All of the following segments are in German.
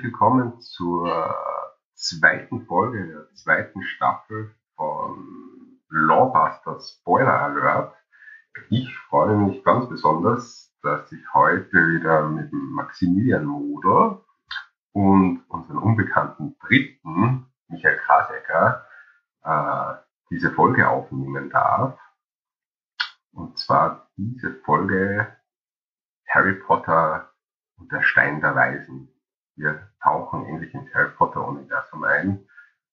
Herzlich willkommen zur zweiten Folge der zweiten Staffel von Lawbuster Spoiler Alert. Ich freue mich ganz besonders, dass ich heute wieder mit Maximilian Moder und unseren unbekannten Dritten, Michael Krasecker, äh, diese Folge aufnehmen darf. Und zwar diese Folge Harry Potter und der Stein der Weisen. Wir tauchen endlich ins Harry Potter Universum ein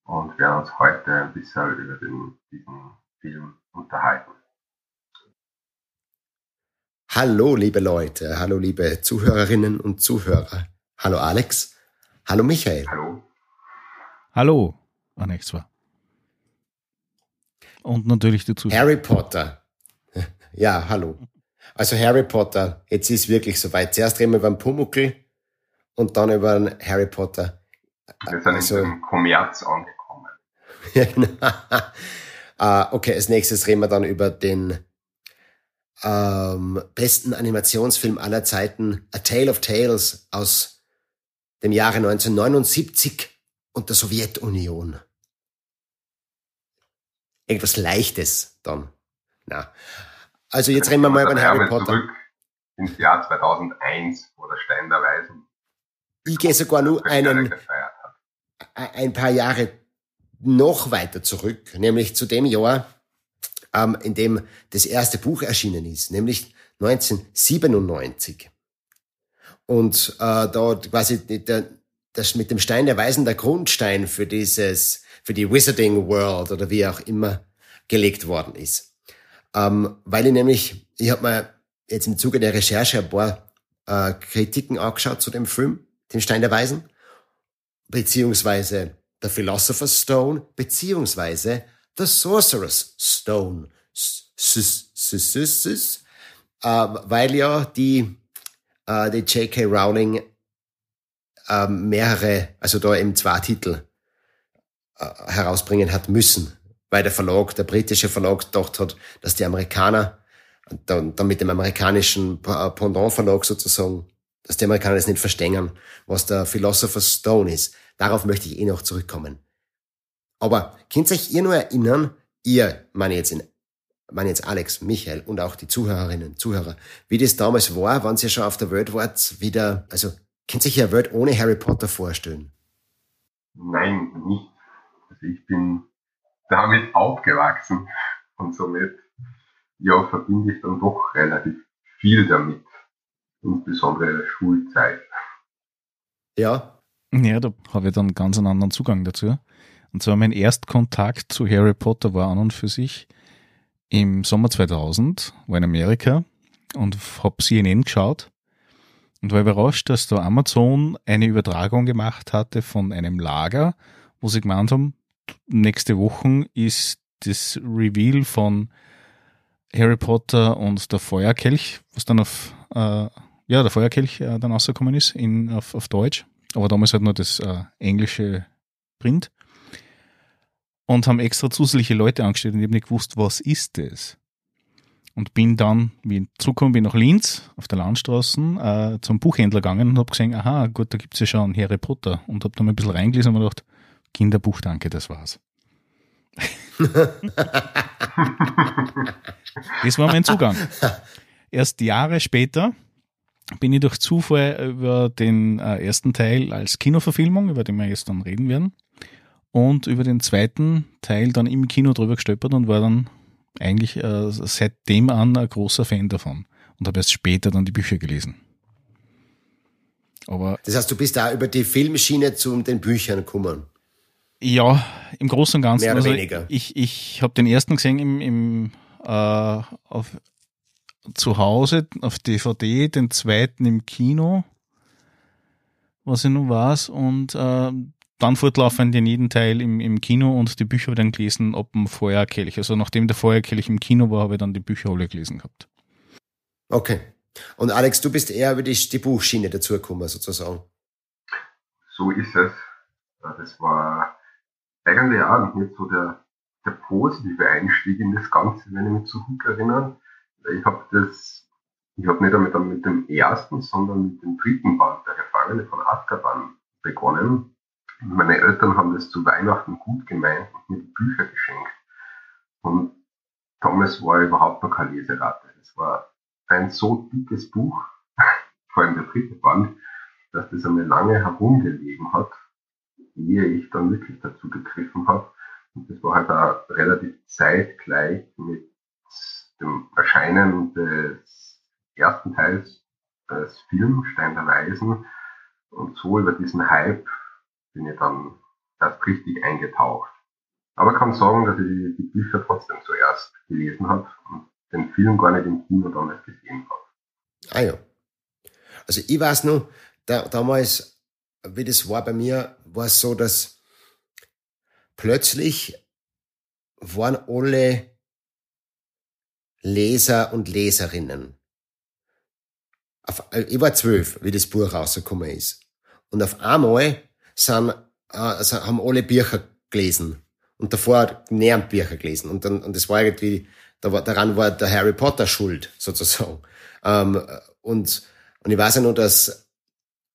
und werden uns heute ein bisschen über den, diesen Film unterhalten. Hallo, liebe Leute, hallo, liebe Zuhörerinnen und Zuhörer. Hallo, Alex. Hallo, Michael. Hallo. Hallo, Annexwa. Und natürlich die Zuhörer. Harry Potter. Ja, hallo. Also Harry Potter, jetzt ist wirklich soweit. Zuerst reden wir über den Pumuckl und dann über den Harry Potter. Wir sind also, im Kommerz angekommen. ja, genau. uh, okay, als nächstes reden wir dann über den ähm, besten Animationsfilm aller Zeiten, A Tale of Tales aus dem Jahre 1979 und der Sowjetunion. Irgendwas Leichtes dann. Na. Also jetzt reden wir mal über den Harry Potter. Zurück ins Jahr 2001, wo der Stein der Weisen. Ich gehe sogar nur einen, ein paar Jahre noch weiter zurück, nämlich zu dem Jahr, ähm, in dem das erste Buch erschienen ist, nämlich 1997. Und äh, da quasi der, das mit dem Stein der Weisen der Grundstein für dieses, für die Wizarding World oder wie auch immer gelegt worden ist. Ähm, weil ich nämlich, ich habe mir jetzt im Zuge der Recherche ein paar äh, Kritiken angeschaut zu dem Film, den Stein der Weisen, beziehungsweise The Philosopher's Stone, beziehungsweise The Sorcerer's Stone, äh, weil ja die, äh, die J.K. Rowling äh, mehrere, also da eben zwei Titel äh, herausbringen hat müssen, weil der Verlag, der britische Verlag gedacht hat, dass die Amerikaner dann, dann mit dem amerikanischen Pendant Verlag sozusagen, dass die Amerikaner das nicht verstehen, was der Philosopher's Stone ist. Darauf möchte ich eh noch zurückkommen. Aber könnt euch ihr nur erinnern, ihr, meine jetzt in, meine jetzt Alex, Michael und auch die Zuhörerinnen, Zuhörer, wie das damals war, wenn ihr schon auf der Welt wart, wieder, also, könnt ihr euch eine Welt ohne Harry Potter vorstellen? Nein, nicht. Also ich bin damit aufgewachsen und somit, ja, verbinde ich dann doch relativ viel damit. Insbesondere Schulzeit. Ja. Ja, da habe ich dann ganz einen anderen Zugang dazu. Und zwar mein Erstkontakt zu Harry Potter war an und für sich im Sommer 2000, war in Amerika und habe CNN geschaut und war überrascht, dass da Amazon eine Übertragung gemacht hatte von einem Lager, wo sie gemeint haben, nächste Woche ist das Reveal von Harry Potter und der Feuerkelch, was dann auf, äh, ja, der Feuerkelch äh, dann rausgekommen ist in, auf, auf Deutsch, aber damals halt nur das äh, englische Print und haben extra zusätzliche Leute angestellt und ich habe nicht gewusst, was ist das. Und bin dann, wie ich zurückgekommen bin nach Linz auf der Landstraße, äh, zum Buchhändler gegangen und habe gesehen, aha, gut, da gibt es ja schon Harry Potter. Und habe da mal ein bisschen reingelesen und mir gedacht, Kinderbuch, danke, das war's. das war mein Zugang. Erst Jahre später bin ich durch Zufall über den äh, ersten Teil als Kinoverfilmung, über den wir jetzt dann reden werden, und über den zweiten Teil dann im Kino drüber gestolpert und war dann eigentlich äh, seitdem an ein großer Fan davon und habe erst später dann die Bücher gelesen. Aber das heißt, du bist da über die Filmschiene zu den Büchern gekommen? Ja, im Großen und Ganzen. Mehr oder also weniger. Ich, ich habe den ersten gesehen im, im äh, auf, zu Hause auf DVD, den zweiten im Kino, was ich nun weiß, und äh, dann fortlaufend in jedem Teil im, im Kino und die Bücher dann gelesen ab dem Feuerkelch. Also nachdem der Feuerkelch im Kino war, habe ich dann die Bücher alle gelesen gehabt. Okay. Und Alex, du bist eher über die, die Buchschiene dazugekommen, sozusagen. So ist es. Das war eigentlich auch nicht so der, der positive Einstieg in das Ganze, wenn ich mich zurück erinnere. Ich habe das, ich habe nicht damit mit dem ersten, sondern mit dem dritten Band, der Gefangene von Azkaban, begonnen. Meine Eltern haben das zu Weihnachten gut gemeint und mir Bücher geschenkt. Und damals war überhaupt noch keine Leserate. Es war ein so dickes Buch, vor allem der dritte Band, dass das einmal lange herumgelegen hat, ehe ich dann wirklich dazu gegriffen habe. Und das war halt auch relativ zeitgleich mit dem Erscheinen des ersten Teils des Films Stein der Weisen. Und so über diesen Hype bin ich dann erst richtig eingetaucht. Aber kann sagen, dass ich die Bücher trotzdem zuerst gelesen habe und den Film gar nicht im Kino damals gesehen habe. Ah ja. Also ich weiß noch, da, damals, wie das war bei mir, war es so, dass plötzlich waren alle Leser und Leserinnen. Auf, ich war zwölf, wie das Buch rausgekommen ist. Und auf einmal sind, äh, haben alle Bücher gelesen. Und davor näher Bücher gelesen. Und dann, und das war irgendwie, da war, daran war der Harry Potter schuld, sozusagen. Ähm, und, und ich weiß ja nur, dass,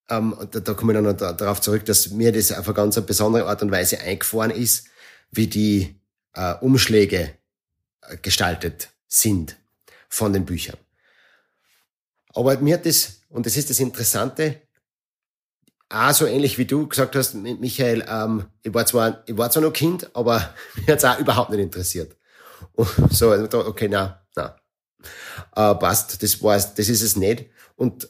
ähm, da, da komme ich dann noch da, darauf zurück, dass mir das auf eine ganz besondere Art und Weise eingefahren ist, wie die äh, Umschläge äh, gestaltet sind von den Büchern. Aber mir hat das, und das ist das Interessante, auch so ähnlich wie du gesagt hast, Michael, ähm, ich war zwar, ich war zwar noch Kind, aber mir hat's auch überhaupt nicht interessiert. Und so, okay, na, na. Äh, passt, das war's, das ist es nicht. Und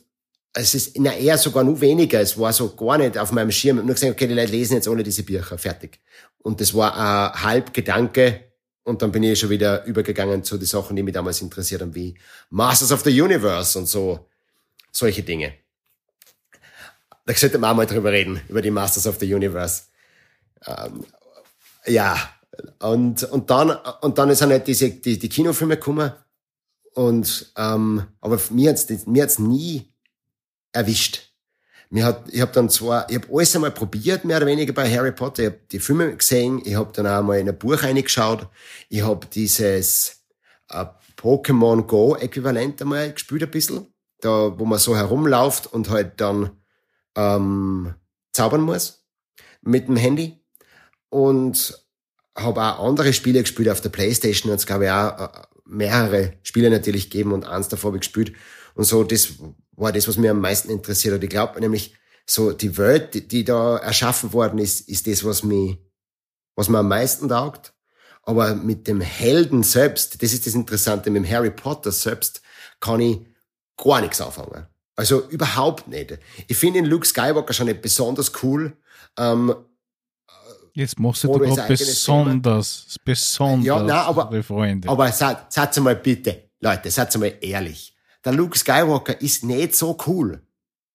es ist na, eher sogar nur weniger. Es war so gar nicht auf meinem Schirm. Ich habe nur gesagt, okay, die Leute lesen jetzt alle diese Bücher, fertig. Und das war ein halb Gedanke. Und dann bin ich schon wieder übergegangen zu den Sachen, die mich damals interessiert haben, wie Masters of the Universe und so, solche Dinge da sollte man auch mal drüber reden, über die Masters of the Universe. Ähm, ja, und, und dann, und dann sind halt diese, die, die Kinofilme gekommen. Und, ähm, aber mir hat's, mir hat's nie erwischt. Mir hat, ich habe dann zwar, ich habe alles einmal probiert, mehr oder weniger bei Harry Potter. Ich habe die Filme gesehen, ich habe dann auch mal in ein Buch reingeschaut. Ich habe dieses äh, Pokémon Go Äquivalent einmal gespielt ein bisschen, da wo man so herumläuft und halt dann ähm, zaubern muss mit dem Handy und habe auch andere Spiele gespielt auf der Playstation und es gab ja auch äh, mehrere Spiele natürlich gegeben und eins davor habe ich gespielt und so das war das was mir am meisten interessiert hat ich glaube nämlich so die Welt die, die da erschaffen worden ist ist das was mich was mir am meisten taugt aber mit dem Helden selbst das ist das Interessante mit dem Harry Potter selbst kann ich gar nichts anfangen also überhaupt nicht. Ich finde den Luke Skywalker schon nicht besonders cool. Ähm, Jetzt machst du doch besonders, Thema. besonders, ja, nein, aber, Freunde. Aber seid, seid mal bitte, Leute, seid mal ehrlich. Der Luke Skywalker ist nicht so cool.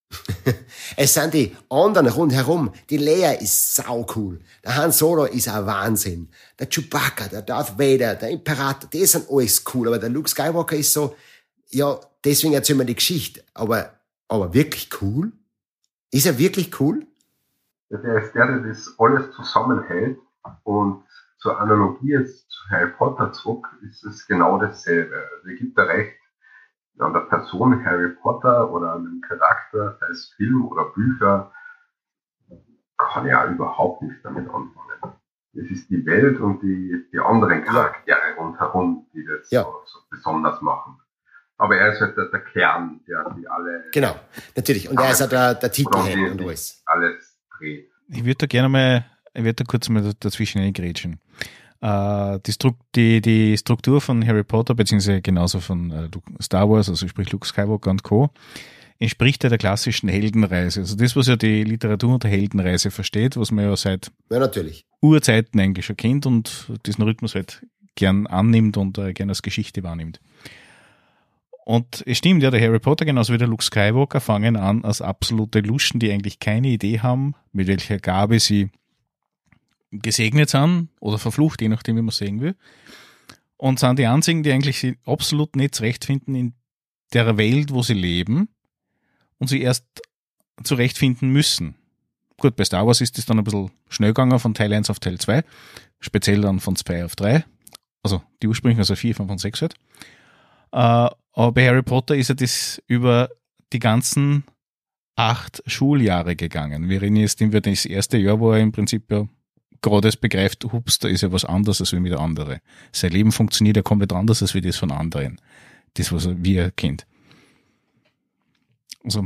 es sind die anderen rundherum. Die Leia ist sau cool. Der Han Solo ist ein Wahnsinn. Der Chewbacca, der Darth Vader, der Imperator, die sind alles cool. Aber der Luke Skywalker ist so, ja, deswegen erzählen wir die Geschichte. Aber, aber wirklich cool? Ist er wirklich cool? Ja, der ist der, der das alles zusammenhält und zur Analogie jetzt zu Harry Potter zurück ist es genau dasselbe. Also ich gebe da recht, an der Person Harry Potter oder an dem Charakter, sei es Film oder Bücher, kann ja überhaupt nichts damit anfangen. Es ist die Welt und die, die anderen Charaktere ja. rundherum, die das ja. so, so besonders machen. Aber er ist halt der, der Kern, der die alle. Genau, natürlich. Und er ist ja der, der Titelheld und alles. Alles dreht. Ich würde da gerne mal, ich würde da kurz mal dazwischen eingrätschen. Äh, die, Stru die, die Struktur von Harry Potter, beziehungsweise genauso von äh, Star Wars, also sprich Luke Skywalker und Co., entspricht ja der klassischen Heldenreise. Also das, was ja die Literatur unter Heldenreise versteht, was man ja seit ja, natürlich. Urzeiten eigentlich schon kennt und diesen Rhythmus halt gern annimmt und äh, gern als Geschichte wahrnimmt. Und es stimmt, ja, der Harry Potter genauso wie der Luke Skywalker fangen an als absolute Luschen, die eigentlich keine Idee haben, mit welcher Gabe sie gesegnet sind oder verflucht, je nachdem, wie man sehen will. Und sind die einzigen, die eigentlich absolut nicht zurechtfinden in der Welt, wo sie leben und sie erst zurechtfinden müssen. Gut, bei Star Wars ist es dann ein bisschen schnell gegangen von Teil 1 auf Teil 2, speziell dann von 2 auf 3. Also die ursprünglichen, also 4, 5 und 6 halt. Äh, aber bei Harry Potter ist ja das über die ganzen acht Schuljahre gegangen. Wir reden jetzt über das erste Jahr, wo er im Prinzip ja gerade es begreift, hups, da ist ja was anderes als wie der andere. Sein Leben funktioniert ja komplett anders als wie das von anderen. Das, was er, wie er kennt. Also,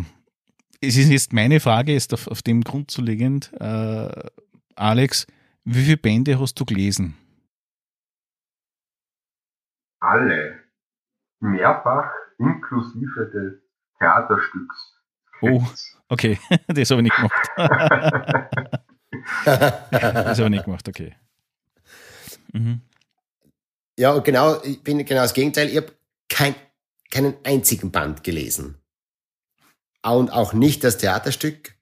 es ist jetzt meine Frage, ist auf, auf dem Grund zu liegend, äh, Alex, wie viele Bände hast du gelesen? Alle. Mehrfach, inklusive des Theaterstücks. Oh, okay, das habe ich nicht gemacht. das habe ich nicht gemacht, okay. Mhm. Ja, genau, ich bin genau das Gegenteil. Ich habe kein, keinen einzigen Band gelesen. Und auch nicht das Theaterstück.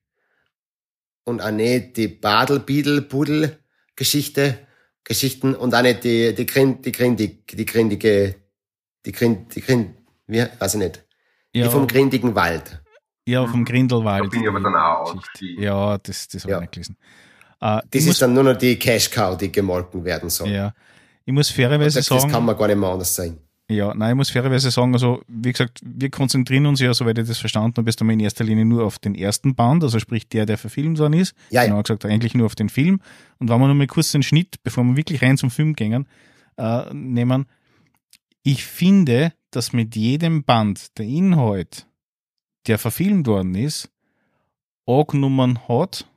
Und auch nicht die Badel, Biedel, Budel Geschichte, Geschichten und auch nicht die, die, Grind, die, Grindig, die grindige, die Grind, die Grind, wie, weiß ich nicht. Ja. Die vom grindigen Wald. Ja, vom Grindelwald. Da bin ich aber dann auch Ja, das, das habe ja. ich nicht gelesen. Uh, das ist dann nur noch die Cash Cow, die gemolken werden soll. Ja. Ich muss fairerweise das, sagen. Das kann man gar nicht mehr anders sein. Ja, nein, ich muss fairerweise sagen, also wie gesagt, wir konzentrieren uns ja, soweit ich das verstanden habe, einmal in erster Linie nur auf den ersten Band, also sprich der, der verfilmt worden ist. Ja, genau ja. gesagt, eigentlich nur auf den Film. Und wenn wir nochmal kurz den Schnitt, bevor wir wirklich rein zum Film gehen, äh, nehmen, ich finde, dass mit jedem Band der Inhalt, der verfilmt worden ist, angenommen hat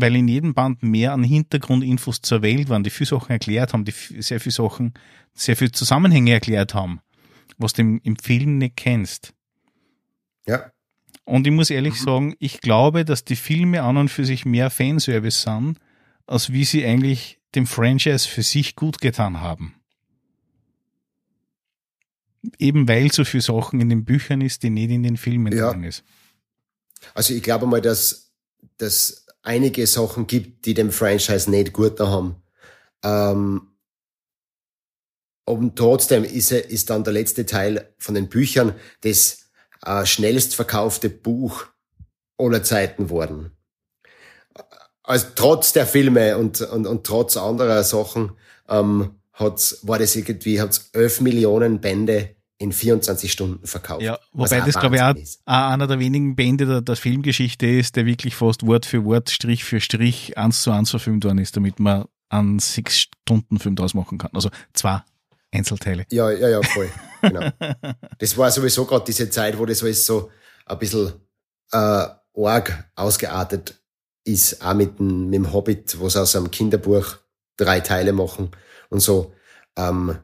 weil in jedem Band mehr an Hintergrundinfos zur Welt waren, die viele Sachen erklärt haben, die sehr viele Sachen, sehr viele Zusammenhänge erklärt haben, was du im, im Film nicht kennst. Ja. Und ich muss ehrlich mhm. sagen, ich glaube, dass die Filme an und für sich mehr Fanservice sind, als wie sie eigentlich dem Franchise für sich gut getan haben. Eben weil so viele Sachen in den Büchern ist, die nicht in den Filmen ja. drin ist. Also ich glaube mal, dass, dass einige Sachen gibt, die dem Franchise nicht gut haben. Ähm, und trotzdem ist, ist dann der letzte Teil von den Büchern das äh, schnellst verkaufte Buch aller Zeiten worden. Also trotz der Filme und, und, und trotz anderer Sachen ähm, hat's, war das irgendwie, hat's 11 Millionen Bände in 24 Stunden verkauft. Ja, wobei das, glaube ich, auch, auch einer der wenigen Bände der, der, Filmgeschichte ist, der wirklich fast Wort für Wort, Strich für Strich, eins zu eins verfilmt worden ist, damit man einen sechs Stunden Film draus machen kann. Also zwei Einzelteile. Ja, ja, ja, voll. genau. Das war sowieso gerade diese Zeit, wo das alles so ein bisschen äh, arg ausgeartet ist, auch mit dem, mit dem Hobbit, wo sie aus einem Kinderbuch drei Teile machen und so. Ähm,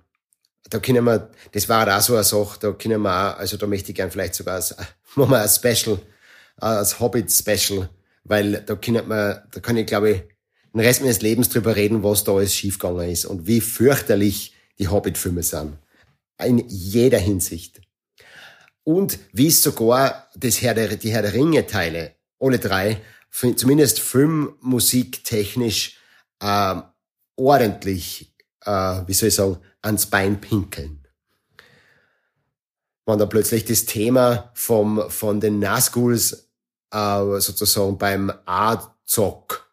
da können wir, das war auch so eine Sache, da können wir auch, also da möchte ich gern vielleicht sogar als, machen wir ein Special, als Hobbit-Special, weil da können wir, da kann ich glaube ich den Rest meines Lebens drüber reden, was da alles schiefgegangen ist und wie fürchterlich die Hobbit-Filme sind. In jeder Hinsicht. Und wie es sogar das Herr der, die Herr der Ringe-Teile, alle drei, zumindest filmmusiktechnisch äh, ordentlich, äh, wie soll ich sagen, ans Bein pinkeln. Wenn da plötzlich das Thema vom, von den Nazguls äh, sozusagen beim A-Zock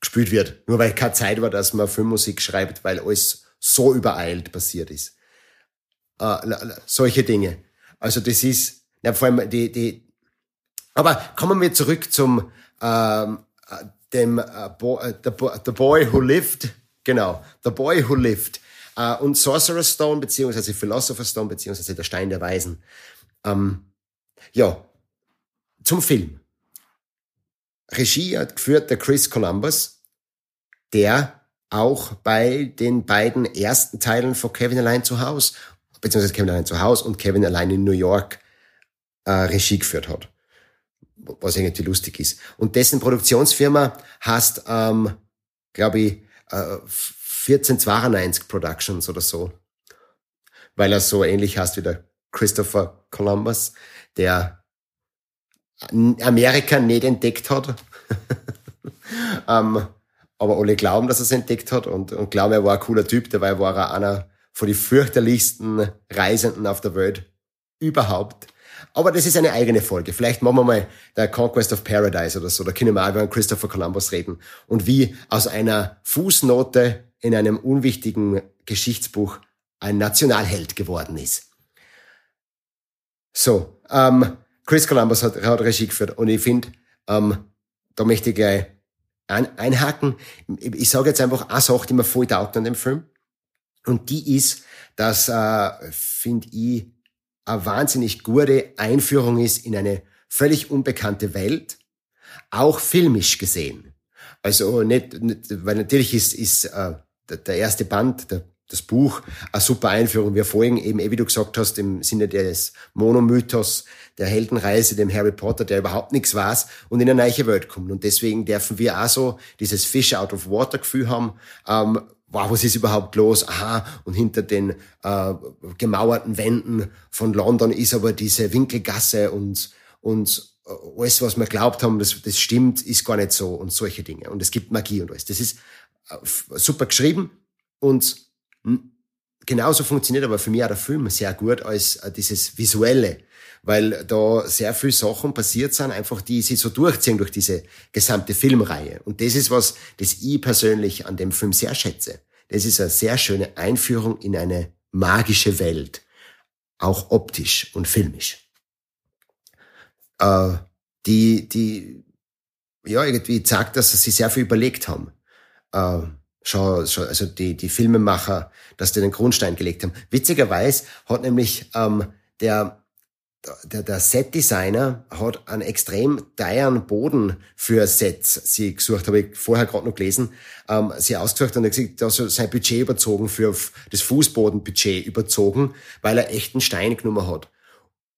gespielt wird, nur weil keine Zeit war, dass man Filmmusik schreibt, weil alles so übereilt passiert ist. Äh, solche Dinge. Also das ist, ja, vor allem die, die, aber kommen wir zurück zum ähm, äh, dem äh, Bo, äh, the, the Boy Who Lived, genau, The Boy Who Lived. Uh, und Sorcerer's Stone, beziehungsweise Philosopher's Stone, beziehungsweise der Stein der Weisen. Ähm, ja, zum Film. Regie hat geführt der Chris Columbus, der auch bei den beiden ersten Teilen von Kevin allein zu Hause, beziehungsweise Kevin allein zu Hause und Kevin allein in New York äh, Regie geführt hat. Was irgendwie lustig ist. Und dessen Produktionsfirma heißt, ähm, glaube ich, äh, 1492 Productions oder so. Weil er so ähnlich heißt wie der Christopher Columbus, der Amerika nicht entdeckt hat. ähm, aber alle glauben, dass er es entdeckt hat und, und glauben, er war ein cooler Typ. Dabei war er einer von den fürchterlichsten Reisenden auf der Welt überhaupt. Aber das ist eine eigene Folge. Vielleicht machen wir mal der Conquest of Paradise oder so. Da können wir auch über Christopher Columbus reden. Und wie aus einer Fußnote in einem unwichtigen Geschichtsbuch ein Nationalheld geworden ist. So, ähm, Chris Columbus hat, hat Regie geführt und ich finde, ähm, da möchte ich gleich ein, einhaken. Ich, ich sage jetzt einfach eine Sache, die mir voll taugt an dem Film. Und die ist, dass, äh, finde ich, eine wahnsinnig gute Einführung ist in eine völlig unbekannte Welt, auch filmisch gesehen. Also nicht, nicht weil natürlich ist, ist äh, der, erste Band, der das Buch eine super Einführung. Wir folgen eben, eh wie du gesagt hast, im Sinne des Monomythos, der Heldenreise, dem Harry Potter, der überhaupt nichts weiß und in eine neue Welt kommt. Und deswegen dürfen wir auch so dieses Fish out of water Gefühl haben, ähm, wow, was ist überhaupt los? Aha, und hinter den äh, gemauerten Wänden von London ist aber diese Winkelgasse und, und äh, alles, was wir glaubt haben, das, das stimmt, ist gar nicht so und solche Dinge. Und es gibt Magie und alles. Das ist äh, super geschrieben und genauso funktioniert aber für mich auch der Film sehr gut als äh, dieses Visuelle, weil da sehr viele Sachen passiert sind, einfach die sich so durchziehen durch diese gesamte Filmreihe. Und das ist was, das ich persönlich an dem Film sehr schätze. Das ist eine sehr schöne Einführung in eine magische Welt, auch optisch und filmisch. Äh, die, die, ja, irgendwie zeigt, dass sie sehr viel überlegt haben. Äh, schon, schon, also die, die Filmemacher, dass die den Grundstein gelegt haben. Witzigerweise hat nämlich ähm, der der, der Set-Designer hat einen extrem teuren Boden für Sets sie gesucht, habe ich vorher gerade noch gelesen, ähm, sie ausgesucht und er gesagt, da so sein Budget überzogen für das Fußbodenbudget überzogen, weil er echten Stein genommen hat.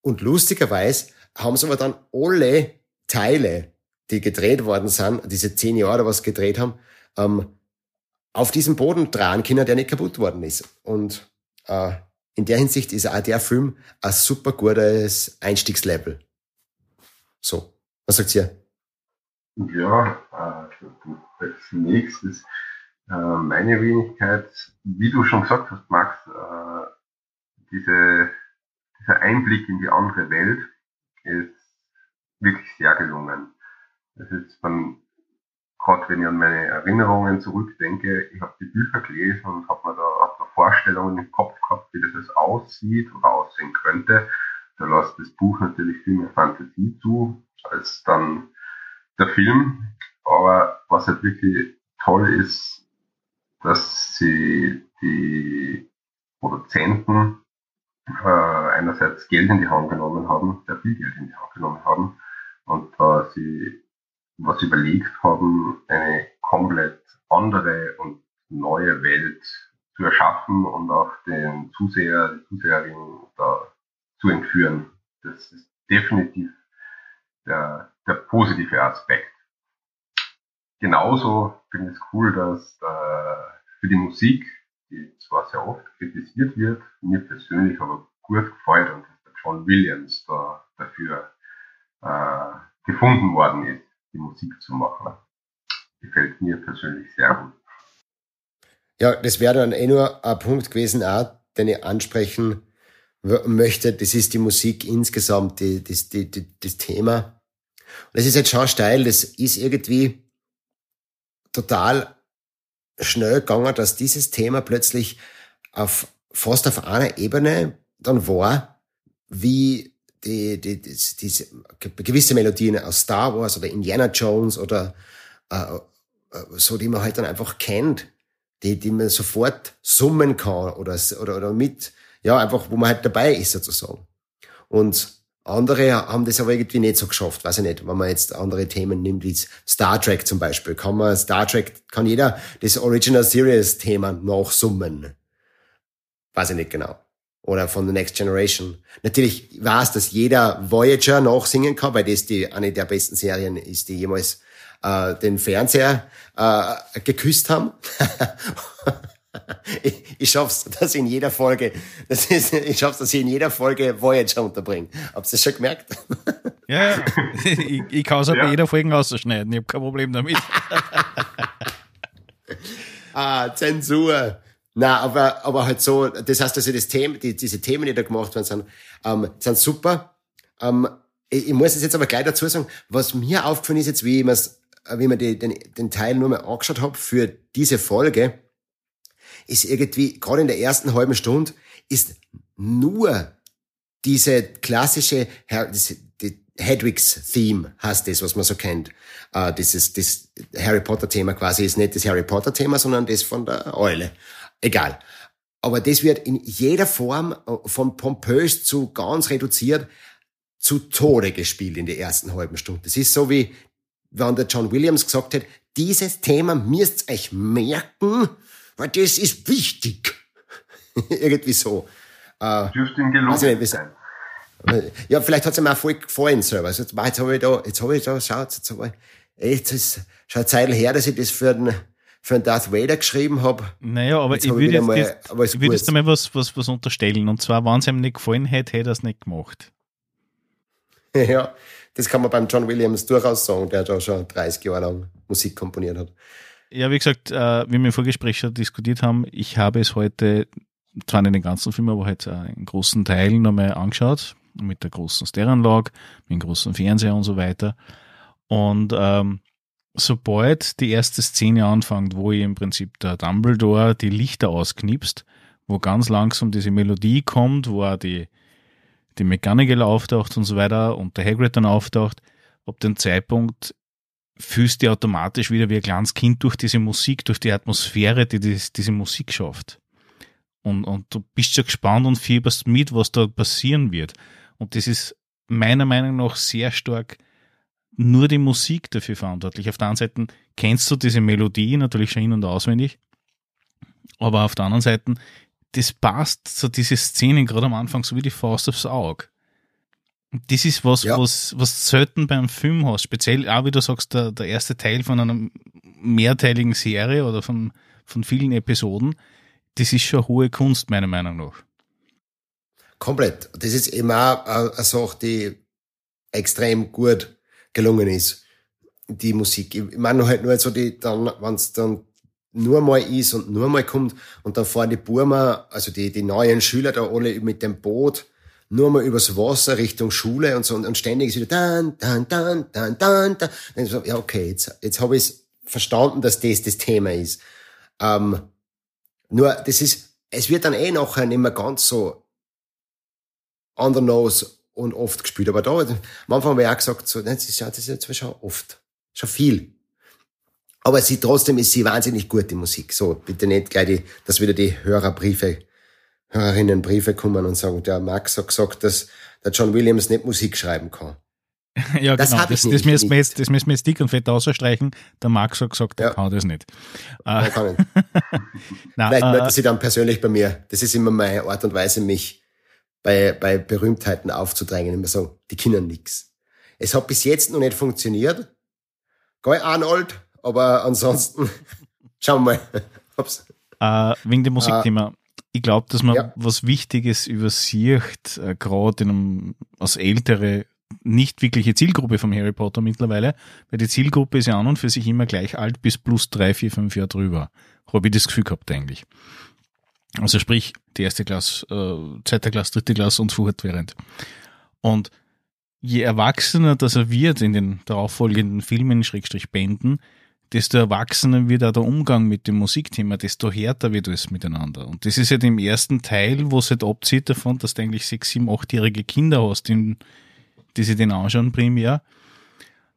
Und lustigerweise haben sie aber dann alle Teile, die gedreht worden sind, diese zehn Jahre, was gedreht haben, ähm, auf diesem Boden dran können, der nicht kaputt worden ist. Und äh, in der Hinsicht ist auch der Film ein super gutes Einstiegslevel. So, was sagt ihr? Ja, äh, als nächstes äh, meine Wenigkeit, wie du schon gesagt hast, Max, äh, diese, dieser Einblick in die andere Welt ist wirklich sehr gelungen. Es ist, man gerade wenn ich an meine Erinnerungen zurückdenke, ich habe die Bücher gelesen und habe mir da Vorstellungen im Kopf gehabt, wie das aussieht oder aussehen könnte. Da lässt das Buch natürlich viel mehr Fantasie zu als dann der Film. Aber was halt wirklich toll ist, dass sie die Produzenten äh, einerseits Geld in die Hand genommen haben, sehr viel Geld in die Hand genommen haben und äh, sie was überlegt haben, eine komplett andere und neue Welt zu erschaffen und auch den Zuseher, die Zuseherin da zu entführen. Das ist definitiv der, der positive Aspekt. Genauso finde ich es cool, dass äh, für die Musik, die zwar sehr oft kritisiert wird, mir persönlich aber gut gefällt und dass der John Williams da dafür äh, gefunden worden ist die Musik zu machen. Gefällt mir persönlich sehr gut. Ja, das wäre dann eh nur ein Punkt gewesen, auch, den ich ansprechen möchte. Das ist die Musik insgesamt, die, das, die, die, das Thema. Und das ist jetzt schon steil, das ist irgendwie total schnell gegangen, dass dieses Thema plötzlich auf fast auf einer Ebene dann war, wie die, die, die, diese gewisse Melodien aus Star Wars oder Indiana Jones oder äh, äh, so, die man halt dann einfach kennt, die, die man sofort summen kann oder, oder, oder mit, ja, einfach, wo man halt dabei ist sozusagen. Und andere haben das aber irgendwie nicht so geschafft, weiß ich nicht, wenn man jetzt andere Themen nimmt, wie Star Trek zum Beispiel, kann man Star Trek, kann jeder das Original Series Thema nachsummen. Weiß ich nicht genau oder von The Next Generation. Natürlich weiß, dass jeder Voyager nachsingen kann, weil das die eine der besten Serien ist, die jemals äh, den Fernseher äh, geküsst haben. ich, ich schaff's, dass ich in jeder Folge, das ist, ich schaff's, dass ich in jeder Folge Voyager unterbringe. Habt ihr das schon gemerkt? ja, ja. Ich, ich kann es ja. bei jeder Folge ausschneiden. Ich habe kein Problem damit. ah, Zensur. Na, aber, aber halt so, das heißt also, das Thema, die, diese Themen, die da gemacht werden, sind, ähm, sind super. Ähm, ich, ich muss es jetzt aber gleich dazu sagen, was mir aufgefallen ist jetzt, wie ich mir's, wie mir den, den Teil nur mal angeschaut habe für diese Folge, ist irgendwie, gerade in der ersten halben Stunde, ist nur diese klassische, die, Hedwigs Theme heißt das, was man so kennt. Äh, dieses, das Harry Potter Thema quasi ist nicht das Harry Potter Thema, sondern das von der Eule. Egal. Aber das wird in jeder Form äh, von pompös zu ganz reduziert zu Tode gespielt in der ersten halben Stunde. Das ist so wie, wenn der John Williams gesagt hat, dieses Thema müsst ihr euch merken, weil das ist wichtig. Irgendwie so. Äh, Dürfte ihm gelungen also, sein. Ja, vielleicht hat es ihm auch voll gefallen selber. Also, jetzt habe ich da, jetzt habe ich da, schaut, jetzt habe ich, jetzt ist schon eine Zeit her, dass ich das für den, für einen Darth Vader geschrieben habe. Naja, aber jetzt ich würde jetzt, mal, jetzt, aber ich würde jetzt einmal was, was, was unterstellen. Und zwar, wenn es ihm nicht gefallen hätte, hätte er es nicht gemacht. ja, das kann man beim John Williams durchaus sagen, der da schon 30 Jahre lang Musik komponiert hat. Ja, wie gesagt, äh, wie wir im Vorgespräch schon diskutiert haben, ich habe es heute, zwar nicht den ganzen Film, aber halt einen großen Teil nochmal angeschaut, mit der großen Stereoanlage, mit dem großen Fernseher und so weiter. Und ähm, sobald die erste Szene anfängt, wo ihr im Prinzip der Dumbledore die Lichter ausknipst, wo ganz langsam diese Melodie kommt, wo auch die, die McGonagall auftaucht und so weiter und der Hagrid dann auftaucht, ab dem Zeitpunkt fühlst du automatisch wieder wie ein kleines Kind durch diese Musik, durch die Atmosphäre, die diese, diese Musik schafft. Und, und du bist schon gespannt und fieberst mit, was da passieren wird. Und das ist meiner Meinung nach sehr stark nur die Musik dafür verantwortlich. Auf der einen Seite kennst du diese Melodie natürlich schon in- und auswendig, aber auf der anderen Seite, das passt so diese Szenen gerade am Anfang so wie die Faust aufs Auge. Das ist was, ja. was, was selten beim Film hast. Speziell auch, wie du sagst, der, der erste Teil von einer mehrteiligen Serie oder von, von vielen Episoden. Das ist schon hohe Kunst, meiner Meinung nach. Komplett. Das ist auch eine Sache, die extrem gut gelungen ist. Die Musik. Ich meine halt nur so die, dann, wenn es dann nur mal ist und nur mal kommt und dann fahren die Burma, also die, die neuen Schüler da alle mit dem Boot nur mal übers Wasser Richtung Schule und so und, und ständig ist wieder dann, dann, dann, dann, dann, dann. so, ja, okay, jetzt, jetzt habe ich verstanden, dass das das Thema ist. Ähm, nur, das ist, es wird dann eh nachher nicht mehr ganz so on the nose und oft gespielt. Aber da, am Anfang habe ich auch gesagt, so, das ist ja, das ist jetzt schon oft, schon viel. Aber sie, trotzdem ist sie wahnsinnig gut, die Musik. So, bitte nicht gleich die, dass wieder die Hörerbriefe, Hörerinnenbriefe kommen und sagen, der Max hat gesagt, dass der John Williams nicht Musik schreiben kann. ja, das genau. Das, das, müssen wir jetzt, das müssen wir jetzt dick und fett ausstreichen. Der Max hat gesagt, er ja. kann das nicht. Äh, kann nicht. Nein, Vielleicht äh, meldet sie dann persönlich bei mir. Das ist immer meine Art und Weise, mich bei, bei Berühmtheiten aufzudrängen. Immer so, die können nix. Es hat bis jetzt noch nicht funktioniert. Geil, Arnold, aber ansonsten, schauen wir mal. Äh, wegen dem Musikthema. Äh, ich glaube, dass man ja. was Wichtiges übersieht, äh, gerade in einem, als ältere, nicht wirkliche Zielgruppe vom Harry Potter mittlerweile, weil die Zielgruppe ist ja an und für sich immer gleich alt bis plus drei, vier, fünf Jahre drüber. Habe ich das Gefühl gehabt eigentlich. Also sprich, die erste Klasse, äh, zweite Klasse, dritte Klasse und fortwährend. Und je erwachsener das er wird in den darauffolgenden Filmen, Schrägstrich Bänden, desto erwachsener wird auch der Umgang mit dem Musikthema, desto härter wird es miteinander. Und das ist ja halt im ersten Teil, wo es halt abzieht davon, dass du eigentlich sechs, sieben, achtjährige Kinder hast, die, die sich den anschauen primär.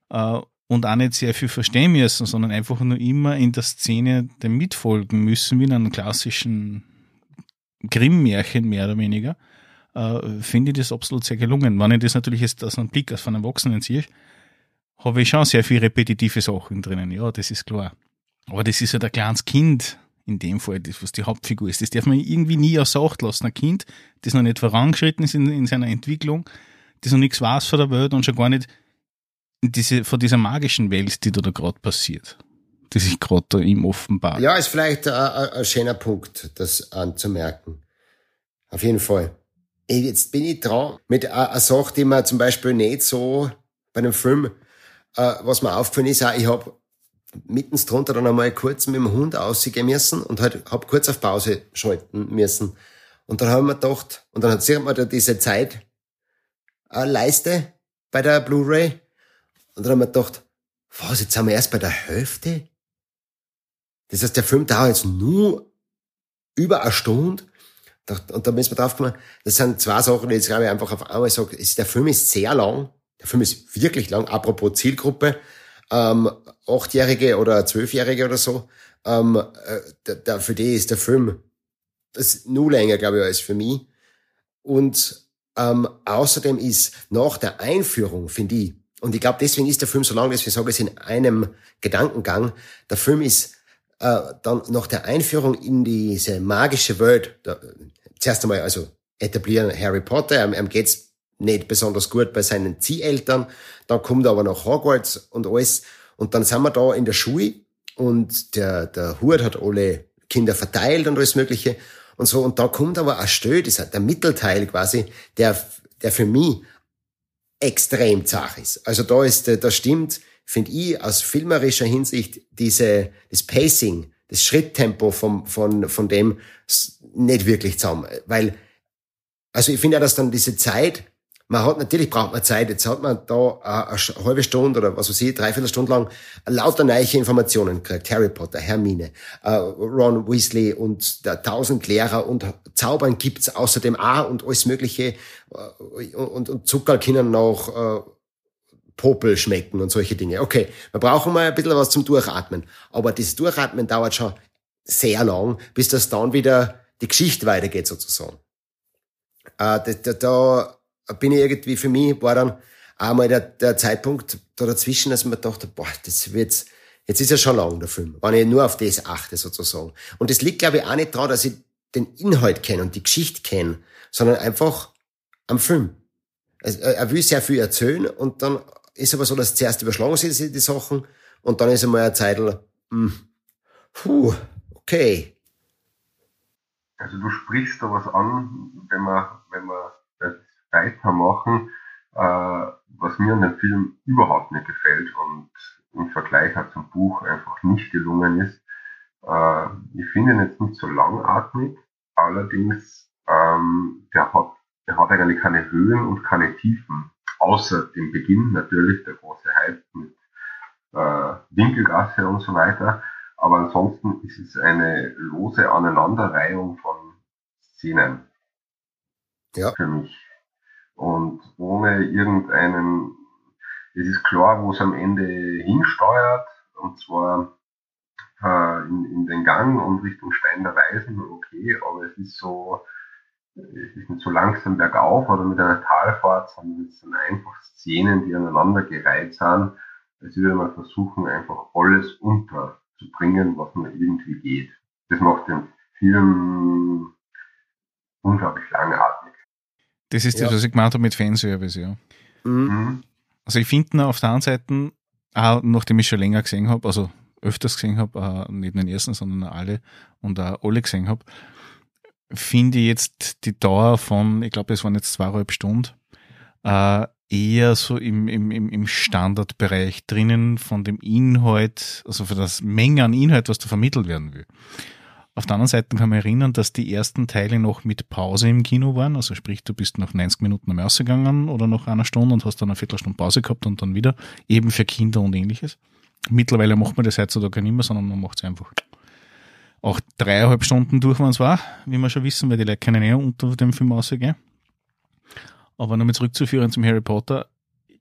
Äh, und auch nicht sehr viel verstehen müssen, sondern einfach nur immer in der Szene dem mitfolgen müssen, wie in einem klassischen Grimm-Märchen mehr oder weniger, äh, finde ich das absolut sehr gelungen. Wenn ich das natürlich jetzt aus einem Blick aus einem Erwachsenen ziehe, habe ich schon sehr viel repetitive Sachen drinnen. Ja, das ist klar. Aber das ist ja der kleines Kind in dem Fall, das, was die Hauptfigur ist. Das darf man irgendwie nie außer Acht lassen. Ein Kind, das noch nicht vorangeschritten ist in, in seiner Entwicklung, das noch nichts weiß von der Welt und schon gar nicht diese, von dieser magischen Welt, die da, da gerade passiert die sich gerade da ihm offenbart. Ja, ist vielleicht ein, ein schöner Punkt, das anzumerken. Auf jeden Fall. Jetzt bin ich dran mit einer Sache, die mir zum Beispiel nicht so bei einem Film, äh, was mir aufgefallen ist, auch, ich habe mittens drunter dann einmal kurz mit dem Hund ausgehen müssen und halt hab kurz auf Pause schalten müssen. Und dann haben wir gedacht, und dann sieht man da diese Zeitleiste bei der Blu-ray. Und dann haben wir gedacht, was, jetzt sind wir erst bei der Hälfte? Das heißt, der Film dauert jetzt nur über eine Stunde. Und da müssen wir drauf kommen, das sind zwei Sachen, die jetzt glaube ich einfach auf einmal sage, der Film ist sehr lang. Der Film ist wirklich lang. Apropos Zielgruppe, ähm, Achtjährige oder Zwölfjährige oder so, ähm, äh, da, für die ist der Film das nur länger, glaube ich, als für mich. Und ähm, außerdem ist nach der Einführung, finde ich, und ich glaube, deswegen ist der Film so lang, deswegen sage ich es in einem Gedankengang, der Film ist äh, dann nach der Einführung in diese magische Welt, da, zuerst einmal also etablieren Harry Potter, ihm, ihm geht's nicht besonders gut bei seinen Zieheltern, dann kommt er aber nach Hogwarts und alles und dann sind wir da in der Schule und der, der Hut hat alle Kinder verteilt und alles mögliche und so und da kommt aber ein Stö, der Mittelteil quasi, der, der für mich extrem zart ist. Also da ist, da stimmt, finde ich, aus filmerischer Hinsicht diese, das Pacing, das Schritttempo vom, von, von dem nicht wirklich zusammen. Weil, also ich finde ja, dass dann diese Zeit, man hat, natürlich braucht man Zeit, jetzt hat man da eine, eine halbe Stunde oder was weiß ich, dreiviertel Stunde lang lauter neue Informationen gekriegt. Harry Potter, Hermine, uh, Ron Weasley und der tausend Lehrer und Zaubern gibt's außerdem auch und alles mögliche uh, und, Zucker können noch Popel schmecken und solche Dinge. Okay, wir brauchen mal ein bisschen was zum Durchatmen. Aber dieses Durchatmen dauert schon sehr lang, bis das dann wieder die Geschichte weitergeht sozusagen. Äh, da, da, da bin ich irgendwie, für mich war dann einmal der, der Zeitpunkt da dazwischen, dass man dachte, boah, das wird's, jetzt ist ja schon lang, der Film, wenn ich nur auf das achte sozusagen. Und das liegt, glaube ich, auch nicht daran, dass ich den Inhalt kenne und die Geschichte kenne, sondern einfach am Film. Er will sehr viel erzählen und dann ist aber so, dass zuerst überschlagen sie die Sachen und dann ist einmal ein Zeitl, hm, puh, okay. Also du sprichst da was an, wenn das weitermachen, äh, was mir an dem Film überhaupt nicht gefällt und im Vergleich halt zum Buch einfach nicht gelungen ist. Äh, ich finde ihn jetzt nicht so langatmig, allerdings ähm, der hat, der hat eigentlich keine Höhen und keine Tiefen außer dem Beginn natürlich, der große Hype mit äh, Winkelgasse und so weiter. Aber ansonsten ist es eine lose Aneinanderreihung von Szenen. Ja. Für mich. Und ohne irgendeinen, es ist klar, wo es am Ende hinsteuert, und zwar äh, in, in den Gang und Richtung Stein der Weisen, okay, aber es ist so, es ist nicht so langsam bergauf oder mit einer Talfahrt, sondern es sind einfach Szenen, die aneinander gereiht sind. als würde man versuchen, einfach alles unterzubringen, was nur irgendwie geht. Das macht den Film unglaublich langatmig. Das ist ja. das, was ich gemeint habe mit Fanservice, ja. Mhm. mhm. Also ich finde auf der einen Seite, auch nachdem ich schon länger gesehen habe, also öfters gesehen habe, nicht nur den ersten, sondern alle und auch alle gesehen habe, finde ich jetzt die Dauer von, ich glaube, es waren jetzt zweieinhalb Stunden, äh, eher so im, im, im Standardbereich drinnen von dem Inhalt, also für das Menge an Inhalt, was da vermittelt werden will. Auf der anderen Seite kann man erinnern, dass die ersten Teile noch mit Pause im Kino waren. Also sprich, du bist nach 90 Minuten am gegangen oder nach einer Stunde und hast dann eine Viertelstunde Pause gehabt und dann wieder. Eben für Kinder und ähnliches. Mittlerweile macht man das heutzutage nicht mehr, sondern man macht es einfach auch dreieinhalb Stunden durch waren es war, wie wir schon wissen, weil die Leute können eher unter dem Film ausgehen. Aber nochmal zurückzuführen zum Harry Potter.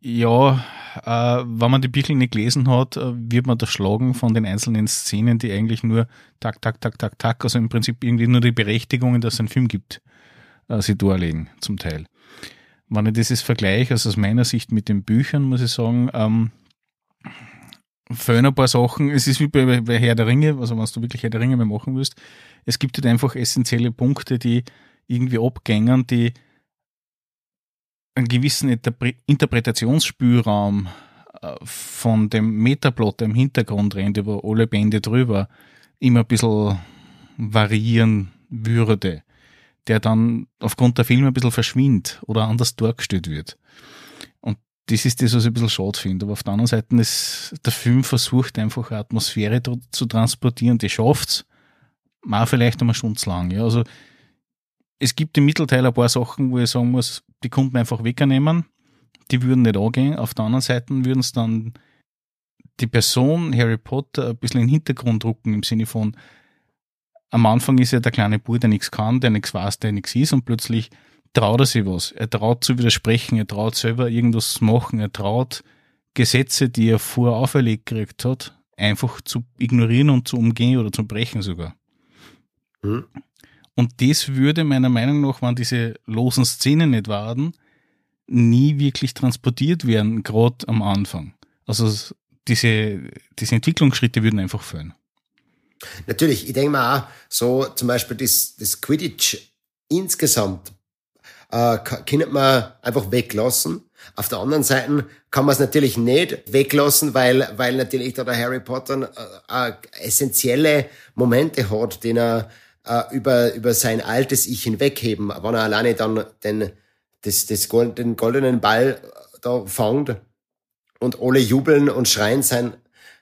Ja, äh, wenn man die Bücher nicht gelesen hat, äh, wird man erschlagen von den einzelnen Szenen, die eigentlich nur tak, tak, tak, tak, tak, also im Prinzip irgendwie nur die Berechtigungen, dass es einen Film gibt, äh, sie darlegen, zum Teil. Wenn ich dieses vergleiche, also aus meiner Sicht mit den Büchern, muss ich sagen, ähm, fehlen ein paar Sachen. Es ist wie bei, bei Herr der Ringe, also wenn du wirklich Herr der Ringe mehr machen willst. Es gibt halt einfach essentielle Punkte, die irgendwie abgängen, die einen gewissen Interpretationsspielraum äh, von dem Metaplot im Hintergrund rennt, über alle Bände drüber, immer ein bisschen variieren würde, der dann aufgrund der Filme ein bisschen verschwindet oder anders dargestellt wird das ist das, was ich ein bisschen schade finde. Aber auf der anderen Seite ist der Film versucht einfach eine Atmosphäre zu transportieren, die schafft's. Mal vielleicht einmal schon zu lang. Ja. Also, es gibt im Mittelteil ein paar Sachen, wo ich sagen muss, die Kunden einfach wegnehmen. Die würden nicht angehen. Auf der anderen Seite würden es dann die Person Harry Potter ein bisschen in den Hintergrund rücken, im Sinne von, am Anfang ist ja der kleine Bub, der nichts kann, der nichts weiß, der nichts ist und plötzlich traut er sich was. Er traut zu widersprechen, er traut selber irgendwas machen, er traut Gesetze, die er vorher auferlegt gekriegt hat, einfach zu ignorieren und zu umgehen oder zu brechen sogar. Mhm. Und das würde meiner Meinung nach, wenn diese losen Szenen nicht waren, nie wirklich transportiert werden, gerade am Anfang. Also diese, diese Entwicklungsschritte würden einfach fehlen. Natürlich, ich denke mal auch, so zum Beispiel das, das Quidditch insgesamt äh, kann man einfach weglassen. Auf der anderen Seite kann man es natürlich nicht weglassen, weil, weil natürlich da der Harry Potter äh, äh, essentielle Momente hat, den er äh, über, über sein altes Ich hinwegheben, wenn er alleine dann den, das, das den goldenen Ball da fängt und alle jubeln und schreien sein,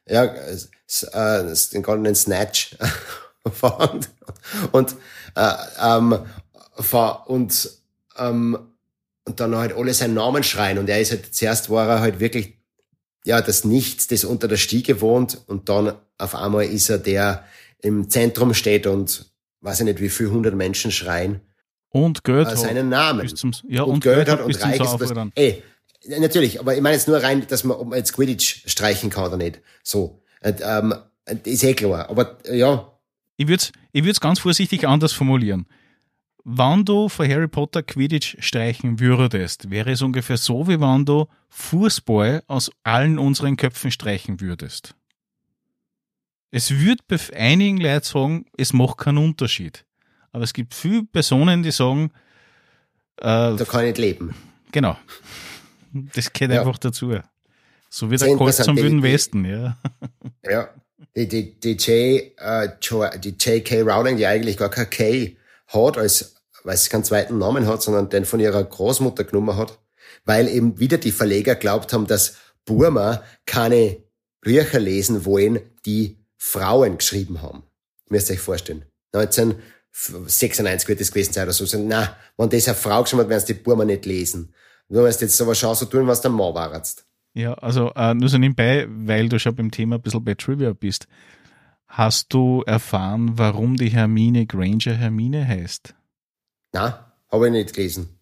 ja, äh, den goldenen Snatch fängt. Und, äh, ähm, und, ähm, und dann halt alle seinen Namen schreien. Und er ist halt, zuerst war er halt wirklich, ja, das Nichts, das unter der Stiege wohnt. Und dann auf einmal ist er der im Zentrum steht und weiß ich nicht, wie viele hundert Menschen schreien. Und Geld äh, seinen Namen. Zum, ja, und, und Geld hat und reich ist. Das, ey, natürlich, aber ich meine jetzt nur rein, dass man, ob man jetzt Quidditch streichen kann oder nicht. So. Und, ähm, ist eh klar. Aber ja. Ich würde es ich würd's ganz vorsichtig anders formulieren. Wenn du von Harry Potter Quidditch streichen würdest, wäre es ungefähr so, wie wenn du Fußball aus allen unseren Köpfen streichen würdest. Es wird bei einigen Leuten sagen, es macht keinen Unterschied. Aber es gibt viele Personen, die sagen, äh, da kann ich nicht leben. Genau. Das gehört ja. einfach dazu. So wie der Kreuz zum Wilden Westen, ja. Ja. Die, die, die, J, äh, die J.K. Rowling, die eigentlich gar kein K hat, als, weil sie keinen zweiten Namen hat, sondern den von ihrer Großmutter genommen hat, weil eben wieder die Verleger glaubt haben, dass Burma keine Bücher lesen wollen, die Frauen geschrieben haben. Müsst ihr euch vorstellen. 1996 wird das gewesen sein oder so. Na, wenn das eine Frau geschrieben hat, werden sie die Burma nicht lesen. Du wirst jetzt aber schon so tun, was der Mann war. Ja, also äh, nur so nebenbei, weil du schon beim Thema ein bisschen bei Trivia bist. Hast du erfahren, warum die Hermine Granger Hermine heißt? Na, habe ich nicht gelesen.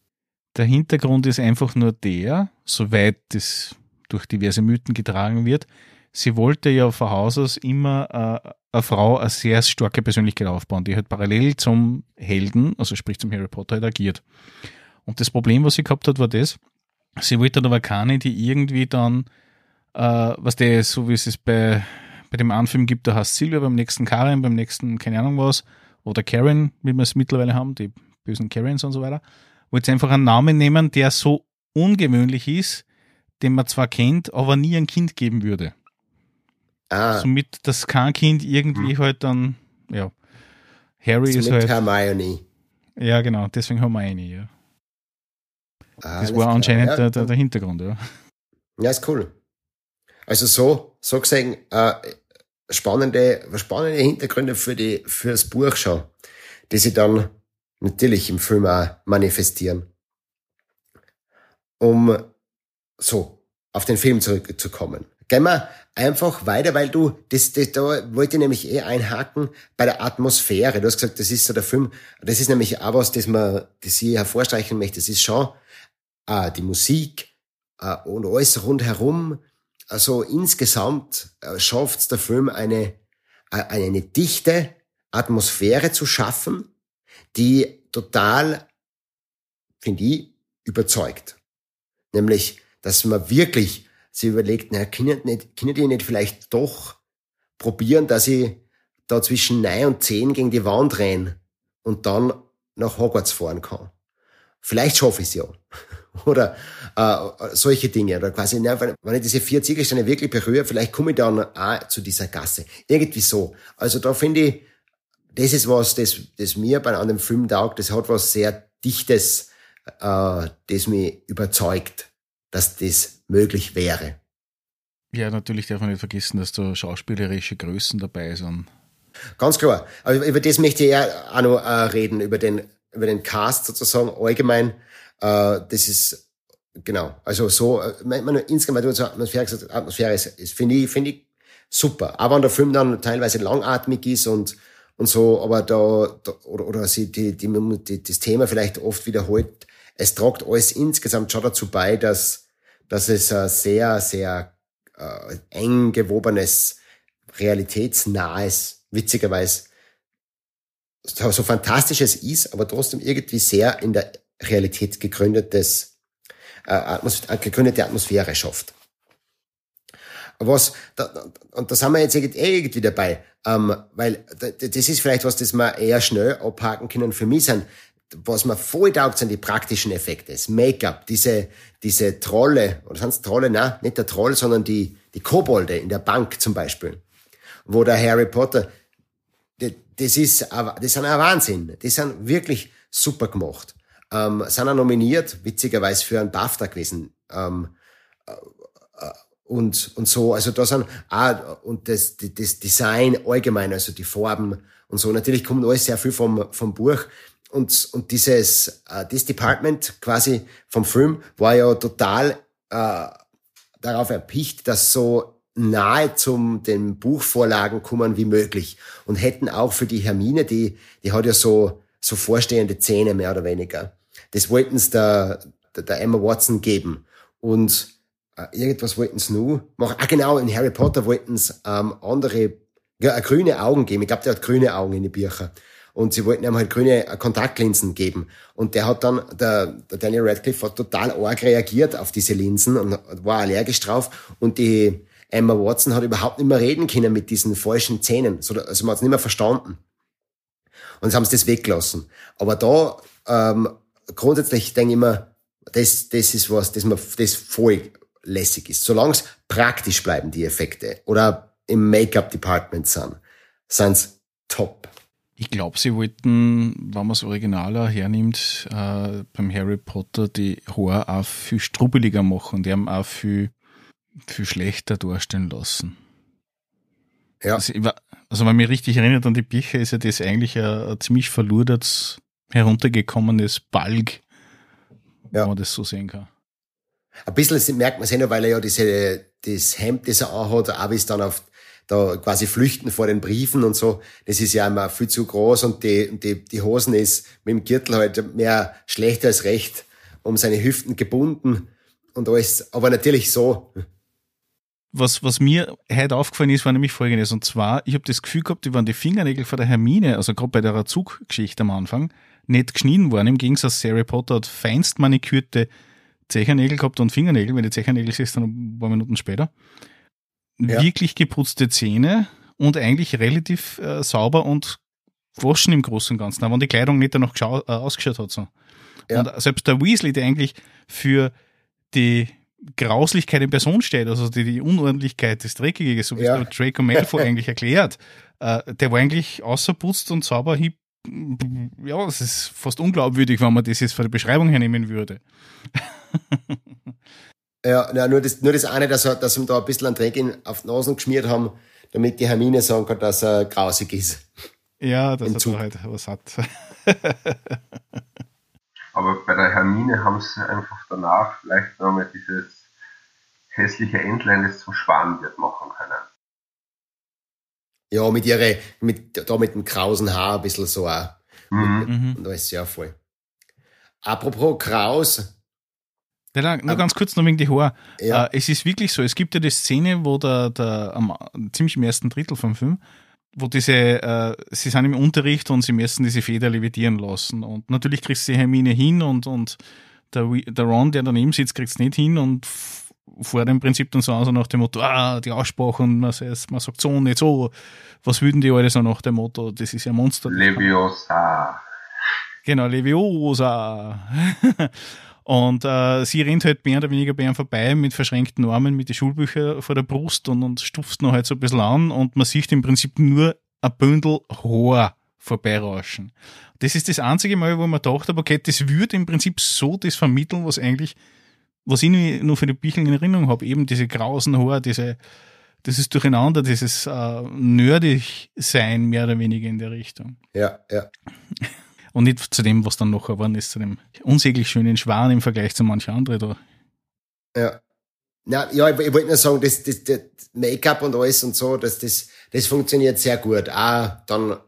Der Hintergrund ist einfach nur der, soweit das durch diverse Mythen getragen wird, sie wollte ja von Haus aus immer äh, eine Frau eine sehr starke Persönlichkeit aufbauen, die halt parallel zum Helden, also sprich zum Harry Potter, halt agiert. Und das Problem, was sie gehabt hat, war das, sie wollte dann aber keine, die irgendwie dann, äh, was der so wie es es bei, bei dem Anfilm gibt, da heißt Silvia, beim nächsten Karin, beim nächsten keine Ahnung was, oder Karen, wie wir es mittlerweile haben, die bösen Karens und so weiter, wollte sie einfach einen Namen nehmen, der so ungewöhnlich ist, den man zwar kennt, aber nie ein Kind geben würde. Ah. Somit das kein Kind irgendwie hm. halt dann, ja. Harry Somit ist halt. Hermione. Ja, genau, deswegen Hermione, ja. Ah, das war anscheinend ja, der, der, der, Hintergrund, ja. Ja, ist cool. Also so, so gesehen, äh, spannende, spannende Hintergründe für die, für das Buch schon, die sie dann natürlich im Film auch manifestieren. Um so auf den Film zurückzukommen. Gehen wir einfach weiter, weil du, das, das, da wollte ich nämlich eh einhaken bei der Atmosphäre. Du hast gesagt, das ist so der Film, das ist nämlich auch was, das man, das ich hervorstreichen möchte. Das ist schon äh, die Musik äh, und alles rundherum. Also insgesamt äh, schafft der Film eine, äh, eine dichte Atmosphäre zu schaffen, die total, finde ich, überzeugt. Nämlich, dass man wirklich sie überlegt, na, können, nicht, können die nicht vielleicht doch probieren, dass ich da zwischen 9 und 10 gegen die Wand renne und dann nach Hogwarts fahren kann. Vielleicht schaffe ich es ja. Oder äh, solche Dinge. Oder quasi, na, wenn, wenn ich diese vier Ziegelsteine wirklich berühre, vielleicht komme ich dann auch zu dieser Gasse. Irgendwie so. Also da finde ich, das ist was, das, das mir bei einem Film taugt. Das hat was sehr Dichtes, äh, das mich überzeugt, dass das möglich wäre. Ja, natürlich darf man nicht vergessen, dass da schauspielerische Größen dabei sind. Ganz klar. Aber über das möchte ich ja auch noch äh, reden, über den, über den Cast sozusagen allgemein. Äh, das ist, genau, also so, man, man, insgesamt, du hast Atmosphäre gesagt, Atmosphäre ist, ist finde ich, finde ich super. Aber wenn der Film dann teilweise langatmig ist und, und so, aber da, da oder, oder sie die, die, die, das Thema vielleicht oft wiederholt, es tragt alles insgesamt schon dazu bei, dass, dass es ein sehr, sehr äh, eng gewobenes, realitätsnahes, witzigerweise, so, fantastisch es ist, aber trotzdem irgendwie sehr in der Realität gegründetes, äh, Atmosphäre, gegründete Atmosphäre schafft. Was, da, und da sind wir jetzt irgendwie dabei, ähm, weil das ist vielleicht was, das wir eher schnell abhaken können. Für mich sind, was mir voll taugt, sind die praktischen Effekte. Das Make-up, diese, diese Trolle, oder sind es Trolle? Nein, nicht der Troll, sondern die, die Kobolde in der Bank zum Beispiel. Wo der Harry Potter, das ist, das sind ein Wahnsinn. Die sind wirklich super gemacht. Ähm, sind auch nominiert, witzigerweise für einen BAFTA gewesen. Ähm, äh, äh, und, und so, also da sind, ah, und das, das Design allgemein, also die Farben und so. Natürlich kommt alles sehr viel vom, vom Buch. Und, und dieses, äh, das Department quasi vom Film war ja total äh, darauf erpicht, dass so nahe zum den Buchvorlagen kommen wie möglich und hätten auch für die Hermine, die die hat ja so so vorstehende Zähne mehr oder weniger. Das wollten es der, der, der Emma Watson geben und äh, irgendwas wollten sie nur machen. Ah genau, in Harry Potter wollten sie ähm, andere ja, grüne Augen geben. Ich glaube, der hat grüne Augen in die Bücher. Und sie wollten ihm halt grüne Kontaktlinsen geben. Und der hat dann, der, der Daniel Radcliffe hat total arg reagiert auf diese Linsen und war allergisch drauf. Und die Emma Watson hat überhaupt nicht mehr reden können mit diesen falschen Zähnen. Also man hat es nicht mehr verstanden. Und sie haben es das weggelassen. Aber da ähm, grundsätzlich denke ich immer, das, das ist was, das, man, das voll lässig ist. Solange es praktisch bleiben, die Effekte, oder im Make-up-Department sind, sind's top. Ich glaube, sie wollten, wenn man es originaler hernimmt, äh, beim Harry Potter die Haare auch viel strubbeliger machen und die haben auch viel viel schlechter darstellen lassen. Ja. Also, also wenn mich richtig erinnert an die Bücher, ist ja das eigentlich ein, ein ziemlich verludertes, heruntergekommenes Balg, ja. wenn man das so sehen kann. Ein bisschen merkt man es ja, weil er ja diese, das Hemd, das er anhat, auch bis dann auf da quasi flüchten vor den Briefen und so, das ist ja immer viel zu groß und die, die, die Hosen ist mit dem Gürtel halt mehr schlecht als recht um seine Hüften gebunden und alles, aber natürlich so, was, was mir heute aufgefallen ist, war nämlich folgendes. Und zwar, ich habe das Gefühl gehabt, die waren die Fingernägel von der Hermine, also gerade bei der Zuggeschichte am Anfang, nicht geschnitten worden. Im Gegensatz, Harry Potter hat feinst manikürte Zechernägel gehabt und Fingernägel, wenn die Zechernägel siehst, dann ein paar Minuten später. Ja. Wirklich geputzte Zähne und eigentlich relativ äh, sauber und waschen im Großen und Ganzen, aber wenn die Kleidung nicht danach äh, ausgeschaut hat. So. Ja. Und selbst der Weasley, der eigentlich für die Grauslichkeit in Person steht, also die, die Unordentlichkeit, das Dreckige, so wie ja. es Draco Malfoy eigentlich erklärt, äh, der war eigentlich außerputzt und sauber. Ja, es ist fast unglaubwürdig, wenn man das jetzt von der Beschreibung hernehmen würde. ja, na, nur, das, nur das eine, dass, er, dass ihm da ein bisschen ein Dreck auf die Nasen geschmiert haben, damit die Hermine sagen kann, dass er grausig ist. Ja, dass er halt was hat. Aber bei der Hermine haben sie einfach danach vielleicht nochmal dieses hässliche Entlein, das zum Schwan wird, machen können. Ja, mit ihre, mit, da mit dem krausen Haar ein bisschen so auch. Mhm. Und da ist sehr voll. Apropos Kraus. Ja, nur ganz kurz noch wegen die Haare. Ja. Äh, es ist wirklich so, es gibt ja die Szene, wo der, der am, ziemlich im ersten Drittel vom Film, wo diese, äh, sie sind im Unterricht und sie müssen diese Feder levitieren lassen. Und natürlich kriegst du die Hermine hin und, und der, der Ron, der daneben sitzt, kriegt es nicht hin und vor dem Prinzip dann so also nach dem Motto, ah, die Aussprache und man, sagt, man sagt so nicht so. Was würden die alle so nach dem Motto, das ist ja Monster. Leviosa. Genau, Leviosa. Und äh, sie rennt halt mehr oder weniger bei ihm vorbei mit verschränkten Armen, mit den Schulbüchern vor der Brust und, und stupft noch halt so ein bisschen an und man sieht im Prinzip nur ein Bündel Haar vorbeirauschen. Das ist das einzige Mal, wo man dachte, okay, das würde im Prinzip so das vermitteln, was eigentlich, was ich nur für die Bücher in Erinnerung habe, eben diese grausen Haare, diese, dieses Durcheinander, dieses äh, nerdig sein, mehr oder weniger in der Richtung. Ja, ja und nicht zu dem, was dann noch geworden ist, zu dem unsäglich schönen Schwan im Vergleich zu manchen anderen da. Ja. Na, ja, ich, ich wollte nur sagen, das, das, das Make-up und alles und so, das, das, das funktioniert sehr gut. Auch dann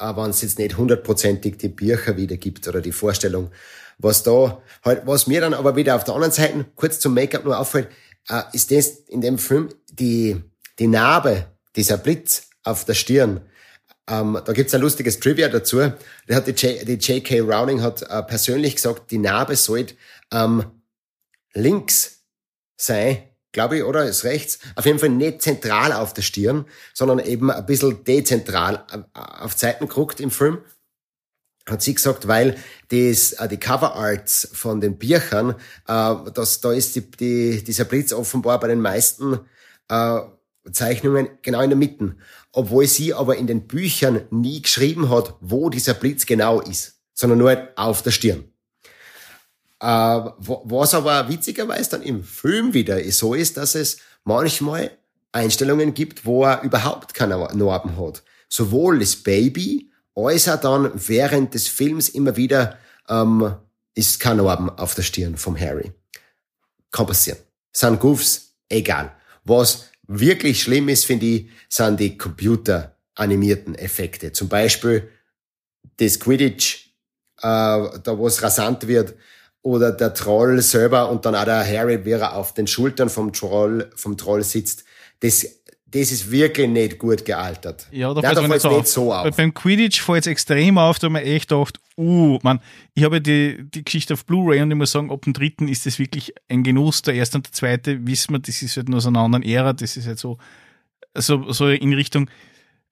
wenn es jetzt nicht hundertprozentig die Bücher wiedergibt oder die Vorstellung. Was da halt, was mir dann aber wieder auf der anderen Seite kurz zum Make-up nur auffällt, äh, ist das in dem Film die, die Narbe, dieser Blitz auf der Stirn. Ähm, da gibt's ein lustiges Trivia dazu. Der hat die, J, die J.K. Rowling hat äh, persönlich gesagt, die Narbe sollte ähm, links sein, glaube ich, oder ist rechts. Auf jeden Fall nicht zentral auf der Stirn, sondern eben ein bisschen dezentral äh, auf Zeiten geguckt im Film. Hat sie gesagt, weil das, äh, die Cover Arts von den Büchern, äh, das, da ist die, die, dieser Blitz offenbar bei den meisten äh, Zeichnungen genau in der Mitte. Obwohl sie aber in den Büchern nie geschrieben hat, wo dieser Blitz genau ist, sondern nur auf der Stirn. Äh, was aber witzigerweise dann im Film wieder so ist, dass es manchmal Einstellungen gibt, wo er überhaupt keine Narben hat. Sowohl das Baby als auch dann während des Films immer wieder ähm, ist kein Narben auf der Stirn vom Harry. Kann passieren. Sind Goofs, egal. Was wirklich schlimm ist, finde ich, sind die computeranimierten Effekte. Zum Beispiel das Quidditch, äh, da wo es rasant wird, oder der Troll selber und dann auch der Harry, wie er auf den Schultern vom Troll, vom Troll sitzt. Das, das ist wirklich nicht gut gealtert. Ja, da fällt es nicht so auf. Beim Quidditch fällt es extrem auf, da man echt gedacht, uh, man, ich habe die, die Geschichte auf Blu-ray und ich muss sagen, ab dem dritten ist das wirklich ein Genuss. Der erste und der zweite, wissen wir, das ist halt nur so einer anderen Ära, das ist halt so, so, so in Richtung,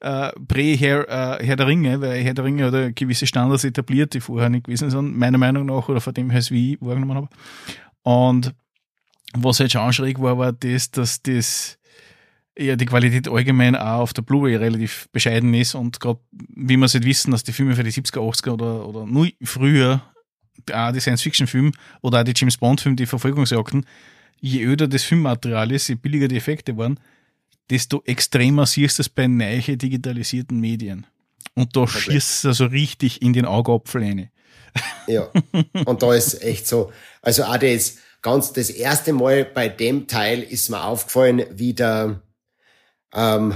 äh, Prä-Herr äh, Herr der Ringe, weil Herr der Ringe hat gewisse Standards etabliert, die vorher nicht gewesen sind, meiner Meinung nach, oder von dem her, wie ich wahrgenommen habe. Und was halt schon schräg war, war das, dass das ja die Qualität allgemein auch auf der Blu-ray relativ bescheiden ist und gerade wie wir es halt wissen, dass die Filme für die 70er, 80er oder, oder nur früher, auch die Science-Fiction-Filme oder auch die James Bond-Filme, die Verfolgungsjagden, je öder das Filmmaterial ist, je billiger die Effekte waren, desto extremer siehst du es bei neiche digitalisierten Medien. Und da okay. schießt es also richtig in den Augapfel rein. Ja, und da ist echt so, also auch das ganz, das erste Mal bei dem Teil ist mir aufgefallen, wie der, ähm,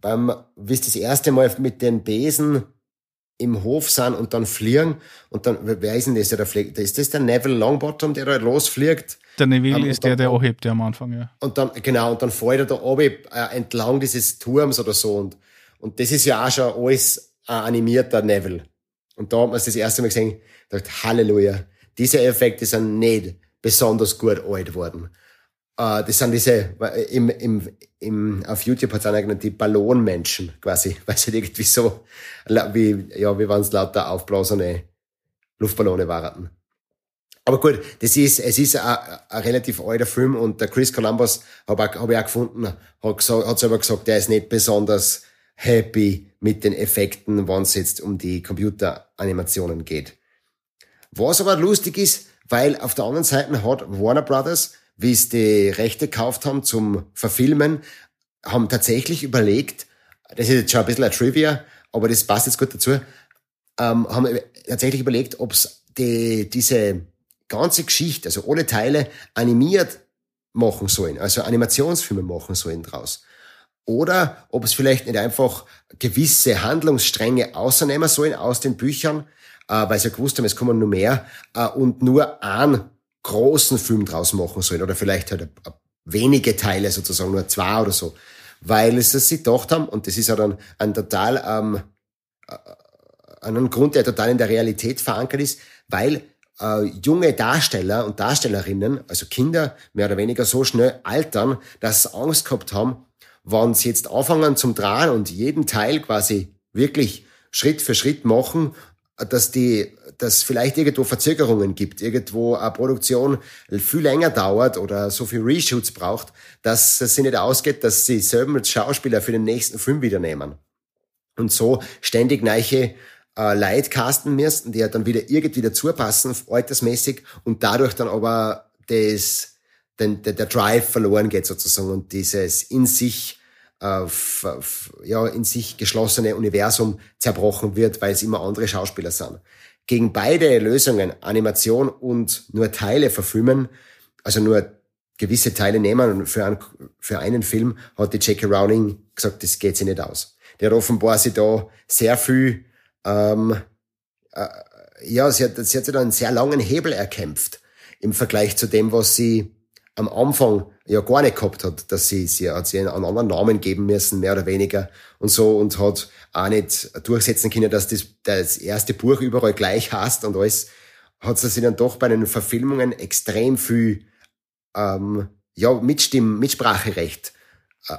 beim, wie es das erste Mal mit den Besen im Hof sind und dann fliegen und dann, wer ist denn das, der da fliegt? Ist das der Neville Longbottom, der da losfliegt? Der Neville um, ist der, der anhebt, der am Anfang, ja. Und dann, genau, und dann fällt er da oben äh, entlang dieses Turms oder so und, und das ist ja auch schon alles äh, animierter Neville. Und da hat man es das erste Mal gesehen, dachte, Halleluja, diese Effekte sind nicht besonders gut alt worden. Uh, das sind diese, im, im, im, auf YouTube hat es einer genannt, die Ballonmenschen quasi, weil sie irgendwie so, wie, ja, wie wenn es lauter aufblasene Luftballone waren. Aber gut, das ist, es ist ein, ein relativ alter Film und der Chris Columbus, habe hab ich auch gefunden, hat, gesagt, hat selber gesagt, der ist nicht besonders happy mit den Effekten, wenn es jetzt um die Computeranimationen geht. Was aber lustig ist, weil auf der anderen Seite hat Warner Brothers wie es die Rechte gekauft haben zum Verfilmen, haben tatsächlich überlegt, das ist jetzt schon ein bisschen ein Trivia, aber das passt jetzt gut dazu, ähm, haben tatsächlich überlegt, ob es die, diese ganze Geschichte, also alle Teile animiert machen sollen, also Animationsfilme machen sollen draus. Oder ob es vielleicht nicht einfach gewisse Handlungsstränge außernehmen sollen aus den Büchern, äh, weil sie ja gewusst haben, es kommen nur mehr, äh, und nur ein großen Film draus machen sollen oder vielleicht halt wenige Teile sozusagen, nur zwei oder so, weil es das sie gedacht haben und das ist ja dann ein total, ähm, äh, ein Grund, der total in der Realität verankert ist, weil äh, junge Darsteller und Darstellerinnen, also Kinder, mehr oder weniger so schnell altern, dass sie Angst gehabt haben, wenn sie jetzt anfangen zum Drehen und jeden Teil quasi wirklich Schritt für Schritt machen, dass die dass vielleicht irgendwo Verzögerungen gibt, irgendwo eine Produktion viel länger dauert oder so viel Reshoots braucht, dass es sich nicht ausgeht, dass sie selber Schauspieler für den nächsten Film wieder nehmen. Und so ständig neiche äh, Leute casten müssten, die ja dann wieder irgendwie dazu passen, altersmäßig, und dadurch dann aber das, den, der, der Drive verloren geht sozusagen und dieses in sich ja, in sich geschlossene Universum zerbrochen wird, weil es immer andere Schauspieler sind gegen beide Lösungen, Animation und nur Teile verfilmen, also nur gewisse Teile nehmen für, einen, für einen Film hat die J.K. Rowling gesagt, das geht sich nicht aus. Der hat offenbar sich da sehr viel ähm, äh, ja, sie hat, sie hat sich da einen sehr langen Hebel erkämpft im Vergleich zu dem, was sie am Anfang ja gar nicht gehabt hat, dass sie, sie hat sie einen anderen Namen geben müssen, mehr oder weniger und so und hat auch nicht durchsetzen können, dass das, das erste Buch überall gleich heißt und alles, hat sie dann doch bei den Verfilmungen extrem viel ähm, ja, Mitstimm, Mitspracherecht äh,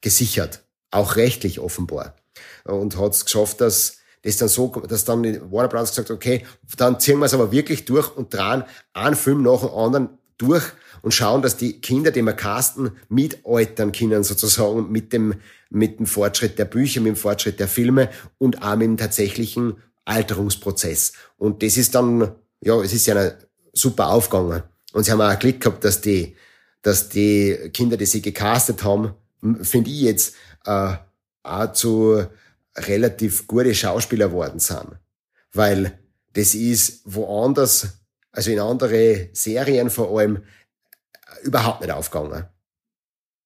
gesichert, auch rechtlich offenbar. Und hat es geschafft, dass das dann so, dass dann Warner Bros. gesagt okay, dann ziehen wir es aber wirklich durch und dran einen Film nach dem anderen durch und schauen, dass die Kinder, die wir casten, mitaltern können sozusagen mit dem, mit dem Fortschritt der Bücher, mit dem Fortschritt der Filme und auch mit dem tatsächlichen Alterungsprozess. Und das ist dann, ja, es ist ja super aufgegangen. Und sie haben auch Glück gehabt, dass die, dass die Kinder, die sie gecastet haben, finde ich jetzt, äh, auch zu relativ gute Schauspieler geworden sind. Weil das ist woanders, also in andere Serien vor allem, überhaupt nicht aufgegangen.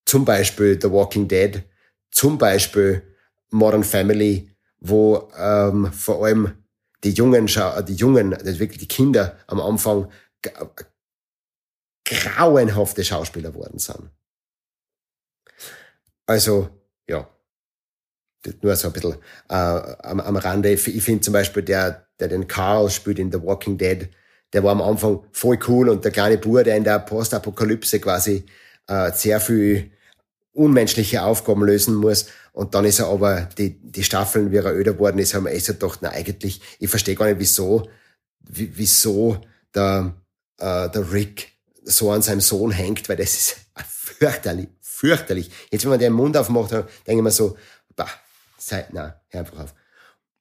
Zum Beispiel The Walking Dead, zum Beispiel Modern Family, wo ähm, vor allem die jungen, die jungen, wirklich die Kinder am Anfang grauenhafte Schauspieler worden sind. Also, ja, nur so ein bisschen äh, am, am Rande. Ich finde zum Beispiel, der, der den Carl spielt in The Walking Dead, der war am Anfang voll cool und der kleine Bur, der in der Postapokalypse quasi äh, sehr viel unmenschliche Aufgaben lösen muss. Und dann ist er aber, die, die Staffeln, wie er öder worden ist, haben echt gedacht, na eigentlich, ich verstehe gar nicht, wieso, wieso der, äh, der Rick so an seinem Sohn hängt, weil das ist fürchterlich, fürchterlich. Jetzt, wenn man den Mund aufmacht, denke ich mir so, bah, sei, na, hör einfach auf.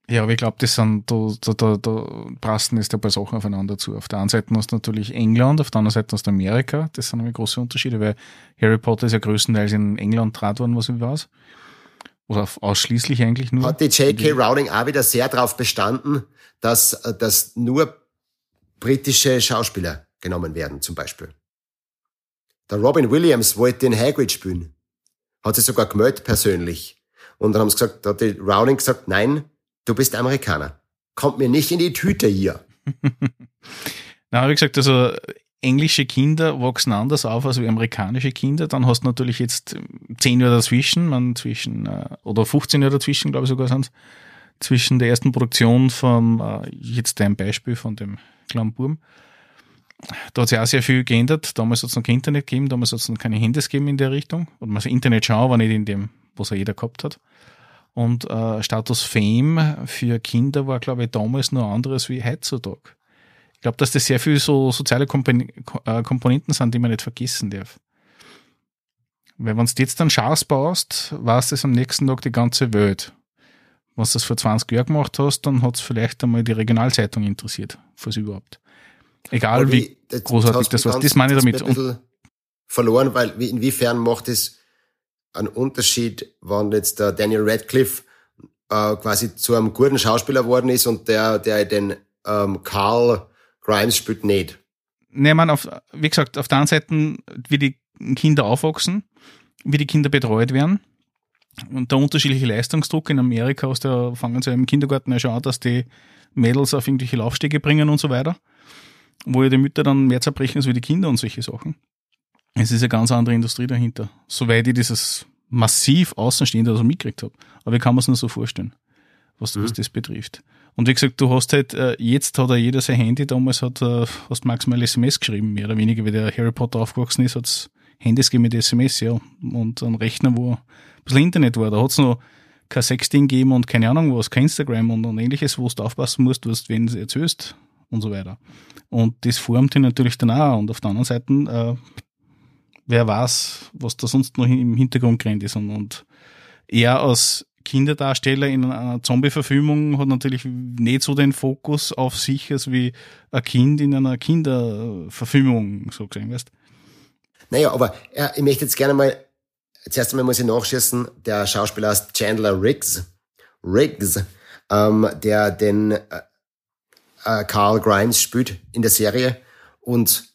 Ja, aber ich glaube, das sind, da, da, da, da prasten ist ja bei Sachen aufeinander zu. Auf der einen Seite hast du natürlich England, auf der anderen Seite hast du Amerika. Das sind nämlich große Unterschiede, weil Harry Potter ist ja größtenteils in England draht worden, was ich weiß. Oder ausschließlich eigentlich nur. Hat die J.K. Rowling auch wieder sehr darauf bestanden, dass, dass nur britische Schauspieler genommen werden, zum Beispiel. Der Robin Williams wollte den Hagrid spielen. Hat sich sogar gemeldet persönlich. Und dann haben sie gesagt, da hat die Rowling gesagt, nein, du bist Amerikaner. Kommt mir nicht in die Tüte hier. Na, wie gesagt, also englische Kinder wachsen anders auf als wie amerikanische Kinder. Dann hast du natürlich jetzt zehn Jahre dazwischen, man zwischen, äh, oder 15 Jahre dazwischen, glaube ich sogar sind zwischen der ersten Produktion von, äh, jetzt ein Beispiel von dem kleinen Burm. Da hat sich auch sehr viel geändert. Damals hat es noch kein Internet gegeben, damals hat es noch keine Handys gegeben in der Richtung. Und man das Internet schauen, aber nicht in dem, was ja jeder gehabt hat. Und äh, Status Fame für Kinder war, glaube ich, damals nur anderes wie heutzutage. Ich glaube, dass das sehr viel so soziale Kompon äh, Komponenten sind, die man nicht vergessen darf. Weil wenn du jetzt dann Schaus baust, war es das am nächsten Tag die ganze Welt. Wenn du das vor 20 Jahren gemacht hast, dann hat es vielleicht einmal die Regionalzeitung interessiert, falls überhaupt. Egal wie, wie großartig das war. Das meine ich damit. Ein verloren, weil inwiefern macht es einen Unterschied, wenn jetzt der Daniel Radcliffe äh, quasi zu einem guten Schauspieler geworden ist und der, der den ähm, Carl Grimes spielt nicht. Nee, man, auf, wie gesagt, auf der einen Seite, wie die Kinder aufwachsen, wie die Kinder betreut werden und der unterschiedliche Leistungsdruck in Amerika aus der fangen sie im Kindergarten ja schon an, dass die Mädels auf irgendwelche Laufstege bringen und so weiter, wo ja die Mütter dann mehr zerbrechen als wie die Kinder und solche Sachen. Es ist eine ganz andere Industrie dahinter. Soweit ich dieses massiv Außenstehende also mitgekriegt habe. Aber ich kann mir es nur so vorstellen, was, mhm. was das betrifft. Und wie gesagt, du hast halt, äh, jetzt hat er jeder sein Handy, damals hat er, hast maximal SMS geschrieben, mehr oder weniger, wie der Harry Potter aufgewachsen ist, hat es Handys gegeben mit SMS, ja, und einen Rechner, wo ein bisschen Internet war. Da hat es noch kein Sexting gegeben und keine Ahnung was, kein Instagram und, und ähnliches, wo du aufpassen musst, was, wenn du erzählst und so weiter. Und das formt ihn natürlich dann auch. Und auf der anderen Seite äh, wer weiß, was da sonst noch im Hintergrund gerannt ist. Und, und er als Kinderdarsteller in einer Zombie-Verfilmung hat natürlich nicht so den Fokus auf sich, als wie ein Kind in einer Kinderverfilmung, so gesehen, weißt? Naja, aber ja, ich möchte jetzt gerne mal, zuerst einmal muss ich nachschießen, der Schauspieler ist Chandler Riggs, Riggs, ähm, der den äh, äh, Carl Grimes spielt in der Serie. Und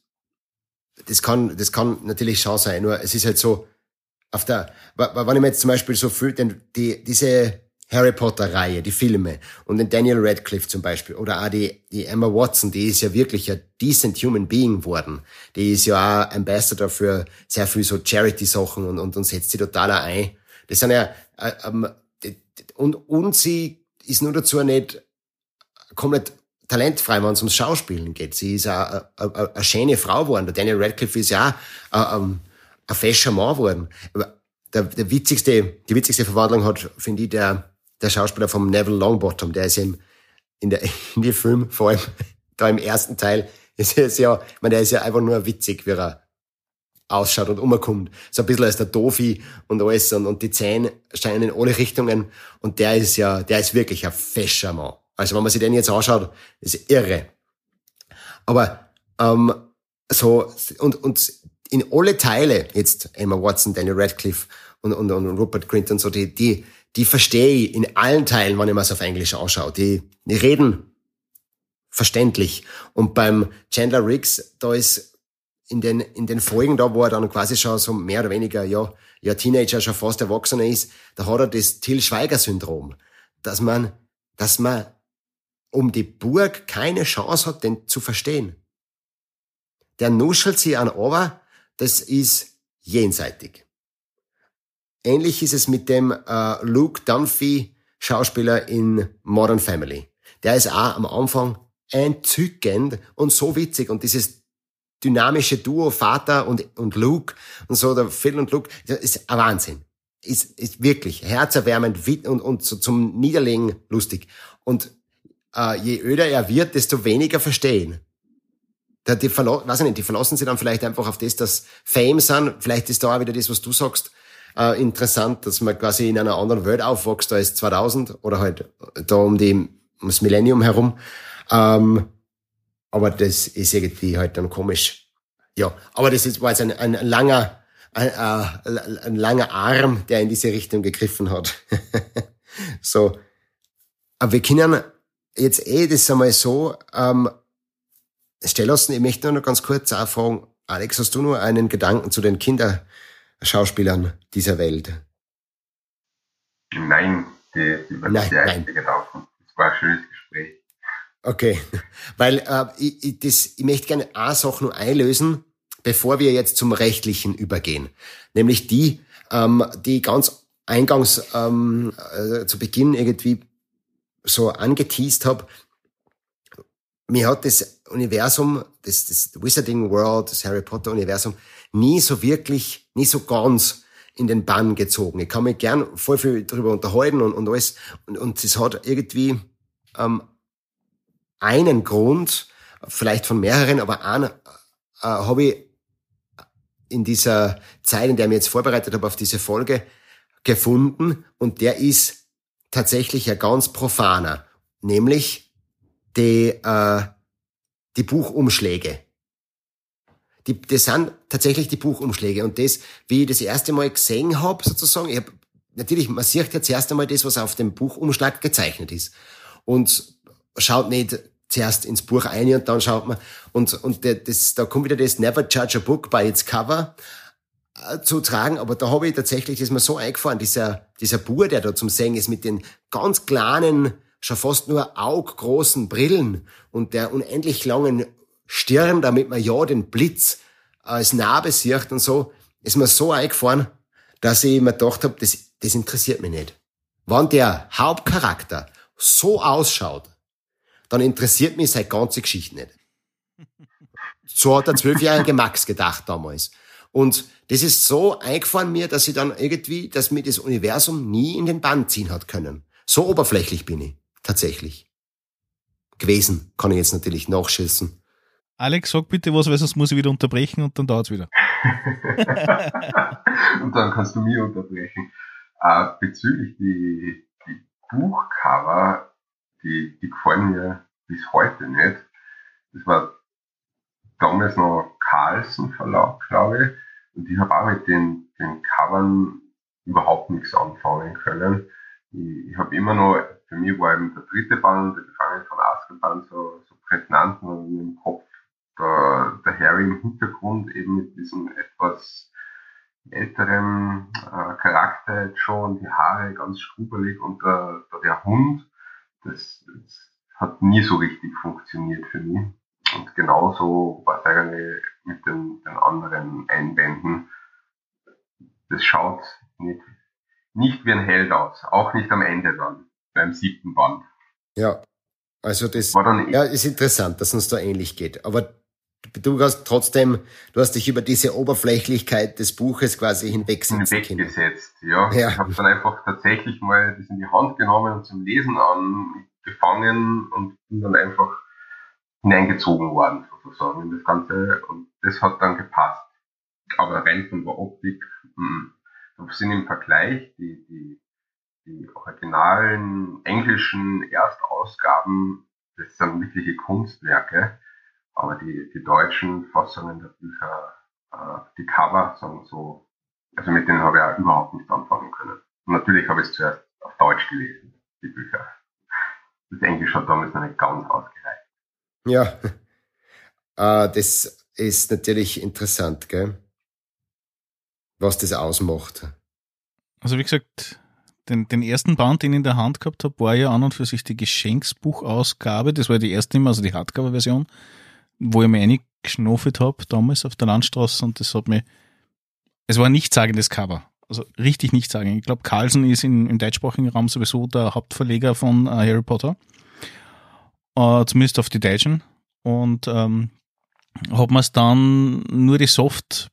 das kann, das kann natürlich schon sein, nur es ist halt so, auf der, wenn ich mir jetzt zum Beispiel so fühle, denn die, diese Harry Potter Reihe, die Filme und den Daniel Radcliffe zum Beispiel oder auch die, die Emma Watson, die ist ja wirklich ein decent human being worden. Die ist ja auch Ambassador für sehr viel so Charity-Sachen und, und, und setzt sie total ein. Das sind ja, äh, ähm, und, und sie ist nur dazu nicht komplett talentfrei, wenn es ums Schauspielen geht. Sie ist auch eine, eine schöne Frau geworden. Der Daniel Radcliffe ist ja auch ein, ein fescher Mann geworden. Der, der witzigste, die witzigste Verwandlung hat, finde ich, der, der Schauspieler vom Neville Longbottom, der ist im, in der, in dem Film, vor allem da im ersten Teil, ist er ja, ich meine, der ist ja einfach nur witzig, wie er ausschaut und umkommt. So ein bisschen als der Dofi und alles und, und die Zähne scheinen in alle Richtungen und der ist ja, der ist wirklich ein fescher Mann. Also wenn man sich den jetzt anschaut, ist irre. Aber ähm, so und und in alle Teile jetzt Emma Watson, Daniel Radcliffe und, und, und Rupert Grint und so die die die verstehe ich in allen Teilen, wenn ich mir es auf Englisch anschaue. Die, die reden verständlich. Und beim Chandler Riggs, da ist in den, in den Folgen da, wo er dann quasi schon so mehr oder weniger, ja, ja, Teenager schon fast Erwachsener ist, da hat er das Till Schweiger-Syndrom. Dass man, dass man um die Burg keine Chance hat, den zu verstehen. Der nuschelt sie an aber, das ist jenseitig. Ähnlich ist es mit dem äh, Luke Dunphy, Schauspieler in Modern Family. Der ist auch am Anfang entzückend und so witzig und dieses dynamische Duo Vater und, und Luke und so, der Phil und Luke, das ist ein Wahnsinn. Ist, ist wirklich herzerwärmend und, und so zum Niederlegen lustig. Und äh, je öder er wird, desto weniger verstehen. Die, die, weiß ich nicht, die verlassen sich dann vielleicht einfach auf das, dass Fame sind. Vielleicht ist da auch wieder das, was du sagst, äh, interessant, dass man quasi in einer anderen Welt aufwächst als 2000 oder halt da um die, ums Millennium herum. Ähm, aber das ist irgendwie halt dann komisch. Ja, aber das ist, war jetzt ein, ein langer, ein, äh, ein langer Arm, der in diese Richtung gegriffen hat. so. Aber wir können jetzt eh das einmal so ähm, stellen lassen. Ich möchte nur noch ganz kurz auch fragen, Alex, hast du nur einen Gedanken zu den Kindern, Schauspielern dieser Welt? Nein, die, die nein, sehr nein. gelaufen. Es war ein schönes Gespräch. Okay, weil äh, ich, ich, das, ich möchte gerne eine Sache nur einlösen, bevor wir jetzt zum Rechtlichen übergehen. Nämlich die, ähm, die ganz eingangs ähm, äh, zu Beginn irgendwie so angeteased habe. Mir hat das Universum, das, das Wizarding World, das Harry Potter Universum nie so wirklich, nie so ganz in den Bann gezogen. Ich kann mich gern voll viel darüber unterhalten und, und alles. Und, und es hat irgendwie ähm, einen Grund, vielleicht von mehreren, aber einen äh, habe ich in dieser Zeit, in der ich mich jetzt vorbereitet habe auf diese Folge, gefunden. Und der ist tatsächlich ein ganz profaner, nämlich die, äh, die Buchumschläge die, das sind tatsächlich die Buchumschläge. Und das, wie ich das erste Mal gesehen habe, sozusagen, ich hab, natürlich, man sieht ja zuerst einmal das, was auf dem Buchumschlag gezeichnet ist. Und schaut nicht zuerst ins Buch ein und dann schaut man, und, und das, da kommt wieder das Never Judge a Book by its Cover zu tragen, aber da habe ich tatsächlich, das ist mir so eingefahren, dieser, dieser Bur, der da zum Singen ist, mit den ganz kleinen, schon fast nur auggroßen Brillen und der unendlich langen Stirn, damit man ja den Blitz als Narbe sieht und so, ist mir so eingefahren, dass ich mir gedacht habe, das, das interessiert mich nicht. Wenn der Hauptcharakter so ausschaut, dann interessiert mich seine ganze Geschichte nicht. So hat der zwölfjährige Max gedacht damals. Und das ist so eingefahren mir, dass ich dann irgendwie, dass mir das Universum nie in den Bann ziehen hat können. So oberflächlich bin ich. Tatsächlich. Gewesen. Kann ich jetzt natürlich nachschießen. Alex, sag bitte was, weil sonst muss ich wieder unterbrechen und dann dauert's wieder. und dann kannst du mich unterbrechen. Äh, bezüglich die, die Buchcover, die, die gefallen mir bis heute nicht. Das war damals noch Carlsen Verlag, glaube ich. Und ich habe auch mit den, den Covern überhaupt nichts anfangen können. Ich, ich habe immer noch, für mich war eben der dritte Band, der Gefangene von Azkaban, so, so prägnant in meinem Kopf der, der Harry im Hintergrund eben mit diesem etwas älterem äh, Charakter jetzt schon, die Haare ganz strubelig und der, der Hund, das, das hat nie so richtig funktioniert für mich. Und genauso war es eigentlich mit den, den anderen Einbänden. Das schaut nicht, nicht wie ein Held aus, auch nicht am Ende dann, beim siebten Band. Ja, also das ja, ist interessant, dass uns da ähnlich geht. Aber du hast trotzdem, du hast dich über diese Oberflächlichkeit des Buches quasi hinwegsetzen Hinweggesetzt, ja. ja. Ich habe dann einfach tatsächlich mal das in die Hand genommen und zum Lesen angefangen und bin dann einfach hineingezogen worden, sozusagen, in das Ganze. Und das hat dann gepasst. Aber rein von der Optik, mh. sind im Vergleich die, die, die originalen englischen Erstausgaben, das sind wirkliche Kunstwerke aber die, die deutschen Fassungen der Bücher, äh, die Cover sagen so, also mit denen habe ich auch überhaupt nicht anfangen können. Und natürlich habe ich es zuerst auf Deutsch gelesen, die Bücher. Das Englisch hat damals noch nicht ganz ausgereicht. Ja, äh, das ist natürlich interessant, gell? was das ausmacht. Also wie gesagt, den, den ersten Band, den ich in der Hand gehabt habe, war ja an und für sich die Geschenksbuchausgabe. Das war die erste immer, also die Hardcover-Version wo ich mich eingeschnuffelt habe, damals auf der Landstraße und das hat mir, es war ein nichtssagendes Cover. Also richtig nichtssagend. Ich glaube, Carlsen ist in, im deutschsprachigen Raum sowieso der Hauptverleger von äh, Harry Potter. Äh, zumindest auf die Deutschen. Und ähm, hat man es dann nur die Soft,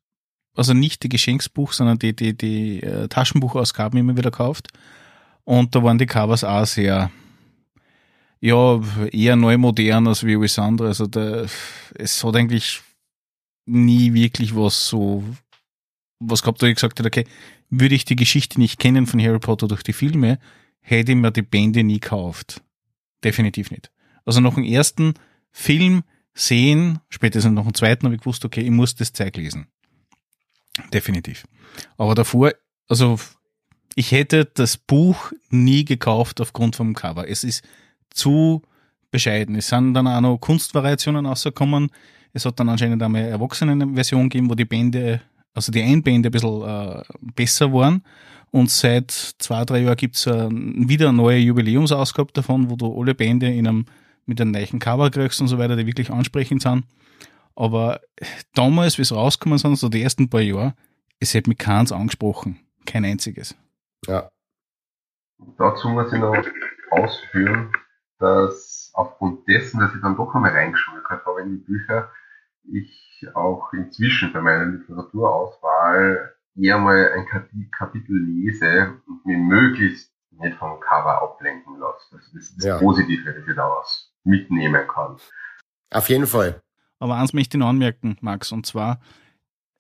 also nicht die Geschenksbuch, sondern die, die, die äh, Taschenbuchausgaben immer wieder gekauft. Und da waren die Covers auch sehr, ja, eher neu modern als wie alles andere. Also der, es hat eigentlich nie wirklich was so, was gehabt, wo ich gesagt habe, okay, würde ich die Geschichte nicht kennen von Harry Potter durch die Filme, hätte ich mir die Bände nie gekauft. Definitiv nicht. Also nach dem ersten Film sehen, spätestens nach dem zweiten habe ich gewusst, okay, ich muss das Zeug lesen. Definitiv. Aber davor, also ich hätte das Buch nie gekauft aufgrund vom Cover. Es ist zu bescheiden. Es sind dann auch noch Kunstvariationen rausgekommen. Es hat dann anscheinend auch eine Erwachsenenversion gegeben, wo die Bände, also die Einbände ein bisschen äh, besser waren. Und seit zwei, drei Jahren gibt's äh, wieder eine neue Jubiläumsausgabe davon, wo du alle Bände in einem, mit einem neuen Cover kriegst und so weiter, die wirklich ansprechend sind. Aber damals, wie es rausgekommen sind, so die ersten paar Jahre, es hat mich keins angesprochen. Kein einziges. Ja. Dazu muss ich noch ausführen, dass aufgrund dessen, dass ich dann doch einmal reingeschmückt habe in die Bücher, ich auch inzwischen bei meiner Literaturauswahl eher mal ein Kapitel lese und mir möglichst nicht vom Cover ablenken lasse. Das ist das ja. Positive, das ich daraus mitnehmen kann. Auf jeden Fall. Aber eins möchte ich noch anmerken, Max, und zwar,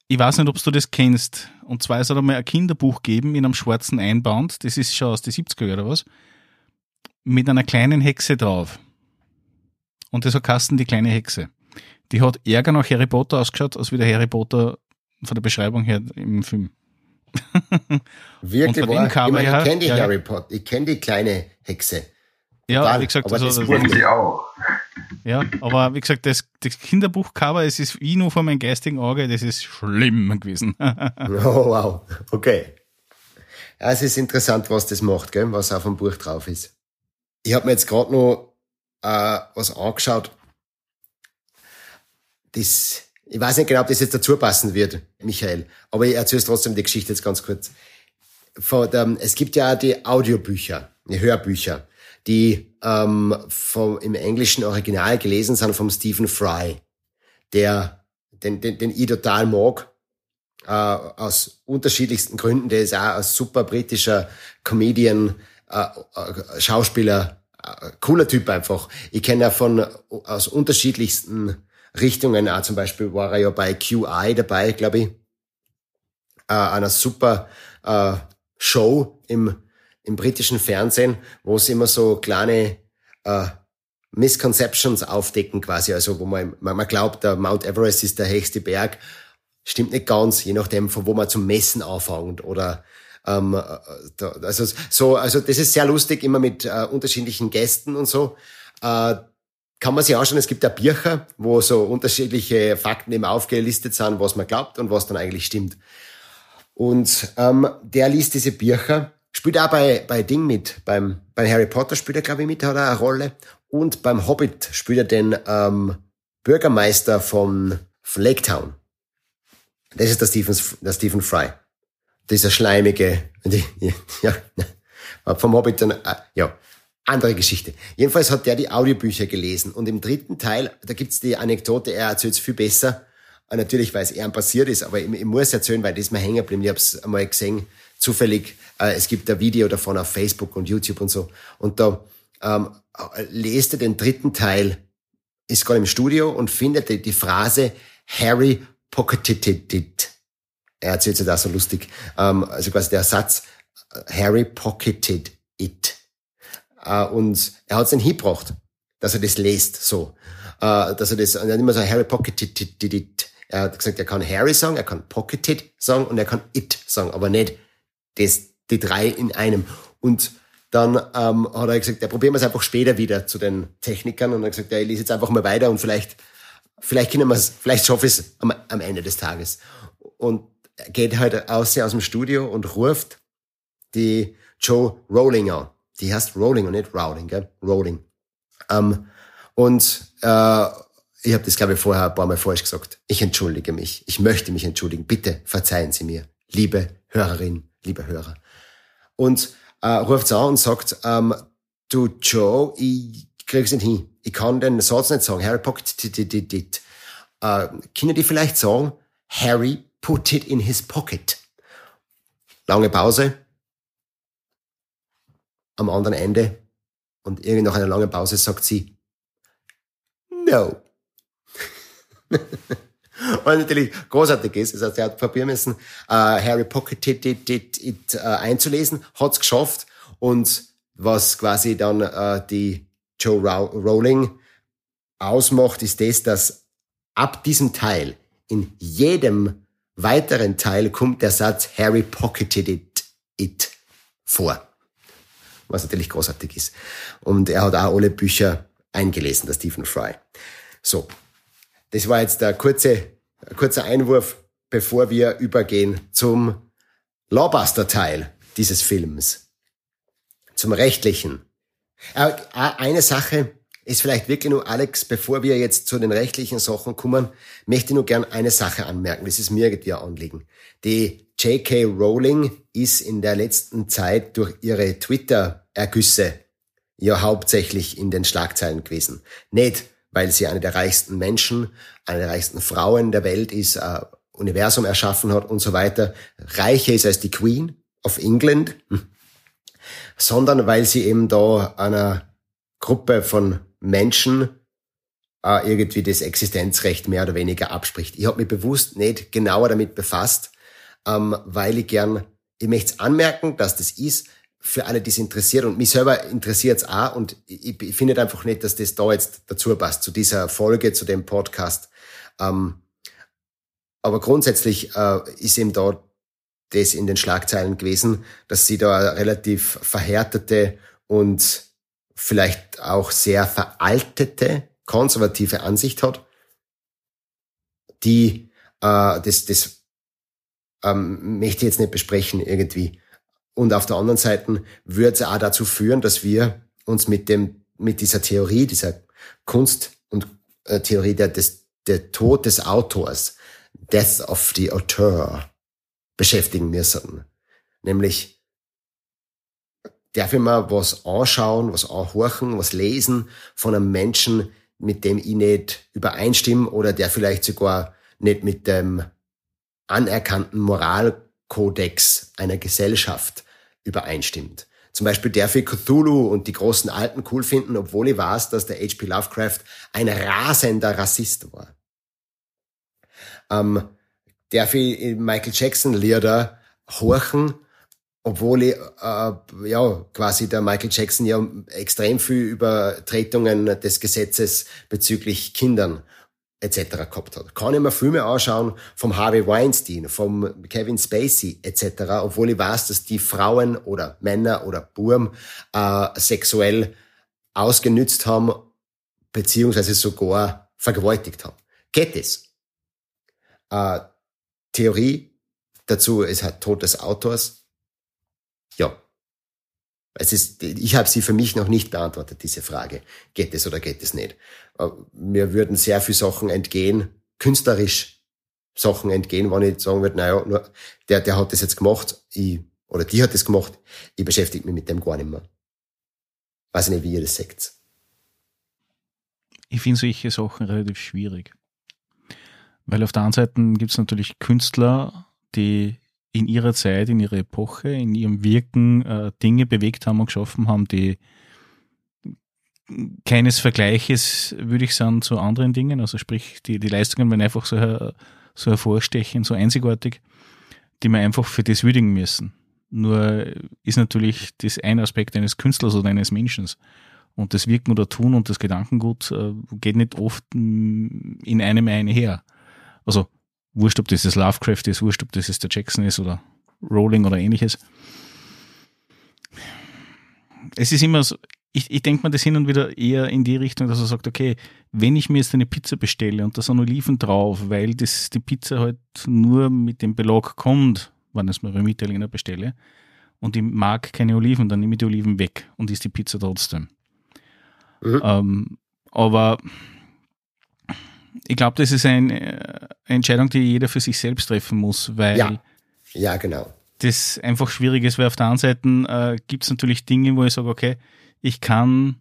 ich weiß nicht, ob du das kennst. Und zwar ist da mal ein Kinderbuch geben in einem schwarzen Einband. Das ist schon aus den 70er oder was mit einer kleinen Hexe drauf. Und das hat Kasten die kleine Hexe. Die hat ärger nach Harry Potter ausgeschaut, als wie der Harry Potter von der Beschreibung her im Film. Wirklich wahr? Ich, ich kenne die ja, Harry Potter, ich kenne die kleine Hexe. Ja, Total. wie gesagt, aber also, das das sie auch. Ja, aber wie gesagt, das, das Kinderbuchcover, es ist wie nur vor meinem geistigen Auge, das ist schlimm gewesen. oh, wow. Okay. Ja, es ist interessant, was das macht, gell? was auf dem Buch drauf ist. Ich habe mir jetzt gerade noch äh, was angeschaut. Das, ich weiß nicht genau, ob das jetzt dazu passen wird, Michael, aber ich erzähle trotzdem die Geschichte jetzt ganz kurz. Von der, es gibt ja die Audiobücher, die Hörbücher, die ähm, vom, im englischen Original gelesen sind vom Stephen Fry, der den, den, den ich total mag, äh, aus unterschiedlichsten Gründen. Der ist auch ein super britischer Comedian, äh, äh, Schauspieler, äh, cooler Typ einfach. Ich kenne ja von aus unterschiedlichsten Richtungen, auch zum Beispiel war er ja bei QI dabei, glaube ich, äh, einer super äh, Show im, im britischen Fernsehen, wo es immer so kleine äh, Misconceptions aufdecken quasi, also wo man, man glaubt, der Mount Everest ist der höchste Berg, stimmt nicht ganz, je nachdem, von wo man zum Messen anfängt oder ähm, äh, da, also so, also das ist sehr lustig, immer mit äh, unterschiedlichen Gästen und so. Äh, kann man sich anschauen, es gibt ja Bücher, wo so unterschiedliche Fakten eben aufgelistet sind, was man glaubt und was dann eigentlich stimmt. Und ähm, der liest diese Bücher, spielt auch bei, bei Ding mit, beim, bei Harry Potter spielt er, glaube ich, mit, hat er eine Rolle. Und beim Hobbit spielt er den ähm, Bürgermeister von, Lake. Das ist der Stephen, der Stephen Fry. Dieser schleimige, die, ja, vom Hobbit dann, äh, ja, andere Geschichte. Jedenfalls hat der die Audiobücher gelesen und im dritten Teil, da gibt's die Anekdote, er erzählt es viel besser, Natürlich, weil es eher passiert ist, aber ich, ich muss erzählen, weil das mir hängen geblieben. Ich habe es einmal gesehen, zufällig. Äh, es gibt ein Video davon auf Facebook und YouTube und so. Und da ähm, lest er den dritten Teil, ist gerade im Studio und findet die, die Phrase Harry pocketed it. Er erzählt es da so lustig. Ähm, also quasi der Satz Harry pocketed it. Äh, und er hat es dann hingebracht, dass er das lest, so. Äh, dass er das, er hat immer so Harry pocketed it. Er hat gesagt, er kann Harry sagen, er kann Pocketed sagen und er kann It sagen, aber nicht das, die drei in einem. Und dann ähm, hat er gesagt, ja, probieren wir es einfach später wieder zu den Technikern und er hat gesagt, ja, ich lese jetzt einfach mal weiter und vielleicht, vielleicht können wir es, vielleicht schaffe ich es am, am Ende des Tages. Und er geht halt aus, aus dem Studio und ruft die Joe Rowling an. Die heißt Rowling und nicht Rowling, gell? Rowling. Ähm, und äh, ich habe das, glaube ich, vorher ein paar Mal falsch gesagt. Ich entschuldige mich. Ich möchte mich entschuldigen. Bitte verzeihen Sie mir, liebe Hörerin, liebe Hörer. Und äh, ruft an und sagt, ähm, du Joe, ich krieg's nicht hin. Ich kann den Satz nicht sagen. Harry Pocket it. Äh, können die vielleicht sagen, Harry put it in his pocket? Lange Pause. Am anderen Ende. Und irgendwie nach einer langen Pause sagt sie, no. Und natürlich großartig ist, das heißt, er hat probieren müssen, äh, Harry Pocket it, it, it, it äh, einzulesen, hat's geschafft und was quasi dann äh, die Joe Rowling ausmacht, ist das, dass ab diesem Teil in jedem weiteren Teil kommt der Satz Harry pocketed it, it vor. Was natürlich großartig ist. Und er hat auch alle Bücher eingelesen, der Stephen Fry. So, das war jetzt der kurze, kurzer Einwurf, bevor wir übergehen zum Lawbuster-Teil dieses Films. Zum rechtlichen. Äh, eine Sache ist vielleicht wirklich nur, Alex, bevor wir jetzt zu den rechtlichen Sachen kommen, möchte ich nur gern eine Sache anmerken. Das ist mir irgendwie ein Anliegen. Die J.K. Rowling ist in der letzten Zeit durch ihre Twitter-Ergüsse ja hauptsächlich in den Schlagzeilen gewesen. Nicht, weil sie eine der reichsten Menschen, eine der reichsten Frauen der Welt ist, äh, Universum erschaffen hat und so weiter, reicher ist als die Queen of England, hm. sondern weil sie eben da einer Gruppe von Menschen äh, irgendwie das Existenzrecht mehr oder weniger abspricht. Ich habe mich bewusst nicht genauer damit befasst, ähm, weil ich gern, ich möchte es anmerken, dass das ist, für alle, die es interessiert und mich selber interessiert es auch und ich, ich finde einfach nicht, dass das da jetzt dazu passt, zu dieser Folge, zu dem Podcast. Ähm, aber grundsätzlich äh, ist eben da das in den Schlagzeilen gewesen, dass sie da relativ verhärtete und vielleicht auch sehr veraltete konservative Ansicht hat, die äh, das, das ähm, möchte ich jetzt nicht besprechen irgendwie. Und auf der anderen Seite würde es auch dazu führen, dass wir uns mit dem, mit dieser Theorie, dieser Kunst und äh, Theorie der, des, der Tod des Autors, Death of the Auteur, beschäftigen müssen. Nämlich, darf ich mal was anschauen, was anhorchen, was lesen von einem Menschen, mit dem ich nicht übereinstimme oder der vielleicht sogar nicht mit dem anerkannten Moralkodex einer Gesellschaft übereinstimmt. Zum Beispiel darf ich Cthulhu und die großen Alten cool finden, obwohl ich weiß, dass der H.P. Lovecraft ein rasender Rassist war. Ähm, darf ich Michael Jackson Lieder horchen, obwohl ich äh, ja quasi der Michael Jackson ja extrem viel Übertretungen des Gesetzes bezüglich Kindern etc. gehabt hat. Kann ich mir Filme anschauen vom Harvey Weinstein, vom Kevin Spacey etc., obwohl ich weiß, dass die Frauen oder Männer oder Burm äh, sexuell ausgenützt haben, beziehungsweise sogar vergewaltigt haben. Geht es? Äh, Theorie Dazu, es hat Tod des Autors. Es ist, ich habe sie für mich noch nicht beantwortet, diese Frage. Geht es oder geht es nicht? Äh, mir würden sehr viele Sachen entgehen, künstlerisch Sachen entgehen, wenn ich sagen würde, naja, nur der, der hat das jetzt gemacht, ich, oder die hat das gemacht, ich beschäftige mich mit dem gar nicht mehr. Weiß nicht, wie ihr das seht. Ich finde solche Sachen relativ schwierig. Weil auf der einen Seite gibt es natürlich Künstler, die in ihrer Zeit, in ihrer Epoche, in ihrem Wirken äh, Dinge bewegt haben und geschaffen haben, die keines Vergleiches, würde ich sagen, zu anderen Dingen. Also sprich, die, die Leistungen werden einfach so, so hervorstechen, so einzigartig, die man einfach für das würdigen müssen. Nur ist natürlich das ein Aspekt eines Künstlers oder eines Menschen. Und das Wirken oder Tun und das Gedankengut äh, geht nicht oft in einem einher. Also wurscht, ob das das Lovecraft ist, wurscht, ob das der Jackson ist oder Rowling oder ähnliches. Es ist immer so, ich, ich denke mal das hin und wieder eher in die Richtung, dass er sagt, okay, wenn ich mir jetzt eine Pizza bestelle und da sind Oliven drauf, weil das, die Pizza halt nur mit dem Belag kommt, wenn ich es mir beim Italiener bestelle, und ich mag keine Oliven, dann nehme ich die Oliven weg und isst die Pizza trotzdem. Mhm. Ähm, aber ich glaube, das ist eine äh, Entscheidung, die jeder für sich selbst treffen muss, weil ja, ja genau. das einfach schwierig ist, weil auf der einen Seite äh, gibt es natürlich Dinge, wo ich sage, okay, ich kann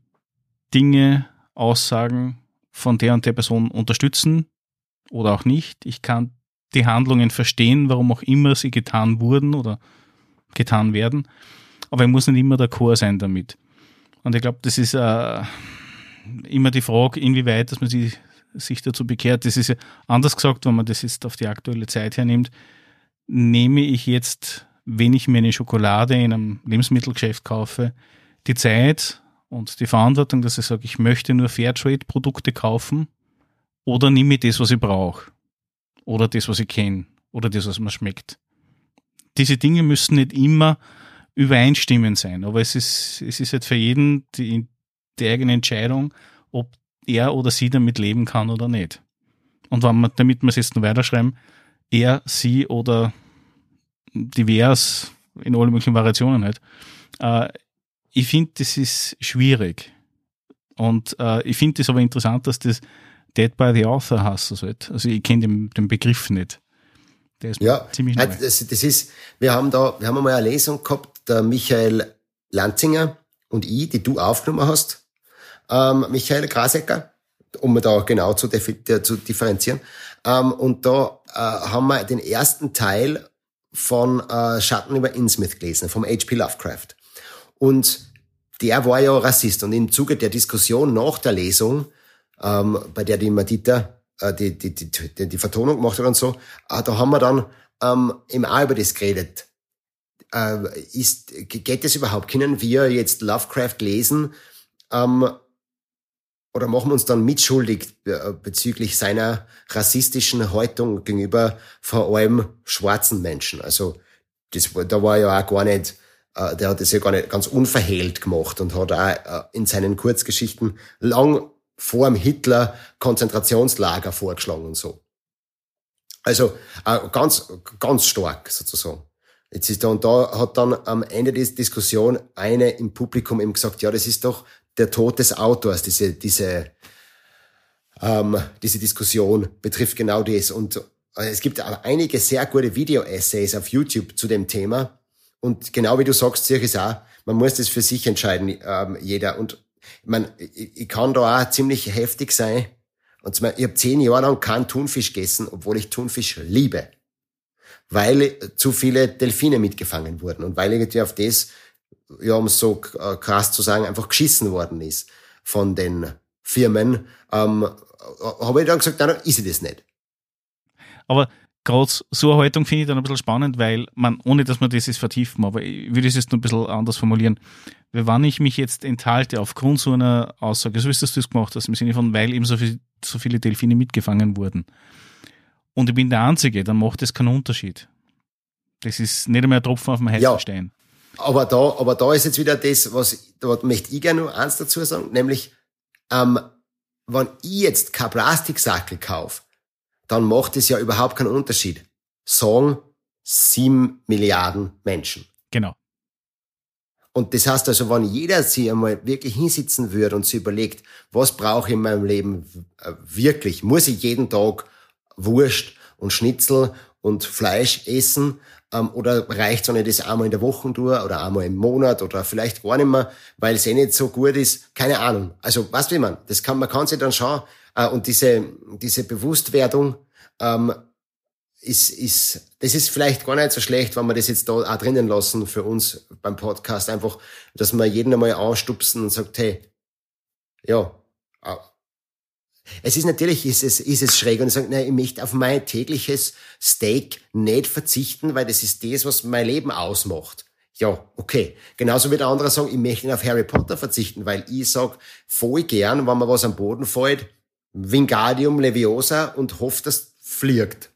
Dinge, Aussagen von der und der Person unterstützen oder auch nicht. Ich kann die Handlungen verstehen, warum auch immer sie getan wurden oder getan werden. Aber ich muss nicht immer der Chor sein damit. Und ich glaube, das ist äh, immer die Frage, inwieweit, dass man sie sich dazu bekehrt. Das ist ja anders gesagt, wenn man das jetzt auf die aktuelle Zeit hernimmt, nehme ich jetzt, wenn ich mir eine Schokolade in einem Lebensmittelgeschäft kaufe, die Zeit und die Verantwortung, dass ich sage, ich möchte nur Fairtrade-Produkte kaufen oder nehme ich das, was ich brauche oder das, was ich kenne oder das, was mir schmeckt. Diese Dinge müssen nicht immer übereinstimmend sein, aber es ist, es ist halt für jeden die, die eigene Entscheidung, ob er oder sie damit leben kann oder nicht. Und wenn man, damit wir es jetzt noch weiterschreiben, er, sie oder divers in allen möglichen Variationen halt. Äh, ich finde, das ist schwierig. Und äh, ich finde es aber interessant, dass das Dead by the Author heißt. Also, also ich kenne den, den Begriff nicht. Der ist ja, ziemlich neu. Das, das ist, wir haben da, wir haben einmal eine Lesung gehabt, der Michael Lanzinger und ich, die du aufgenommen hast ähm, Michael Grasecker, um da genau zu, zu differenzieren. Ähm, und da äh, haben wir den ersten Teil von äh, Schatten über Innsmouth gelesen, vom H.P. Lovecraft. Und der war ja Rassist. Und im Zuge der Diskussion nach der Lesung, ähm, bei der die Madita äh, die, die, die, die, die Vertonung gemacht hat und so, äh, da haben wir dann ähm, eben auch über das geredet. Äh, ist, geht es überhaupt? Können wir jetzt Lovecraft lesen, ähm, oder machen wir uns dann mitschuldig äh, bezüglich seiner rassistischen Haltung gegenüber vor allem schwarzen Menschen. Also das, da war ja auch gar nicht, äh, der hat das ja gar nicht ganz unverhehlt gemacht und hat auch äh, in seinen Kurzgeschichten lang vor dem Hitler Konzentrationslager vorgeschlagen und so. Also ganz, ganz stark sozusagen. Jetzt ist da und da hat dann am Ende der Diskussion eine im Publikum eben gesagt, ja, das ist doch der Tod des Autors, diese, diese, ähm, diese Diskussion betrifft genau das. Und äh, es gibt aber einige sehr gute Video-Essays auf YouTube zu dem Thema. Und genau wie du sagst, ist auch, man muss das für sich entscheiden, ähm, jeder. Und man, ich, ich kann da auch ziemlich heftig sein. Und zwar, ich habe zehn Jahre lang keinen Thunfisch gegessen, obwohl ich Thunfisch liebe. Weil zu viele Delfine mitgefangen wurden und weil irgendwie auf das ja, um es so äh, krass zu sagen, einfach geschissen worden ist von den Firmen, ähm, äh, habe ich dann gesagt, nein, ist ich das nicht. Aber gerade so eine Haltung finde ich dann ein bisschen spannend, weil man, ohne dass man das jetzt vertiefen, aber ich würde es jetzt noch ein bisschen anders formulieren. Wenn ich mich jetzt enthalte aufgrund so einer Aussage, so wie du das gemacht hast, im Sinne von, weil eben so, viel, so viele Delfine mitgefangen wurden, und ich bin der Einzige, dann macht das keinen Unterschied. Das ist nicht einmal ein Tropfen auf dem heißen ja. Stein. Aber da, aber da ist jetzt wieder das, was, da möchte ich gerne noch eins dazu sagen, nämlich, ähm, wenn ich jetzt kein Plastiksackel kaufe, dann macht es ja überhaupt keinen Unterschied. Sagen sieben Milliarden Menschen. Genau. Und das heißt also, wenn jeder sich einmal wirklich hinsitzen würde und sich überlegt, was brauche ich in meinem Leben äh, wirklich? Muss ich jeden Tag Wurst und Schnitzel und Fleisch essen? Ähm, oder reicht es, wenn ich das einmal in der Woche tue oder einmal im Monat oder vielleicht gar nicht mehr, weil es eh nicht so gut ist? Keine Ahnung. Also, weißt du, wie man? Das kann, man kann sich dann schauen. Äh, und diese, diese Bewusstwerdung, ähm, ist, ist, das ist vielleicht gar nicht so schlecht, wenn wir das jetzt da auch drinnen lassen für uns beim Podcast. Einfach, dass wir jeden einmal anstupsen und sagt, hey, ja, es ist natürlich, ist es, ist es schräg und ich sage, nein, ich möchte auf mein tägliches Steak nicht verzichten, weil das ist das, was mein Leben ausmacht. Ja, okay. Genauso wie der andere sagen, ich möchte nicht auf Harry Potter verzichten, weil ich sag voll gern, wenn mir was am Boden fällt, Vingadium Leviosa und hoffe, dass fliegt.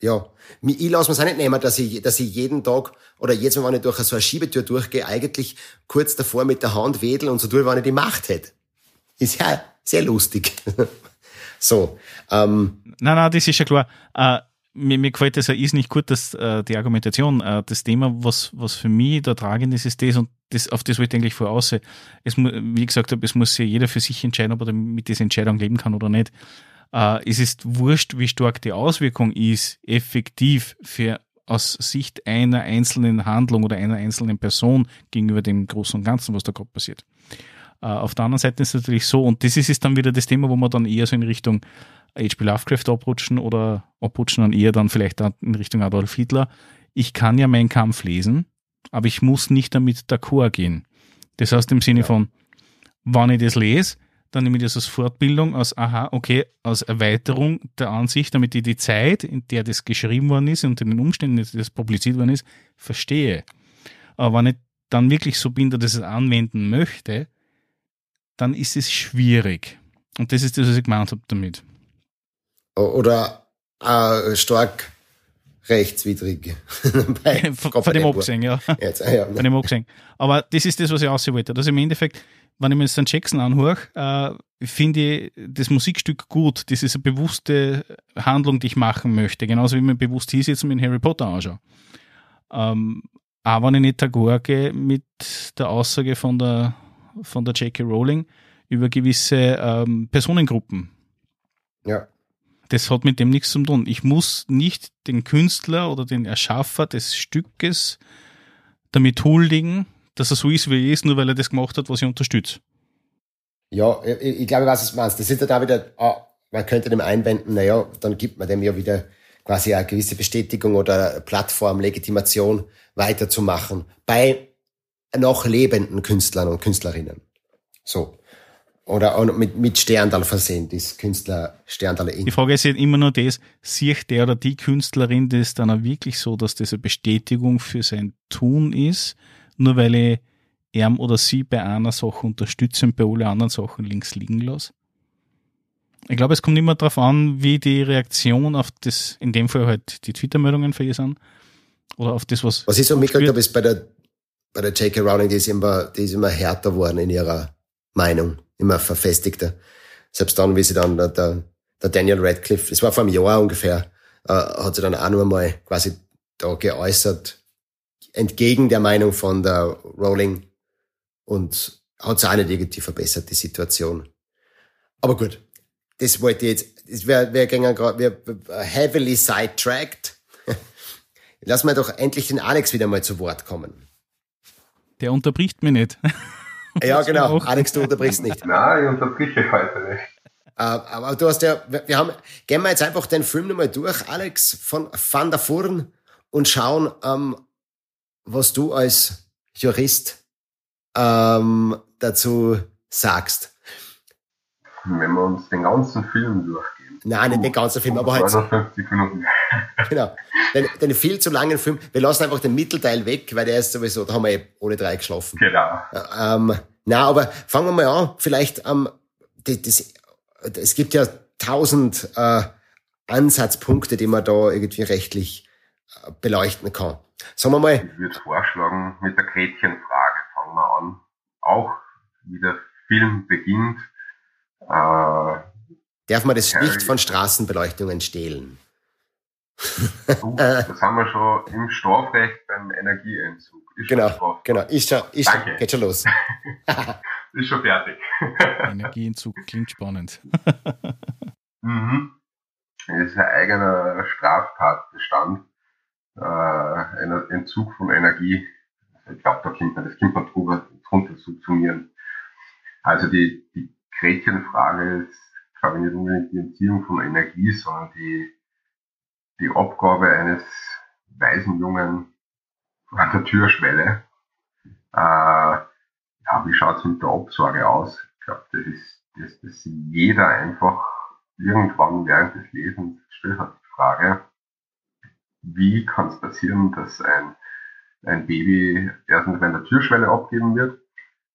Ja, ich lasse mir es auch nicht nehmen, dass ich, dass ich jeden Tag oder jetzt, wenn ich durch so eine Schiebetür durchgehe, eigentlich kurz davor mit der Hand wedel und so tue, wenn ich die Macht hätte. Ist ja sehr lustig. so. Ähm. Nein, nein, das ist ja klar. Äh, mir, mir gefällt das ja ist nicht gut, dass äh, die Argumentation, äh, das Thema, was, was für mich da tragend ist, ist das und das, auf das wollte ich eigentlich voraus. Es, wie gesagt habe, es muss ja jeder für sich entscheiden, ob er mit dieser Entscheidung leben kann oder nicht äh, es ist wurscht, wie stark die Auswirkung ist, effektiv für aus Sicht einer einzelnen Handlung oder einer einzelnen Person gegenüber dem Großen und Ganzen, was da gerade passiert. Äh, auf der anderen Seite ist es natürlich so, und das ist, ist dann wieder das Thema, wo wir dann eher so in Richtung H.P. Lovecraft abrutschen oder abrutschen dann eher dann vielleicht in Richtung Adolf Hitler. Ich kann ja meinen Kampf lesen, aber ich muss nicht damit d'accord gehen. Das heißt im Sinne ja. von, wann ich das lese, dann nehme ich das als Fortbildung, als aha, okay, als Erweiterung der Ansicht, damit ich die Zeit, in der das geschrieben worden ist und in den Umständen, in denen das publiziert worden ist, verstehe. Aber wenn ich dann wirklich so bin, dass ich es anwenden möchte, dann ist es schwierig. Und das ist das, was ich gemeint habe damit. Oder äh, stark rechtswidrig. Bei von, dem abgesehen, ja. Jetzt, ah, ja. Von dem abgesehen. Aber das ist das, was ich aussehen wollte. Dass im Endeffekt wenn ich mir jetzt den Jackson anhöre, äh, finde ich das Musikstück gut. Das ist eine bewusste Handlung, die ich machen möchte. Genauso wie mir bewusst hieß jetzt mit Harry Potter anschaue. Ähm, aber wenn ich nicht d'accord gehe mit der Aussage von der, von der J.K. Rowling über gewisse ähm, Personengruppen. Ja. Das hat mit dem nichts zu tun. Ich muss nicht den Künstler oder den Erschaffer des Stückes damit huldigen, dass er so ist, wie er ist, nur weil er das gemacht hat, was ich unterstütze. Ja, ich, ich glaube, was du meinst. Das ist ja da wieder, ah, man könnte dem einwenden, naja, dann gibt man dem ja wieder quasi eine gewisse Bestätigung oder Plattform, Legitimation weiterzumachen bei noch lebenden Künstlern und Künstlerinnen. So. Oder auch mit, mit Sterndal versehen, das Künstler Sterndal Die Frage ist ja immer nur das, sieht der oder die Künstlerin das dann auch wirklich so, dass das eine Bestätigung für sein Tun ist? nur weil ich er oder sie bei einer Sache unterstütze und bei allen anderen Sachen links liegen lasse. Ich glaube, es kommt immer darauf an, wie die Reaktion auf das, in dem Fall halt die Twitter-Meldungen für ihr sind. Oder auf das, was. Was ich so mitgekriegt habe, ist bei der, bei der J.K. Rowling, die ist immer, die ist immer härter geworden in ihrer Meinung. Immer verfestigter. Selbst dann, wie sie dann, der, der Daniel Radcliffe, das war vor einem Jahr ungefähr, äh, hat sie dann auch noch einmal quasi da geäußert, entgegen der Meinung von der Rowling und hat es auch nicht irgendwie verbessert, die Situation. Aber gut, das wollte ich jetzt, das wär, wär, wär heavily sidetracked. Lass mal doch endlich den Alex wieder mal zu Wort kommen. Der unterbricht mich nicht. ja, genau. Alex, du unterbrichst nicht. Nein, ich unterbreche heute nicht. Äh, aber du hast ja, wir haben, gehen wir jetzt einfach den Film nochmal durch, Alex, von Van der Furn und schauen, ähm, was du als Jurist ähm, dazu sagst. Wenn wir uns den ganzen Film durchgehen. Nein, nicht den ganzen Film, aber halt. 50 Minuten. genau. Den, den viel zu langen Film. Wir lassen einfach den Mittelteil weg, weil der ist sowieso, da haben wir eh alle drei geschlafen. Genau. Ähm, na, aber fangen wir mal an. Vielleicht, ähm, das, das, es gibt ja tausend äh, Ansatzpunkte, die man da irgendwie rechtlich äh, beleuchten kann. Sagen wir mal. Ich würde vorschlagen, mit der Gretchenfrage fangen wir an. Auch wie der Film beginnt. Äh, Darf man das Licht von Straßenbeleuchtungen stehlen? Uh, das haben wir schon im Strafrecht beim Energieentzug. Ist genau, genau. Ist schon, ist schon, geht schon los. ist schon fertig. Energieentzug klingt spannend. mhm. Das ist ein eigener Straftatbestand. Äh, Entzug von Energie. Ich glaube, da kommt man, das kommt man drüber, drunter subsumieren. Also die, die Gretchenfrage ist, glaube ich, nicht unbedingt die Entziehung von Energie, sondern die, die Abgabe eines weisen Jungen an der Türschwelle. Äh, ja, wie schaut's mit der Absorge aus? Ich glaube, das ist, das, das jeder einfach irgendwann während des Lesens stellt hat die Frage, wie kann es passieren, dass ein, ein Baby erstens bei der Türschwelle abgeben wird,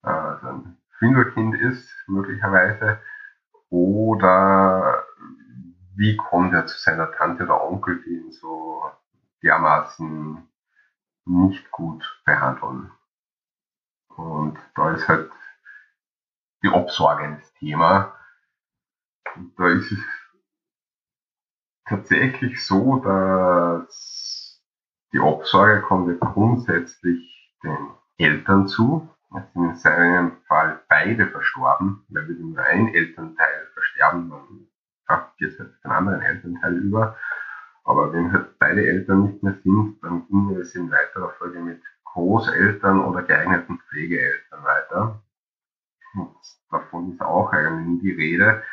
also ein Findelkind ist, möglicherweise, oder wie kommt er zu seiner Tante oder Onkel, die ihn so dermaßen nicht gut behandeln. Und da ist halt die Obsorge ein Thema. Und da ist es tatsächlich so, dass die Obsorge kommt ja grundsätzlich den Eltern zu. Es sind in seinem Fall beide verstorben, weil wir nur ein Elternteil versterben, dann geht es halt den anderen Elternteil über. Aber wenn halt beide Eltern nicht mehr sind, dann ging es in weiterer Folge mit Großeltern oder geeigneten Pflegeeltern weiter. Und davon ist auch eigentlich die Rede.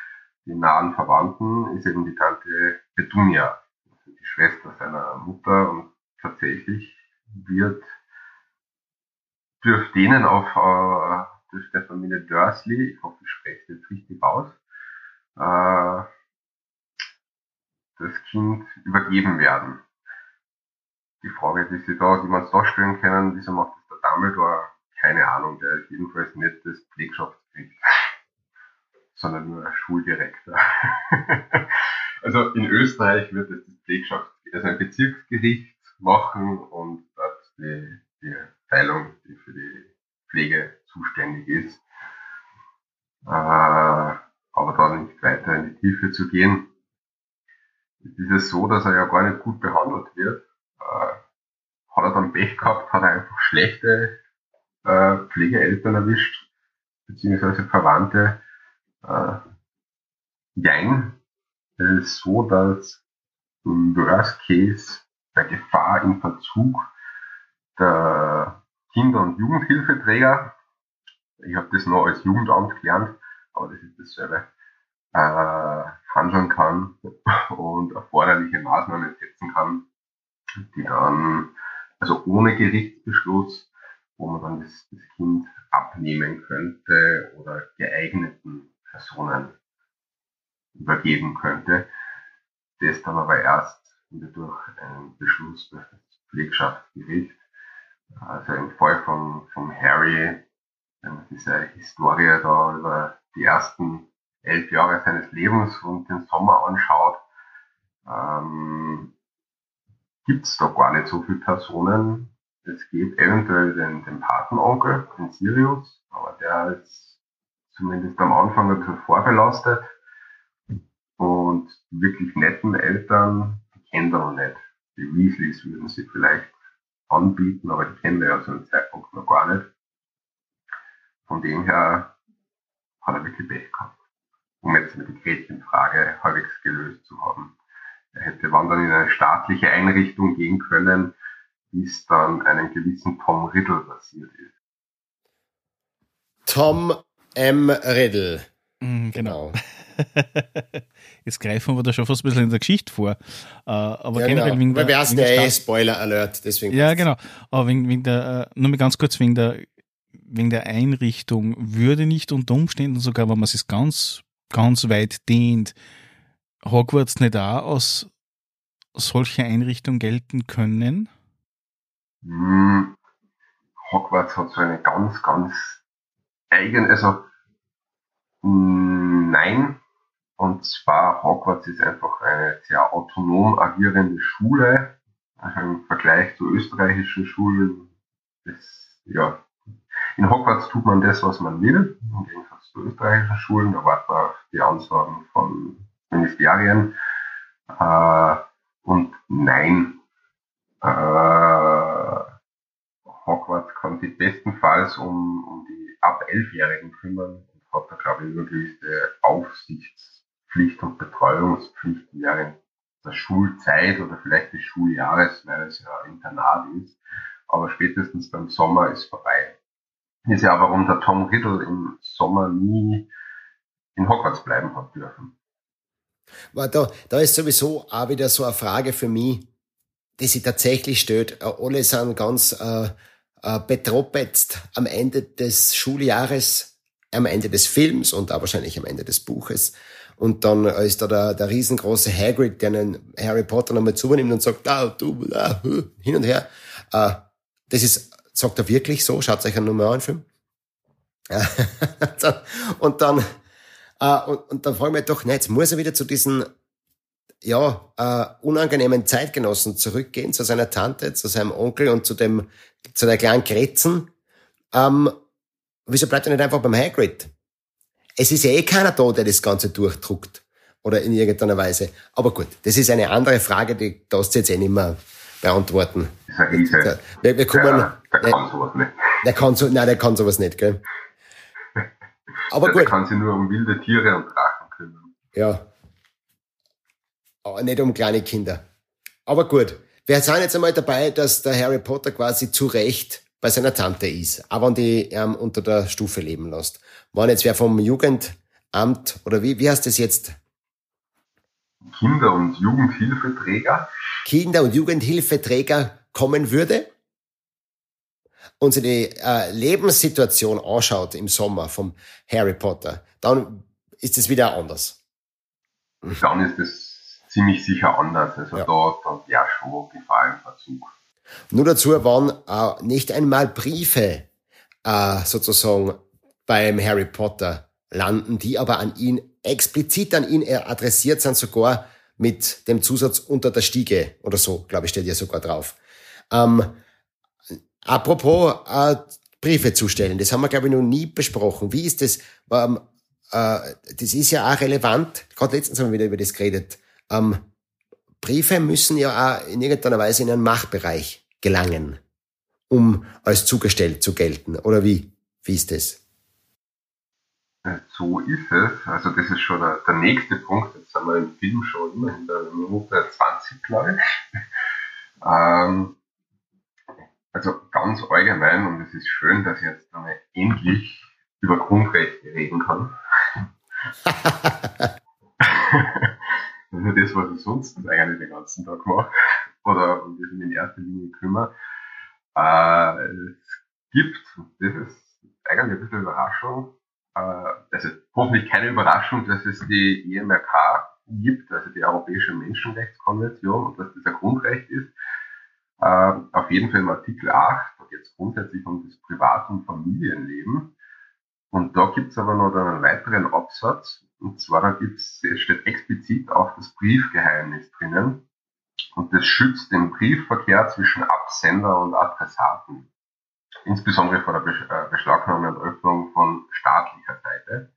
Die nahen Verwandten ist eben die Tante Petunia, also die Schwester seiner Mutter und tatsächlich wird durch denen auf äh, durch der Familie Dursley, ich hoffe, ich spreche es jetzt richtig aus, äh, das Kind übergeben werden. Die Frage, die Sie da, die man da stellen können, wieso macht das der Dumbledore? Keine Ahnung, der ist jedenfalls nicht das Pflegschaftsgericht, sondern nur ein Schuldirektor. also in Österreich wird es das Pflegschaft, also ein Bezirksgericht machen und dort die, die Teilung, die für die Pflege zuständig ist. Äh, aber da nicht weiter in die Tiefe zu gehen ist es so, dass er ja gar nicht gut behandelt wird. Äh, hat er dann Pech gehabt, hat er einfach schlechte äh, Pflegeeltern erwischt, beziehungsweise Verwandte. Äh, jein. Es ist so, dass im Worst Case der Gefahr im Verzug der Kinder- und Jugendhilfeträger, ich habe das noch als Jugendamt gelernt, aber das ist dasselbe, äh, handeln kann und erforderliche Maßnahmen setzen kann, die dann, also ohne Gerichtsbeschluss, wo man dann das, das Kind abnehmen könnte oder geeigneten Personen übergeben könnte. Das dann aber erst durch einen Beschluss durch das Pflegschaftsgericht. Also im Fall von, von Harry, wenn man diese Historie da über die ersten elf Jahre seines Lebens und den Sommer anschaut, ähm, gibt es da gar nicht so viele Personen. Es gibt eventuell den, den Patenonkel, den Sirius, aber der ist zumindest am Anfang ein vorbelastet. Und wirklich netten Eltern, die kennt er noch nicht. Die Weasleys würden sie vielleicht anbieten, aber die kennen wir ja zu einem Zeitpunkt noch gar nicht. Von dem her hat er wirklich Pech gehabt um jetzt mit der Gretchenfrage halbwegs gelöst zu haben. Er hätte wandern in eine staatliche Einrichtung gehen können, wie es dann einem gewissen Tom Riddle passiert ist. Tom M. Riddle. Mhm, genau. Jetzt greifen wir da schon fast ein bisschen in der Geschichte vor. Äh, aber ja, generell genau. wegen der, Weil wir ja eh Spoiler Alert, deswegen. Ja, genau. Aber wegen, wegen der, äh, nur mal ganz kurz wegen der, wegen der Einrichtung würde nicht unter Umständen sogar, wenn man es ganz ganz weit dehnt, Hogwarts nicht auch aus solcher Einrichtung gelten können? Hm, Hogwarts hat so eine ganz, ganz eigene, also hm, nein. Und zwar Hogwarts ist einfach eine sehr autonom agierende Schule. Also im Vergleich zu österreichischen Schulen ist, ja, in Hogwarts tut man das, was man will, im Gegensatz zu österreichischen Schulen. Da warten man auf die Ansagen von Ministerien. Äh, Und nein, äh, Hogwarts kann sich bestenfalls um, um die ab elfjährigen kümmern und hat da, glaube ich, wirklich Aufsichtspflicht und Betreuungspflicht während der Schulzeit oder vielleicht des Schuljahres, weil es ja Internat ist. Aber spätestens beim Sommer ist vorbei. Ist ja warum der Tom Riddle im Sommer nie in Hogwarts bleiben hat dürfen. Da, da ist sowieso auch wieder so eine Frage für mich, die sich tatsächlich stellt. Äh, alle sind ganz äh, äh, betroppet am Ende des Schuljahres, am Ende des Films und auch wahrscheinlich am Ende des Buches. Und dann ist da der, der riesengroße Hagrid, der einen Harry Potter nochmal zunimmt und sagt, ah, du, ah, hin und her. Äh, das ist, sagt er wirklich so? Schaut euch einen normalen Film. und dann, äh, und, und dann frage ich mich doch, nein, jetzt muss er wieder zu diesen ja, äh, unangenehmen Zeitgenossen zurückgehen, zu seiner Tante, zu seinem Onkel und zu dem, zu der kleinen Kretzen. Ähm, wieso bleibt er nicht einfach beim Hagrid? Es ist ja eh keiner da, der das Ganze durchdruckt. Oder in irgendeiner Weise. Aber gut, das ist eine andere Frage, die darfst du jetzt eh nicht mehr beantworten. Der, wir, wir kommen, der, der kann sowas nicht. Der kann so, nein, der kann sowas nicht, gell? Aber gut. Der kann sich nur um wilde Tiere und Drachen kümmern. Ja. Aber nicht um kleine Kinder. Aber gut. Wir sind jetzt einmal dabei, dass der Harry Potter quasi zu Recht bei seiner Tante ist, aber wenn die ähm, unter der Stufe leben lässt. Wenn jetzt wer vom Jugendamt oder wie, wie heißt das jetzt? Kinder- und Jugendhilfeträger. Kinder- und Jugendhilfeträger kommen würde und sich die äh, Lebenssituation anschaut im Sommer vom Harry Potter, dann ist es wieder anders. Dann ist es ziemlich sicher anders. Also ja. da, da wäre schon Gefahr im Verzug. Nur dazu waren äh, nicht einmal Briefe äh, sozusagen beim Harry Potter landen, die aber an ihn explizit an ihn adressiert sind, sogar mit dem Zusatz unter der Stiege oder so, glaube ich, steht ja sogar drauf. Ähm, Apropos äh, Briefe zustellen, das haben wir, glaube ich, noch nie besprochen. Wie ist das? Ähm, äh, das ist ja auch relevant. Gerade letztens haben wir wieder über das geredet. Ähm, Briefe müssen ja auch in irgendeiner Weise in einen Machtbereich gelangen, um als zugestellt zu gelten. Oder wie? Wie ist das? So ist es. Also das ist schon der, der nächste Punkt. Jetzt sind wir im Film schon immer in der Minute 20, glaube ich. ähm, also ganz allgemein, und es ist schön, dass ich jetzt einmal endlich über Grundrechte reden kann. das ist ja das, was ich sonst eigentlich den ganzen Tag mache. Oder um das in erster Linie kümmere. Äh, es gibt, das ist eigentlich ein bisschen Überraschung, äh, also hoffentlich keine Überraschung, dass es die EMRK gibt, also die Europäische Menschenrechtskonvention, und dass das ein Grundrecht ist. Äh, auf jeden Fall im Artikel 8, da geht es grundsätzlich um das Privat- und Familienleben. Und da gibt es aber noch einen weiteren Absatz. Und zwar, da gibt's, steht explizit auch das Briefgeheimnis drinnen. Und das schützt den Briefverkehr zwischen Absender und Adressaten. Insbesondere vor der äh, Beschlagnahme und Öffnung von staatlicher Seite.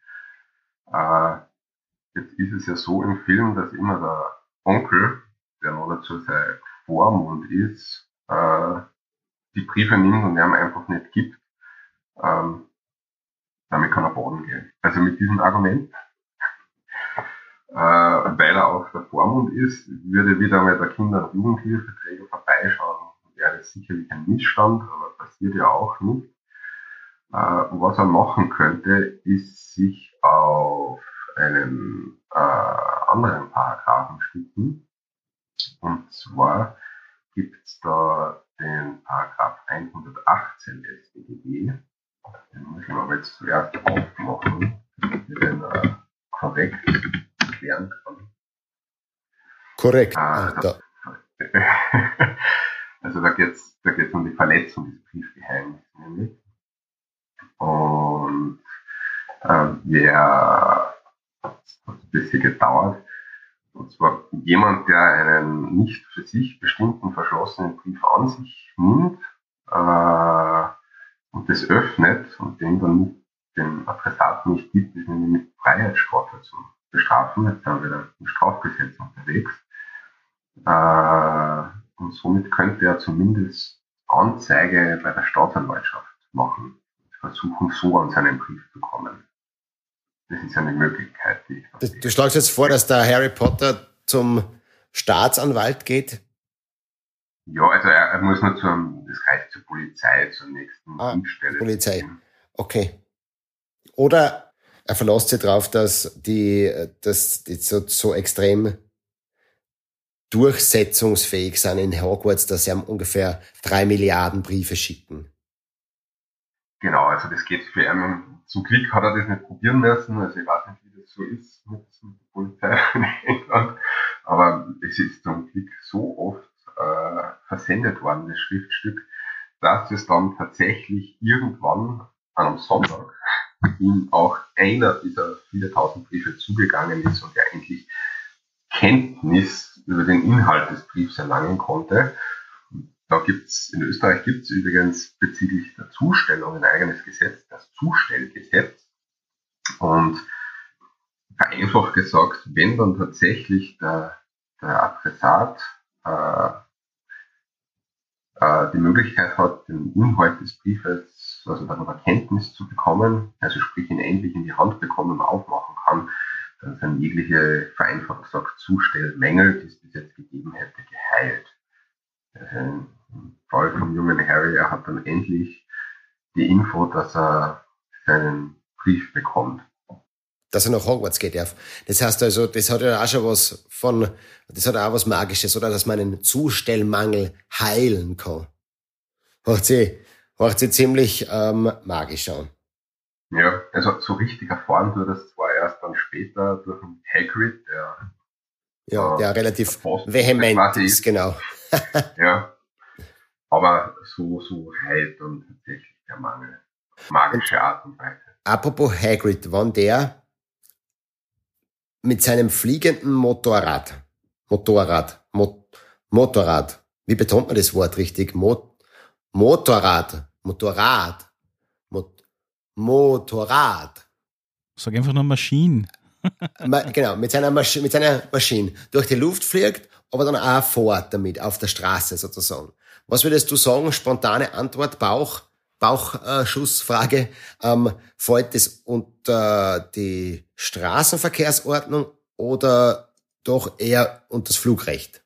Äh, jetzt ist es ja so im Film, dass immer der Onkel, der noch dazu sein Vormund ist, äh, die Briefe nimmt und ihm einfach nicht gibt, ähm, damit kann er baden gehen. Also mit diesem Argument, weil er auch der Vormund ist, würde wieder mal der Kinder- und Jugendhilfeträger vorbeischauen. Wäre das sicherlich ein Missstand, aber passiert ja auch nicht. Äh, was er machen könnte, ist sich auf einen äh, anderen Paragraphen stützen, und zwar gibt es da den Paragraph 118 StGB. Den muss ich aber jetzt zuerst aufmachen, den äh, korrekt erklären kann. Korrekt. Äh, ah, also da geht es da geht's um die Verletzung des Briefgeheimnisses nämlich. Und äh, wer hat ein bisschen gedauert, und zwar jemand, der einen nicht für sich bestimmten verschlossenen Brief an sich nimmt äh, und das öffnet und den dann dem Adressaten nicht gibt, ist nämlich mit Freiheitsstrafe zu bestrafen. Jetzt wir wieder im Strafgesetz unterwegs. Äh, und somit könnte er zumindest Anzeige bei der Staatsanwaltschaft machen. Versuchen, so an seinen Brief zu kommen. Das ist eine Möglichkeit, die ich du, du schlagst jetzt vor, dass der Harry Potter zum Staatsanwalt geht? Ja, also er, er muss nur zum, das reicht zur Polizei, zur nächsten ah, Dienststelle. Polizei. Okay. Oder er verlässt sich darauf, dass die, dass die so, so extrem durchsetzungsfähig sind in Hogwarts, dass sie ungefähr drei Milliarden Briefe schicken. Genau, also das geht für ihn. Zum Glück hat er das nicht probieren müssen. Also ich weiß nicht, wie das so ist mit, mit der Polizei in England. Aber es ist zum Glück so oft äh, versendet worden, das Schriftstück, dass es dann tatsächlich irgendwann an einem Sonntag ihm auch einer dieser 4000 Briefe zugegangen ist und er endlich Kenntnis über den Inhalt des Briefs erlangen konnte. Da gibt's in Österreich gibt's übrigens bezüglich der Zustellung ein eigenes Gesetz, das Zustellgesetz. Und vereinfacht gesagt, wenn dann tatsächlich der, der Adressat äh, äh, die Möglichkeit hat, den Inhalt des Briefes, also darüber Kenntnis zu bekommen, also sprich ihn endlich in die Hand bekommen und aufmachen kann, dann sind jegliche, vereinfacht gesagt, Zustellmängel, die es bis jetzt gegeben hätte, geheilt. Also Im Fall vom jungen Harry, er hat dann endlich die Info, dass er seinen Brief bekommt. Dass er nach Hogwarts geht darf. Das heißt also, das hat ja auch schon was von, das hat auch was Magisches, oder? Dass man einen Zustellmangel heilen kann. Macht sie, macht sie ziemlich ähm, magisch an. Ja, also so richtig erfahren du das zwar erst dann später durch den Hagrid, der ja, äh, der relativ vehement ist, genau. ja. Aber so, so heilt dann tatsächlich der Mangel. Magische Art und Weise. Apropos Hagrid, wann der mit seinem fliegenden Motorrad, Motorrad, Mo Motorrad, wie betont man das Wort richtig? Mo Motorrad, Motorrad, Mot Motorrad. Sag einfach nur Maschinen. genau, mit seiner, Masch mit seiner Maschine durch die Luft fliegt, aber dann auch fort damit, auf der Straße sozusagen. Was würdest du sagen, spontane Antwort, Bauch, Bauchschussfrage, ähm, fällt das unter die Straßenverkehrsordnung oder doch eher unter das Flugrecht?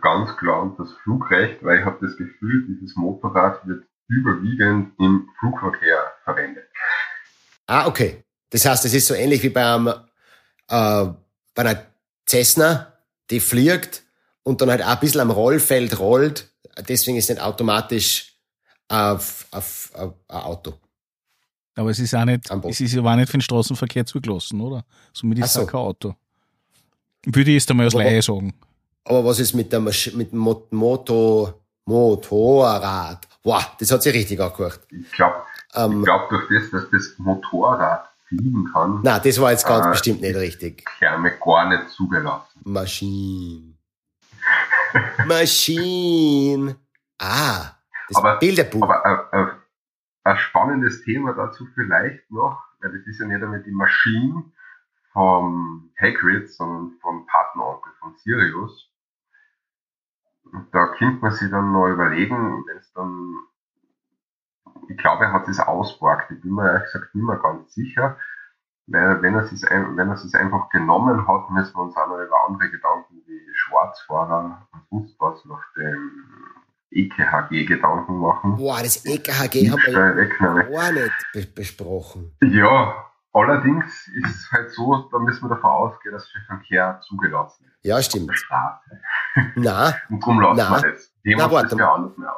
Ganz klar unter das Flugrecht, weil ich habe das Gefühl, dieses Motorrad wird überwiegend im Flugverkehr verwendet. Ah, okay. Das heißt, es ist so ähnlich wie beim, äh, bei einer Cessna, die fliegt und dann halt auch ein bisschen am Rollfeld rollt. Deswegen ist nicht automatisch auf, auf, auf ein Auto. Aber es ist auch nicht, es ist auch nicht für den Straßenverkehr zugelassen, oder? Somit ist es so. kein Auto. Würde ich jetzt einmal als Laie sagen. Aber was ist mit der Masch mit dem Moto, Motorrad? Wow, das hat sich richtig angehört. Ich glaube, ähm, ich glaube durch das, dass das Motorrad fliegen kann. Nein, das war jetzt ganz äh, bestimmt nicht richtig. Therme gar nicht zugelassen. Maschine. Maschine. Ah, das aber, Bilderbuch. Aber äh, äh, ein spannendes Thema dazu vielleicht noch, weil das ist ja nicht einmal die Maschine vom Hagrid, sondern vom Partneronkel von Sirius. Da könnte man sich dann noch überlegen, wenn es dann ich glaube, er hat es ausborgt. Ich bin mir ehrlich gesagt nicht mehr ganz sicher. Weil wenn er es wenn er es einfach genommen hat, müssen wir uns auch noch über andere Gedanken wie Schwarzfahrer und sonst was nach dem EKHG Gedanken machen. Boah, das EKHG haben wir gar nicht be besprochen. Ja, allerdings ist es halt so, da müssen wir davon ausgehen, dass für Verkehr zugelassen ist. Ja, stimmt. Na, und darum lassen na, wir das. Dem na, warte mal. anders mehr.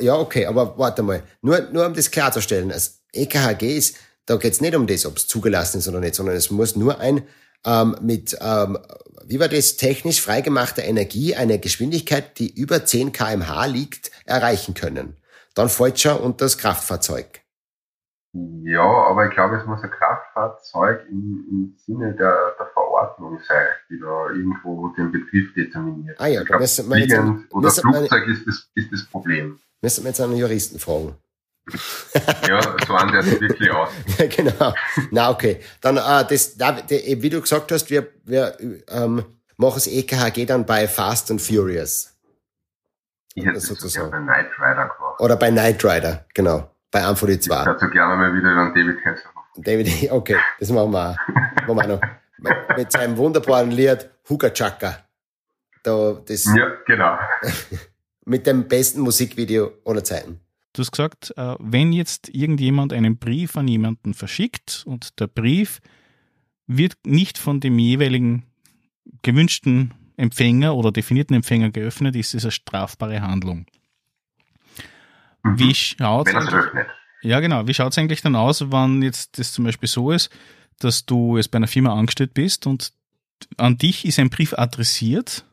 Ja, okay, aber warte mal. Nur, nur um das klarzustellen. Das EKHG ist, da geht's nicht um das, ob es zugelassen ist oder nicht, sondern es muss nur ein ähm, mit, ähm, wie war das, technisch freigemachter Energie eine Geschwindigkeit, die über 10 kmh liegt, erreichen können. Dann fällt schon unter das Kraftfahrzeug. Ja, aber ich glaube, es muss ein Kraftfahrzeug im, im Sinne der, der Verordnung sein, die da irgendwo den Betrieb determiniert. Ah ja, ich glaub, oder Flugzeug ist das, ist das Problem. Müssen wir jetzt einen Juristen fragen. ja, so an der sieht wirklich aus. ja, genau. Na, okay. Dann, äh, das, wie du gesagt hast, wir, wir ähm, mache das EKHG dann bei Fast and Furious. Ich hätte sozusagen bei Knight Rider gemacht. Oder bei Knight Rider, genau. Bei einem von den zwei. Ich dazu gerne mal wieder über David Hasselhoff. David, okay, das machen wir auch. machen wir noch. Mit seinem wunderbaren Lied Huga Chaka. Da, das, ja, genau. mit dem besten Musikvideo aller Zeiten. Du hast gesagt, äh, wenn jetzt irgendjemand einen Brief an jemanden verschickt und der Brief wird nicht von dem jeweiligen gewünschten Empfänger oder definierten Empfänger geöffnet, ist es eine strafbare Handlung. Mhm. Wie schaut es Ja, genau. Wie schaut es eigentlich dann aus, wenn jetzt das zum Beispiel so ist, dass du jetzt bei einer Firma angestellt bist und an dich ist ein Brief adressiert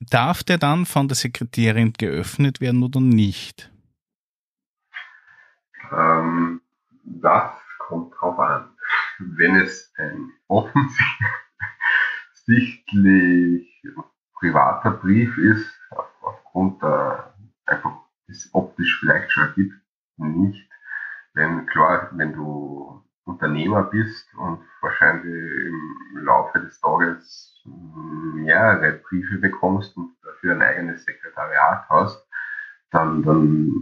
Darf der dann von der Sekretärin geöffnet werden oder nicht? Ähm, das kommt drauf an. Wenn es ein offensichtlich privater Brief ist, aufgrund der, einfach es optisch vielleicht schon gibt, nicht. Wenn klar, wenn du Unternehmer bist und wahrscheinlich im Laufe des Tages mehrere Briefe bekommst und dafür ein eigenes Sekretariat hast, dann, dann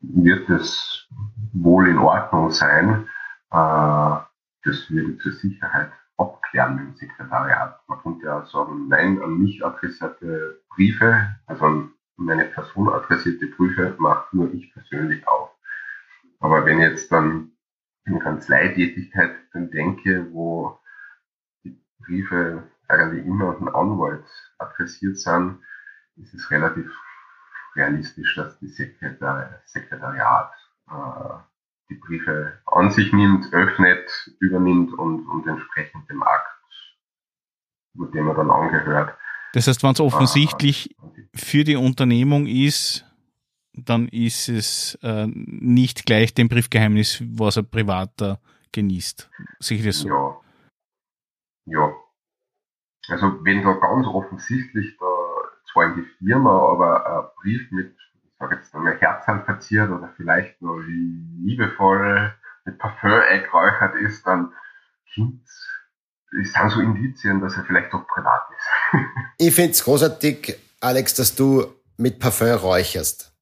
wird es wohl in Ordnung sein. Äh, das würde zur Sicherheit abklären mit dem Sekretariat. Man könnte ja sagen, nein, an mich adressierte Briefe, also an meine Person adressierte Briefe macht nur ich persönlich auf. Aber wenn jetzt dann in Kanzleitätigkeit denke, wo die Briefe eigentlich immer an den Anwalt adressiert sind, ist es relativ realistisch, dass die Sekretari Sekretariat äh, die Briefe an sich nimmt, öffnet, übernimmt und, und entsprechend dem Akt, mit dem er dann angehört. Das heißt, wenn es offensichtlich äh, für die Unternehmung ist, dann ist es äh, nicht gleich dem Briefgeheimnis, was ein Privater genießt. Sicher das so? Ja. Ja. Also wenn da ganz offensichtlich da zwar in die Firma, aber ein Brief mit, ich sage jetzt einmal Herzern verziert oder vielleicht nur liebevoll mit Parfum eingeräuchert ist, dann sind es sind so Indizien, dass er vielleicht doch privat ist. ich finde es großartig, Alex, dass du mit Parfum räucherst.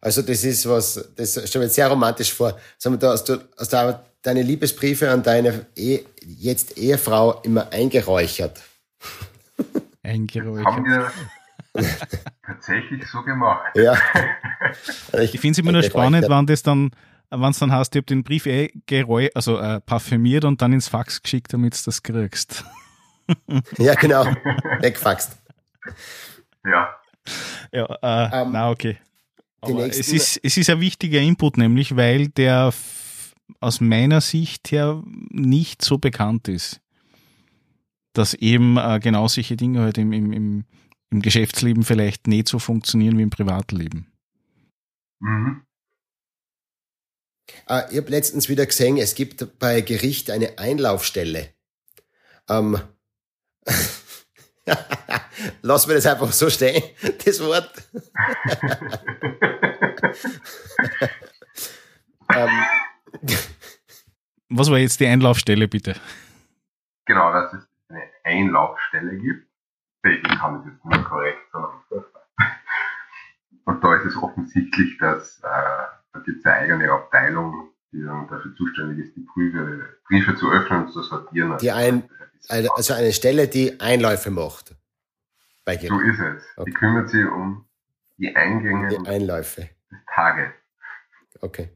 Also das ist was, das stelle mir sehr romantisch vor. Sagen wir, da hast du, hast du deine Liebesbriefe an deine eh, jetzt Ehefrau immer eingeräuchert. Eingeräuchert. Haben wir tatsächlich so gemacht. Ja. Ich, ich finde es immer nur spannend, wenn das dann, wenn es dann heißt, ich habe den Brief eh geräu also äh, parfümiert und dann ins Fax geschickt, damit du das kriegst. ja, genau. Wegfaxt. Ja. Ja, äh, um, ähm, na okay. Aber es ist, es ist ein wichtiger Input, nämlich weil der aus meiner Sicht her nicht so bekannt ist. Dass eben äh, genau solche Dinge halt im, im, im, im Geschäftsleben vielleicht nicht so funktionieren wie im Privatleben. Mhm. Äh, ich habe letztens wieder gesehen, es gibt bei Gericht eine Einlaufstelle. Ähm, Lass mir das einfach so stehen, das Wort. ähm. Was war jetzt die Einlaufstelle, bitte? Genau, dass es eine Einlaufstelle gibt. Ich kann das jetzt nicht korrekt sagen. Und da ist es offensichtlich, dass äh, gibt es eine eigene Abteilung, die dann dafür zuständig ist, die Briefe, Briefe zu öffnen und zu sortieren. Die ein, also eine Stelle, die Einläufe macht. Bei so ist es. Okay. Die kümmert sich um die Eingänge die Einläufe. des Tages. Okay.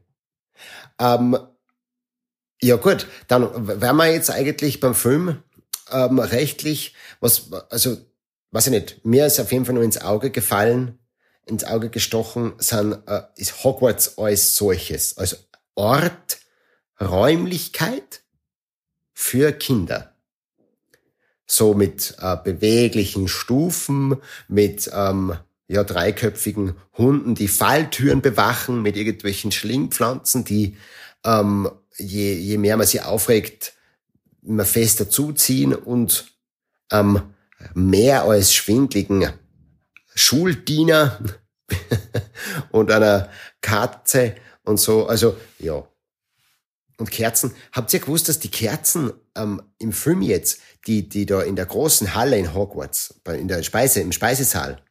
Ähm, ja gut, dann wären wir jetzt eigentlich beim Film ähm, rechtlich, was, also, weiß ich nicht, mir ist auf jeden Fall nur ins Auge gefallen, ins Auge gestochen, sind, äh, ist Hogwarts als solches. Also Ort, Räumlichkeit für Kinder. So mit äh, beweglichen Stufen, mit ähm, ja, dreiköpfigen Hunden, die Falltüren bewachen, mit irgendwelchen Schlingpflanzen, die ähm, je, je mehr man sie aufregt, immer fester zuziehen und ähm, mehr als schwindligen Schuldiener und einer Katze und so. Also ja, und Kerzen. Habt ihr gewusst, dass die Kerzen ähm, im Film jetzt, die, die da in der großen Halle in Hogwarts, in der Speise, im Speisesaal,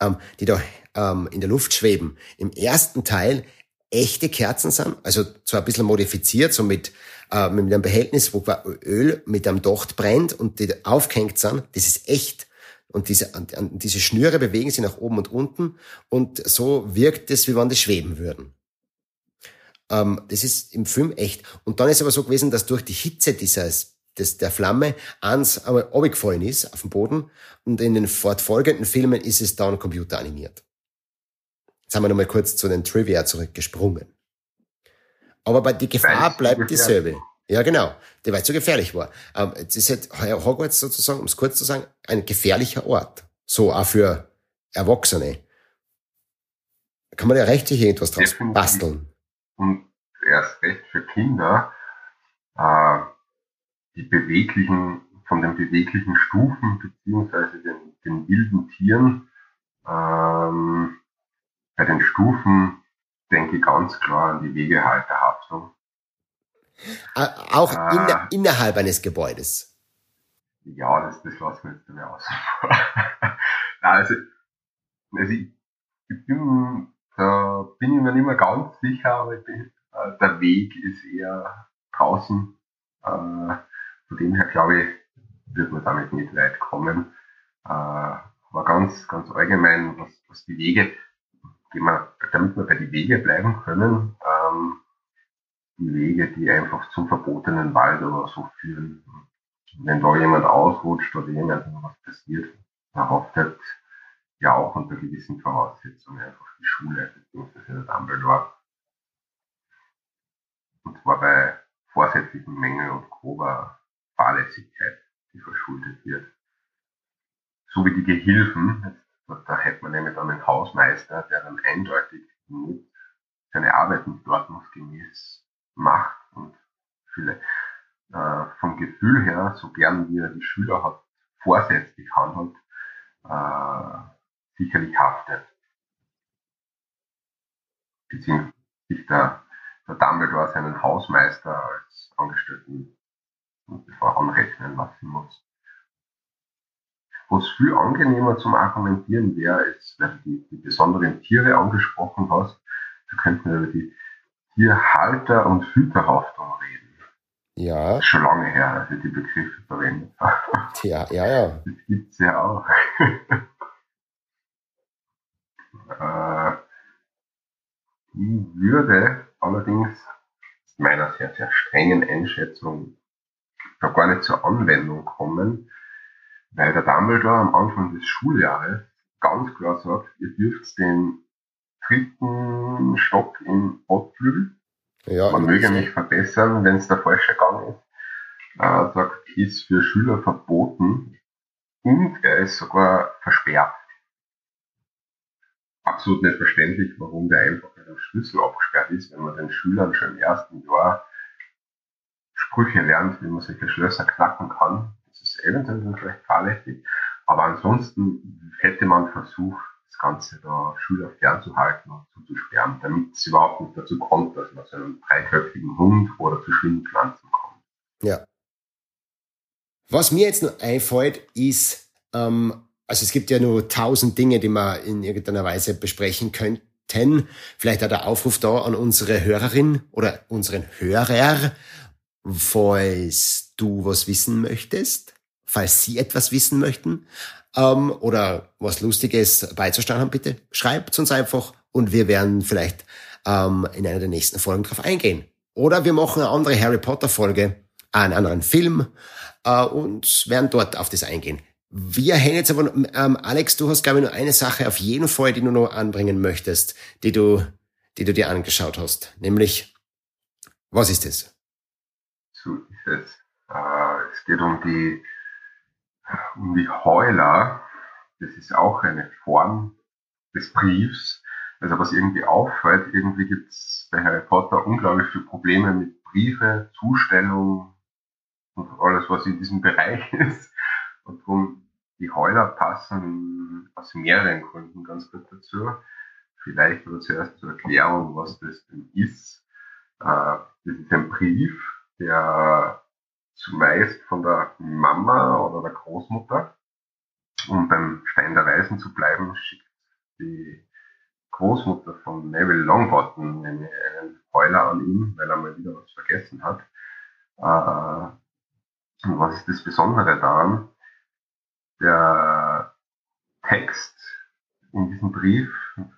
ähm, die da ähm, in der Luft schweben, im ersten Teil echte Kerzen sind, also zwar ein bisschen modifiziert, so mit, äh, mit einem Behältnis, wo Öl mit einem Docht brennt und die aufgehängt sind, das ist echt. Und diese, diese Schnüre bewegen sich nach oben und unten und so wirkt es, wie wenn die schweben würden. Ähm, das ist im Film echt. Und dann ist aber so gewesen, dass durch die Hitze dieses, des, der Flamme eins einmal runtergefallen ist auf den Boden und in den fortfolgenden Filmen ist es dann computeranimiert. Jetzt haben wir nochmal kurz zu den Trivia zurückgesprungen. Aber bei die Gefahr bleibt dieselbe. Ja, genau. Der, weil es so gefährlich war. Ähm, es ist halt Hogwarts sozusagen, um es kurz zu sagen, ein gefährlicher Ort. So auch für Erwachsene. Kann man ja rechtlich irgendwas draus Definitiv. basteln. Und erst recht für Kinder, äh, die beweglichen, von den beweglichen Stufen beziehungsweise den, den wilden Tieren, ähm, bei den Stufen denke ich ganz klar an die Wegehalterhaftung. Auch äh, in der, innerhalb eines Gebäudes. Ja, das, das lassen wir jetzt nicht aus. also, also ich, ich bin, da bin ich mir nicht mehr ganz sicher, aber bin, äh, der Weg ist eher draußen. Äh, von dem her glaube ich, wird man damit nicht weit kommen. Äh, aber ganz, ganz allgemein, was, was die Wege, damit wir bei den Wege bleiben können, ähm, die Wege, die einfach zum verbotenen Wald oder so führen. Wenn da jemand ausrutscht oder jemandem was passiert, erhofft ja auch unter gewissen Voraussetzungen einfach die Schule bzw. der Dumbledore. Und zwar bei vorsätzlichen Mängeln und grober Fahrlässigkeit, die verschuldet wird. So wie die Gehilfen, da hätte man nämlich dann einen Hausmeister, der dann eindeutig seine Arbeit nicht ordnungsgemäß macht und viele äh, vom Gefühl her, so gern wie er die Schüler hat, vorsätzlich handelt, äh, sicherlich haftet. Beziehungsweise sich der, der Dumbledore seinen Hausmeister als Angestellten bevor anrechnen lassen muss. Was viel angenehmer zum Argumentieren wäre, ist, wenn du die, die besonderen Tiere angesprochen hast, da könnten wir über die Tierhalter- und Hüterhaftung reden. Ja. Schon lange her, dass ich die Begriffe verwendet habe. Tja, ja, ja. Das gibt's ja auch. äh, die würde allerdings meiner sehr, sehr strengen Einschätzung da gar nicht zur Anwendung kommen, weil der Dumbledore am Anfang des Schuljahres ganz klar sagt, ihr dürft den dritten Stock im Ostflügel. Ja, Man möge mich verbessern, wenn es der falsche Gang ist. Äh, sagt, ist für Schüler verboten und er ist sogar versperrt. Absolut nicht verständlich, warum der einfach mit einem Schlüssel abgesperrt ist, wenn man den Schülern schon im ersten Jahr Sprüche lernt, wie man solche Schlösser knacken kann. Das ist eventuell vielleicht fahrlässig, aber ansonsten hätte man versucht, Ganze da Schüler fernzuhalten und zuzusperren, damit es überhaupt nicht dazu kommt, dass man zu einem dreiköpfigen Hund oder zu Schlingpflanzen kommt. Ja. Was mir jetzt noch einfällt, ist, ähm, also es gibt ja nur tausend Dinge, die wir in irgendeiner Weise besprechen könnten. Vielleicht auch der Aufruf da an unsere Hörerin oder unseren Hörer, falls du was wissen möchtest, falls sie etwas wissen möchten, ähm, oder was Lustiges beizustellen haben, bitte schreibt uns einfach und wir werden vielleicht ähm, in einer der nächsten Folgen drauf eingehen. Oder wir machen eine andere Harry Potter Folge, einen anderen Film äh, und werden dort auf das eingehen. Wir hängen jetzt aber, ähm, Alex, du hast glaube ich nur eine Sache auf jeden Fall, die du noch anbringen möchtest, die du, die du dir angeschaut hast. Nämlich, was ist es? So ist es. Äh, es geht um die um die Heuler, das ist auch eine Form des Briefs. Also was irgendwie auffällt, irgendwie gibt es bei Harry Potter unglaublich viele Probleme mit Briefe, Zustellung und alles, was in diesem Bereich ist. Und darum, die Heuler passen aus mehreren Gründen ganz gut dazu. Vielleicht aber zuerst zur Erklärung, was das denn ist. Äh, das ist ein Brief, der zumeist von der Mama oder der Großmutter, um beim Stein der Weisen zu bleiben, schickt die Großmutter von Neville Longbottom einen Heuler an ihn, weil er mal wieder was vergessen hat. Äh, und was ist das Besondere daran? Der Text in diesem Brief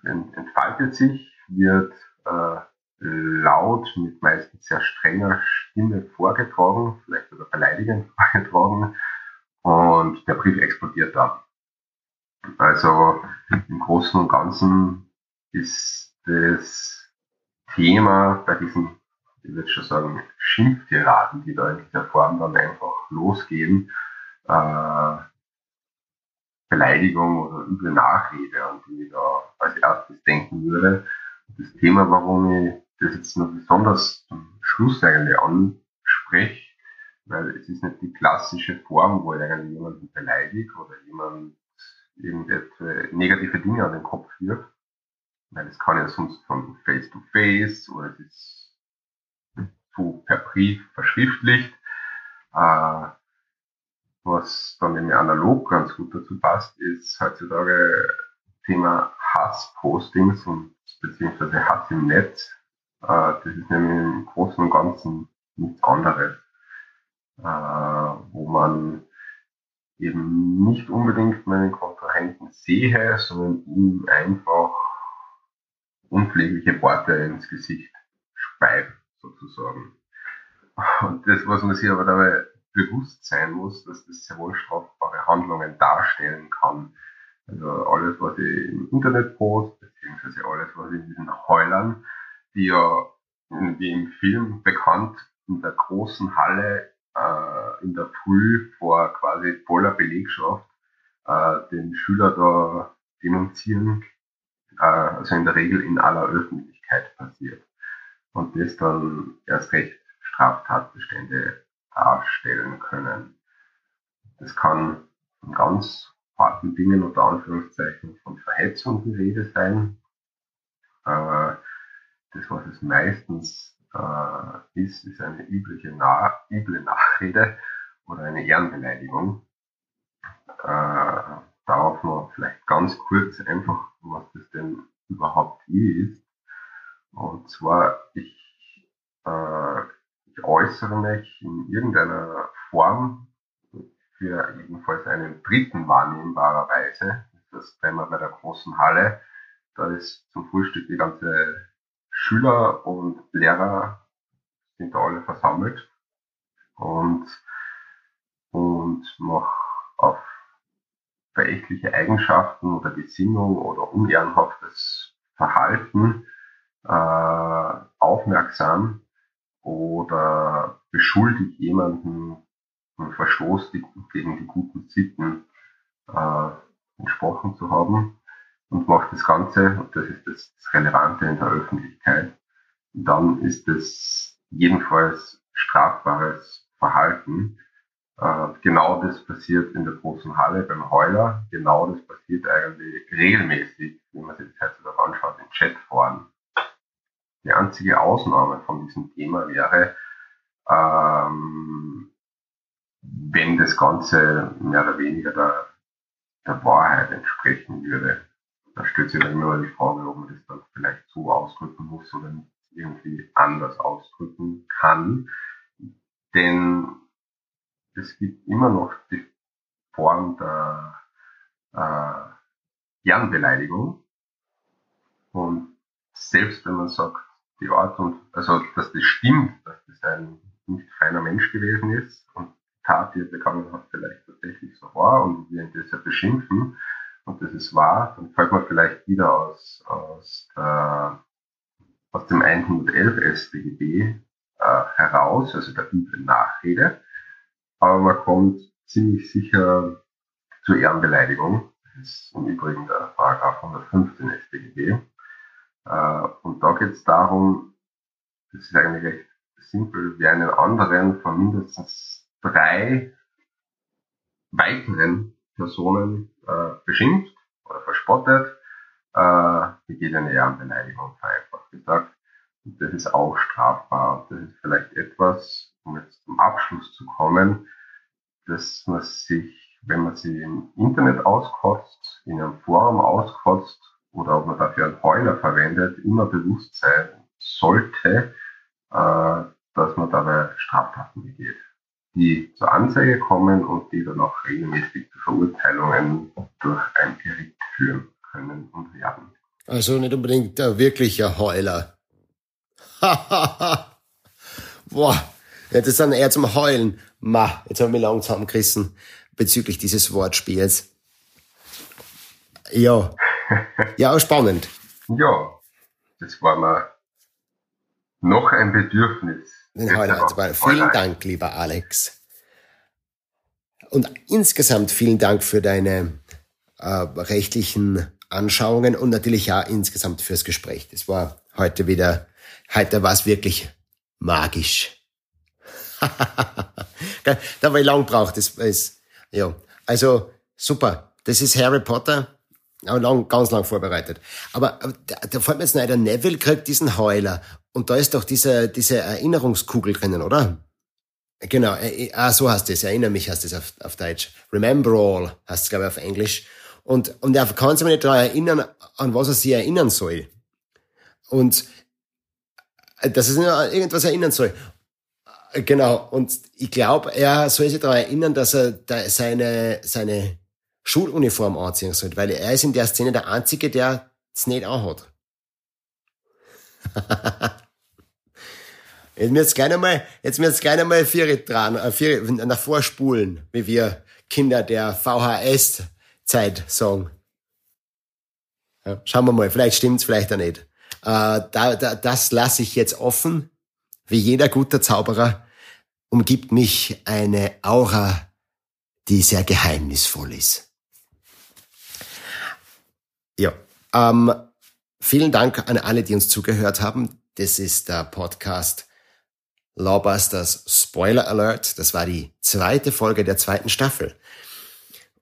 entfaltet sich, wird äh, laut mit meistens sehr strenger Stimme vorgetragen, vielleicht sogar beleidigend vorgetragen und der Brief explodiert dann. Also im Großen und Ganzen ist das Thema bei diesen, ich würde schon sagen, Schimpftiraden, die da in dieser Form dann einfach losgehen, äh, Beleidigung oder üble Nachrede, an die ich da als erstes denken würde. Das Thema, warum ich das jetzt noch besonders zum Schluss eigentlich anspreche, weil es ist nicht die klassische Form, wo ich eigentlich jemanden beleidigt oder jemand irgendetwas negative Dinge an den Kopf führt, weil es kann ja sonst von Face to Face oder es ist so per Brief verschriftlicht, äh, was dann eben analog ganz gut dazu passt, ist heutzutage Thema Hasspostings und beziehungsweise Hass im Netz. Äh, das ist nämlich im Großen und Ganzen nichts anderes, äh, wo man eben nicht unbedingt meinen Kontrahenten sehe, sondern ihm einfach unpflegliche Worte ins Gesicht speit, sozusagen. Und das, was man sich aber dabei bewusst sein muss, dass das sehr wohl strafbare Handlungen darstellen kann. Also alles, was ich im Internet post, beziehungsweise alles, was ich in diesen Heulern, die ja wie im Film bekannt in der großen Halle äh, in der Früh vor quasi voller Belegschaft äh, den Schüler da denunzieren, äh, also in der Regel in aller Öffentlichkeit passiert. Und das dann erst recht Straftatbestände darstellen können. Das kann von ganz harten Dingen unter Anführungszeichen von Verhetzung die Rede sein. Äh, das, was es meistens äh, ist, ist eine übliche Na üble Nachrede oder eine Ehrenbeleidigung. Äh, darauf noch vielleicht ganz kurz einfach, was das denn überhaupt ist. Und zwar, ich, äh, ich äußere mich in irgendeiner Form für jedenfalls einen Dritten wahrnehmbarer Weise. Das wenn wir bei der großen Halle. Da ist zum Frühstück die ganze Schüler und Lehrer sind da alle versammelt und, und mach auf verächtliche Eigenschaften oder Gesinnung oder unehrenhaftes Verhalten äh, aufmerksam oder beschuldigt jemanden einen Verstoß gegen die guten Sitten äh, entsprochen zu haben und macht das Ganze, und das ist das Relevante in der Öffentlichkeit, dann ist es jedenfalls strafbares Verhalten. Äh, genau das passiert in der großen Halle beim Heuler. Genau das passiert eigentlich regelmäßig, wenn man sich das heutzutage anschaut, in Chatforen. Die einzige Ausnahme von diesem Thema wäre, ähm, wenn das Ganze mehr oder weniger der, der Wahrheit entsprechen würde da stellt sich dann immer die Frage, ob man das dann vielleicht so ausdrücken muss oder irgendwie anders ausdrücken kann. Denn es gibt immer noch die Form der äh, Ehrenbeleidigung. Und selbst wenn man sagt, die Art und, also, dass das stimmt, dass das ein nicht feiner Mensch gewesen ist und Tat, die er begangen hat, vielleicht tatsächlich so war und wir ihn deshalb beschimpfen, und das ist wahr, dann fällt man vielleicht wieder aus, aus, der, aus dem 111 StGB äh, heraus, also der üblen Nachrede, aber man kommt ziemlich sicher zur Ehrenbeleidigung. Das ist im Übrigen der Paragraph 115 StGB. Äh, und da geht es darum, das ist eigentlich recht simpel, wer einen anderen von mindestens drei weiteren Personen äh, beschimpft oder verspottet, äh, begeht eine Ehrenbeleidigung, vereinfacht gesagt. das ist auch strafbar. Das ist vielleicht etwas, um jetzt zum Abschluss zu kommen, dass man sich, wenn man sie im Internet auskotzt, in einem Forum auskotzt oder ob man dafür einen Heuler verwendet, immer bewusst sein sollte, äh, dass man dabei Straftaten begeht, die zur Anzeige kommen und die dann auch regelmäßig zu Verurteilungen durch ein Gericht führen können und werden. Also nicht unbedingt der wirkliche Heuler. Boah, das ist dann eher zum Heulen. Ma, jetzt haben wir lang zusammengerissen bezüglich dieses Wortspiels. Ja. Ja, spannend. Ja, das war mir noch ein Bedürfnis. Den Heuler Vielen Dank, lieber Alex. Und insgesamt vielen Dank für deine äh, rechtlichen Anschauungen und natürlich auch insgesamt fürs Gespräch. Das war heute wieder, heute war es wirklich magisch. da war ich lang braucht. Das ist, ja. Also, super. Das ist Harry Potter. Lang, ganz lang vorbereitet. Aber, aber da, da fällt mir jetzt ein, der Neville kriegt diesen Heuler. Und da ist doch diese, diese Erinnerungskugel drinnen, oder? Genau, äh, äh, ah, so heißt es, erinnere mich heißt es auf, auf Deutsch. Remember all heißt es, glaube ich, auf Englisch. Und, und er kann sich nicht daran erinnern, an was er sich erinnern soll. Und äh, dass er sich an irgendwas erinnern soll. Genau. Und ich glaube, er soll sich daran erinnern, dass er da seine, seine Schuluniform anziehen soll, weil er ist in der Szene der Einzige, der es nicht anhat. jetzt müsst gleich einmal, jetzt müsst gleich einmal vier dran, äh, vier, nach vorspulen, wie wir Kinder der VHS Zeit sagen. Ja, schauen wir mal, vielleicht stimmt's, vielleicht auch nicht. Äh, da, da, das lasse ich jetzt offen. Wie jeder guter Zauberer umgibt mich eine Aura, die sehr geheimnisvoll ist. Ja, ähm, vielen Dank an alle, die uns zugehört haben. Das ist der Podcast Lawbusters Spoiler Alert. Das war die zweite Folge der zweiten Staffel.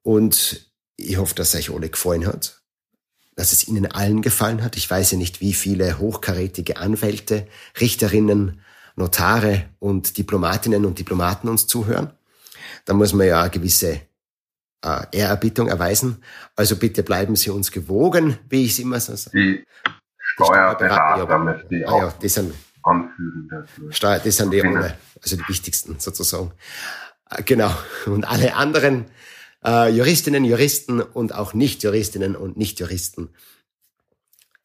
Und ich hoffe, dass es euch alle gefallen hat, dass es Ihnen allen gefallen hat. Ich weiß ja nicht, wie viele hochkarätige Anwälte, Richterinnen, Notare und Diplomatinnen und Diplomaten uns zuhören. Da muss man ja eine gewisse äh, Ehrerbietung erweisen. Also bitte bleiben Sie uns gewogen, wie ich es immer so sage. Die Steuerberater möchte ich ah, ja, die sind, anfügen. Steuer, das sind die alle, also die wichtigsten sozusagen. Äh, genau. Und alle anderen äh, Juristinnen, Juristen und auch Nicht-Juristinnen und Nicht-Juristen.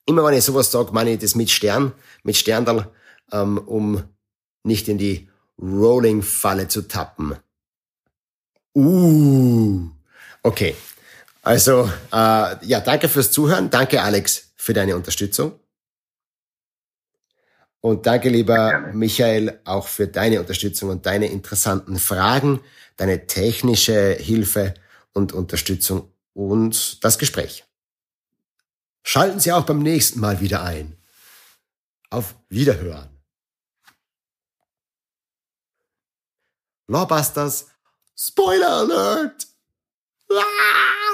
Immer wenn ich sowas sage, meine ich das mit Stern, mit Sterndal, ähm, um nicht in die Rolling-Falle zu tappen. Uh, okay. Also, äh, ja, danke fürs Zuhören. Danke, Alex, für deine Unterstützung. Und danke, lieber Michael, auch für deine Unterstützung und deine interessanten Fragen, deine technische Hilfe und Unterstützung und das Gespräch. Schalten Sie auch beim nächsten Mal wieder ein. Auf Wiederhören. Lawbusters Spoiler Alert! Ah!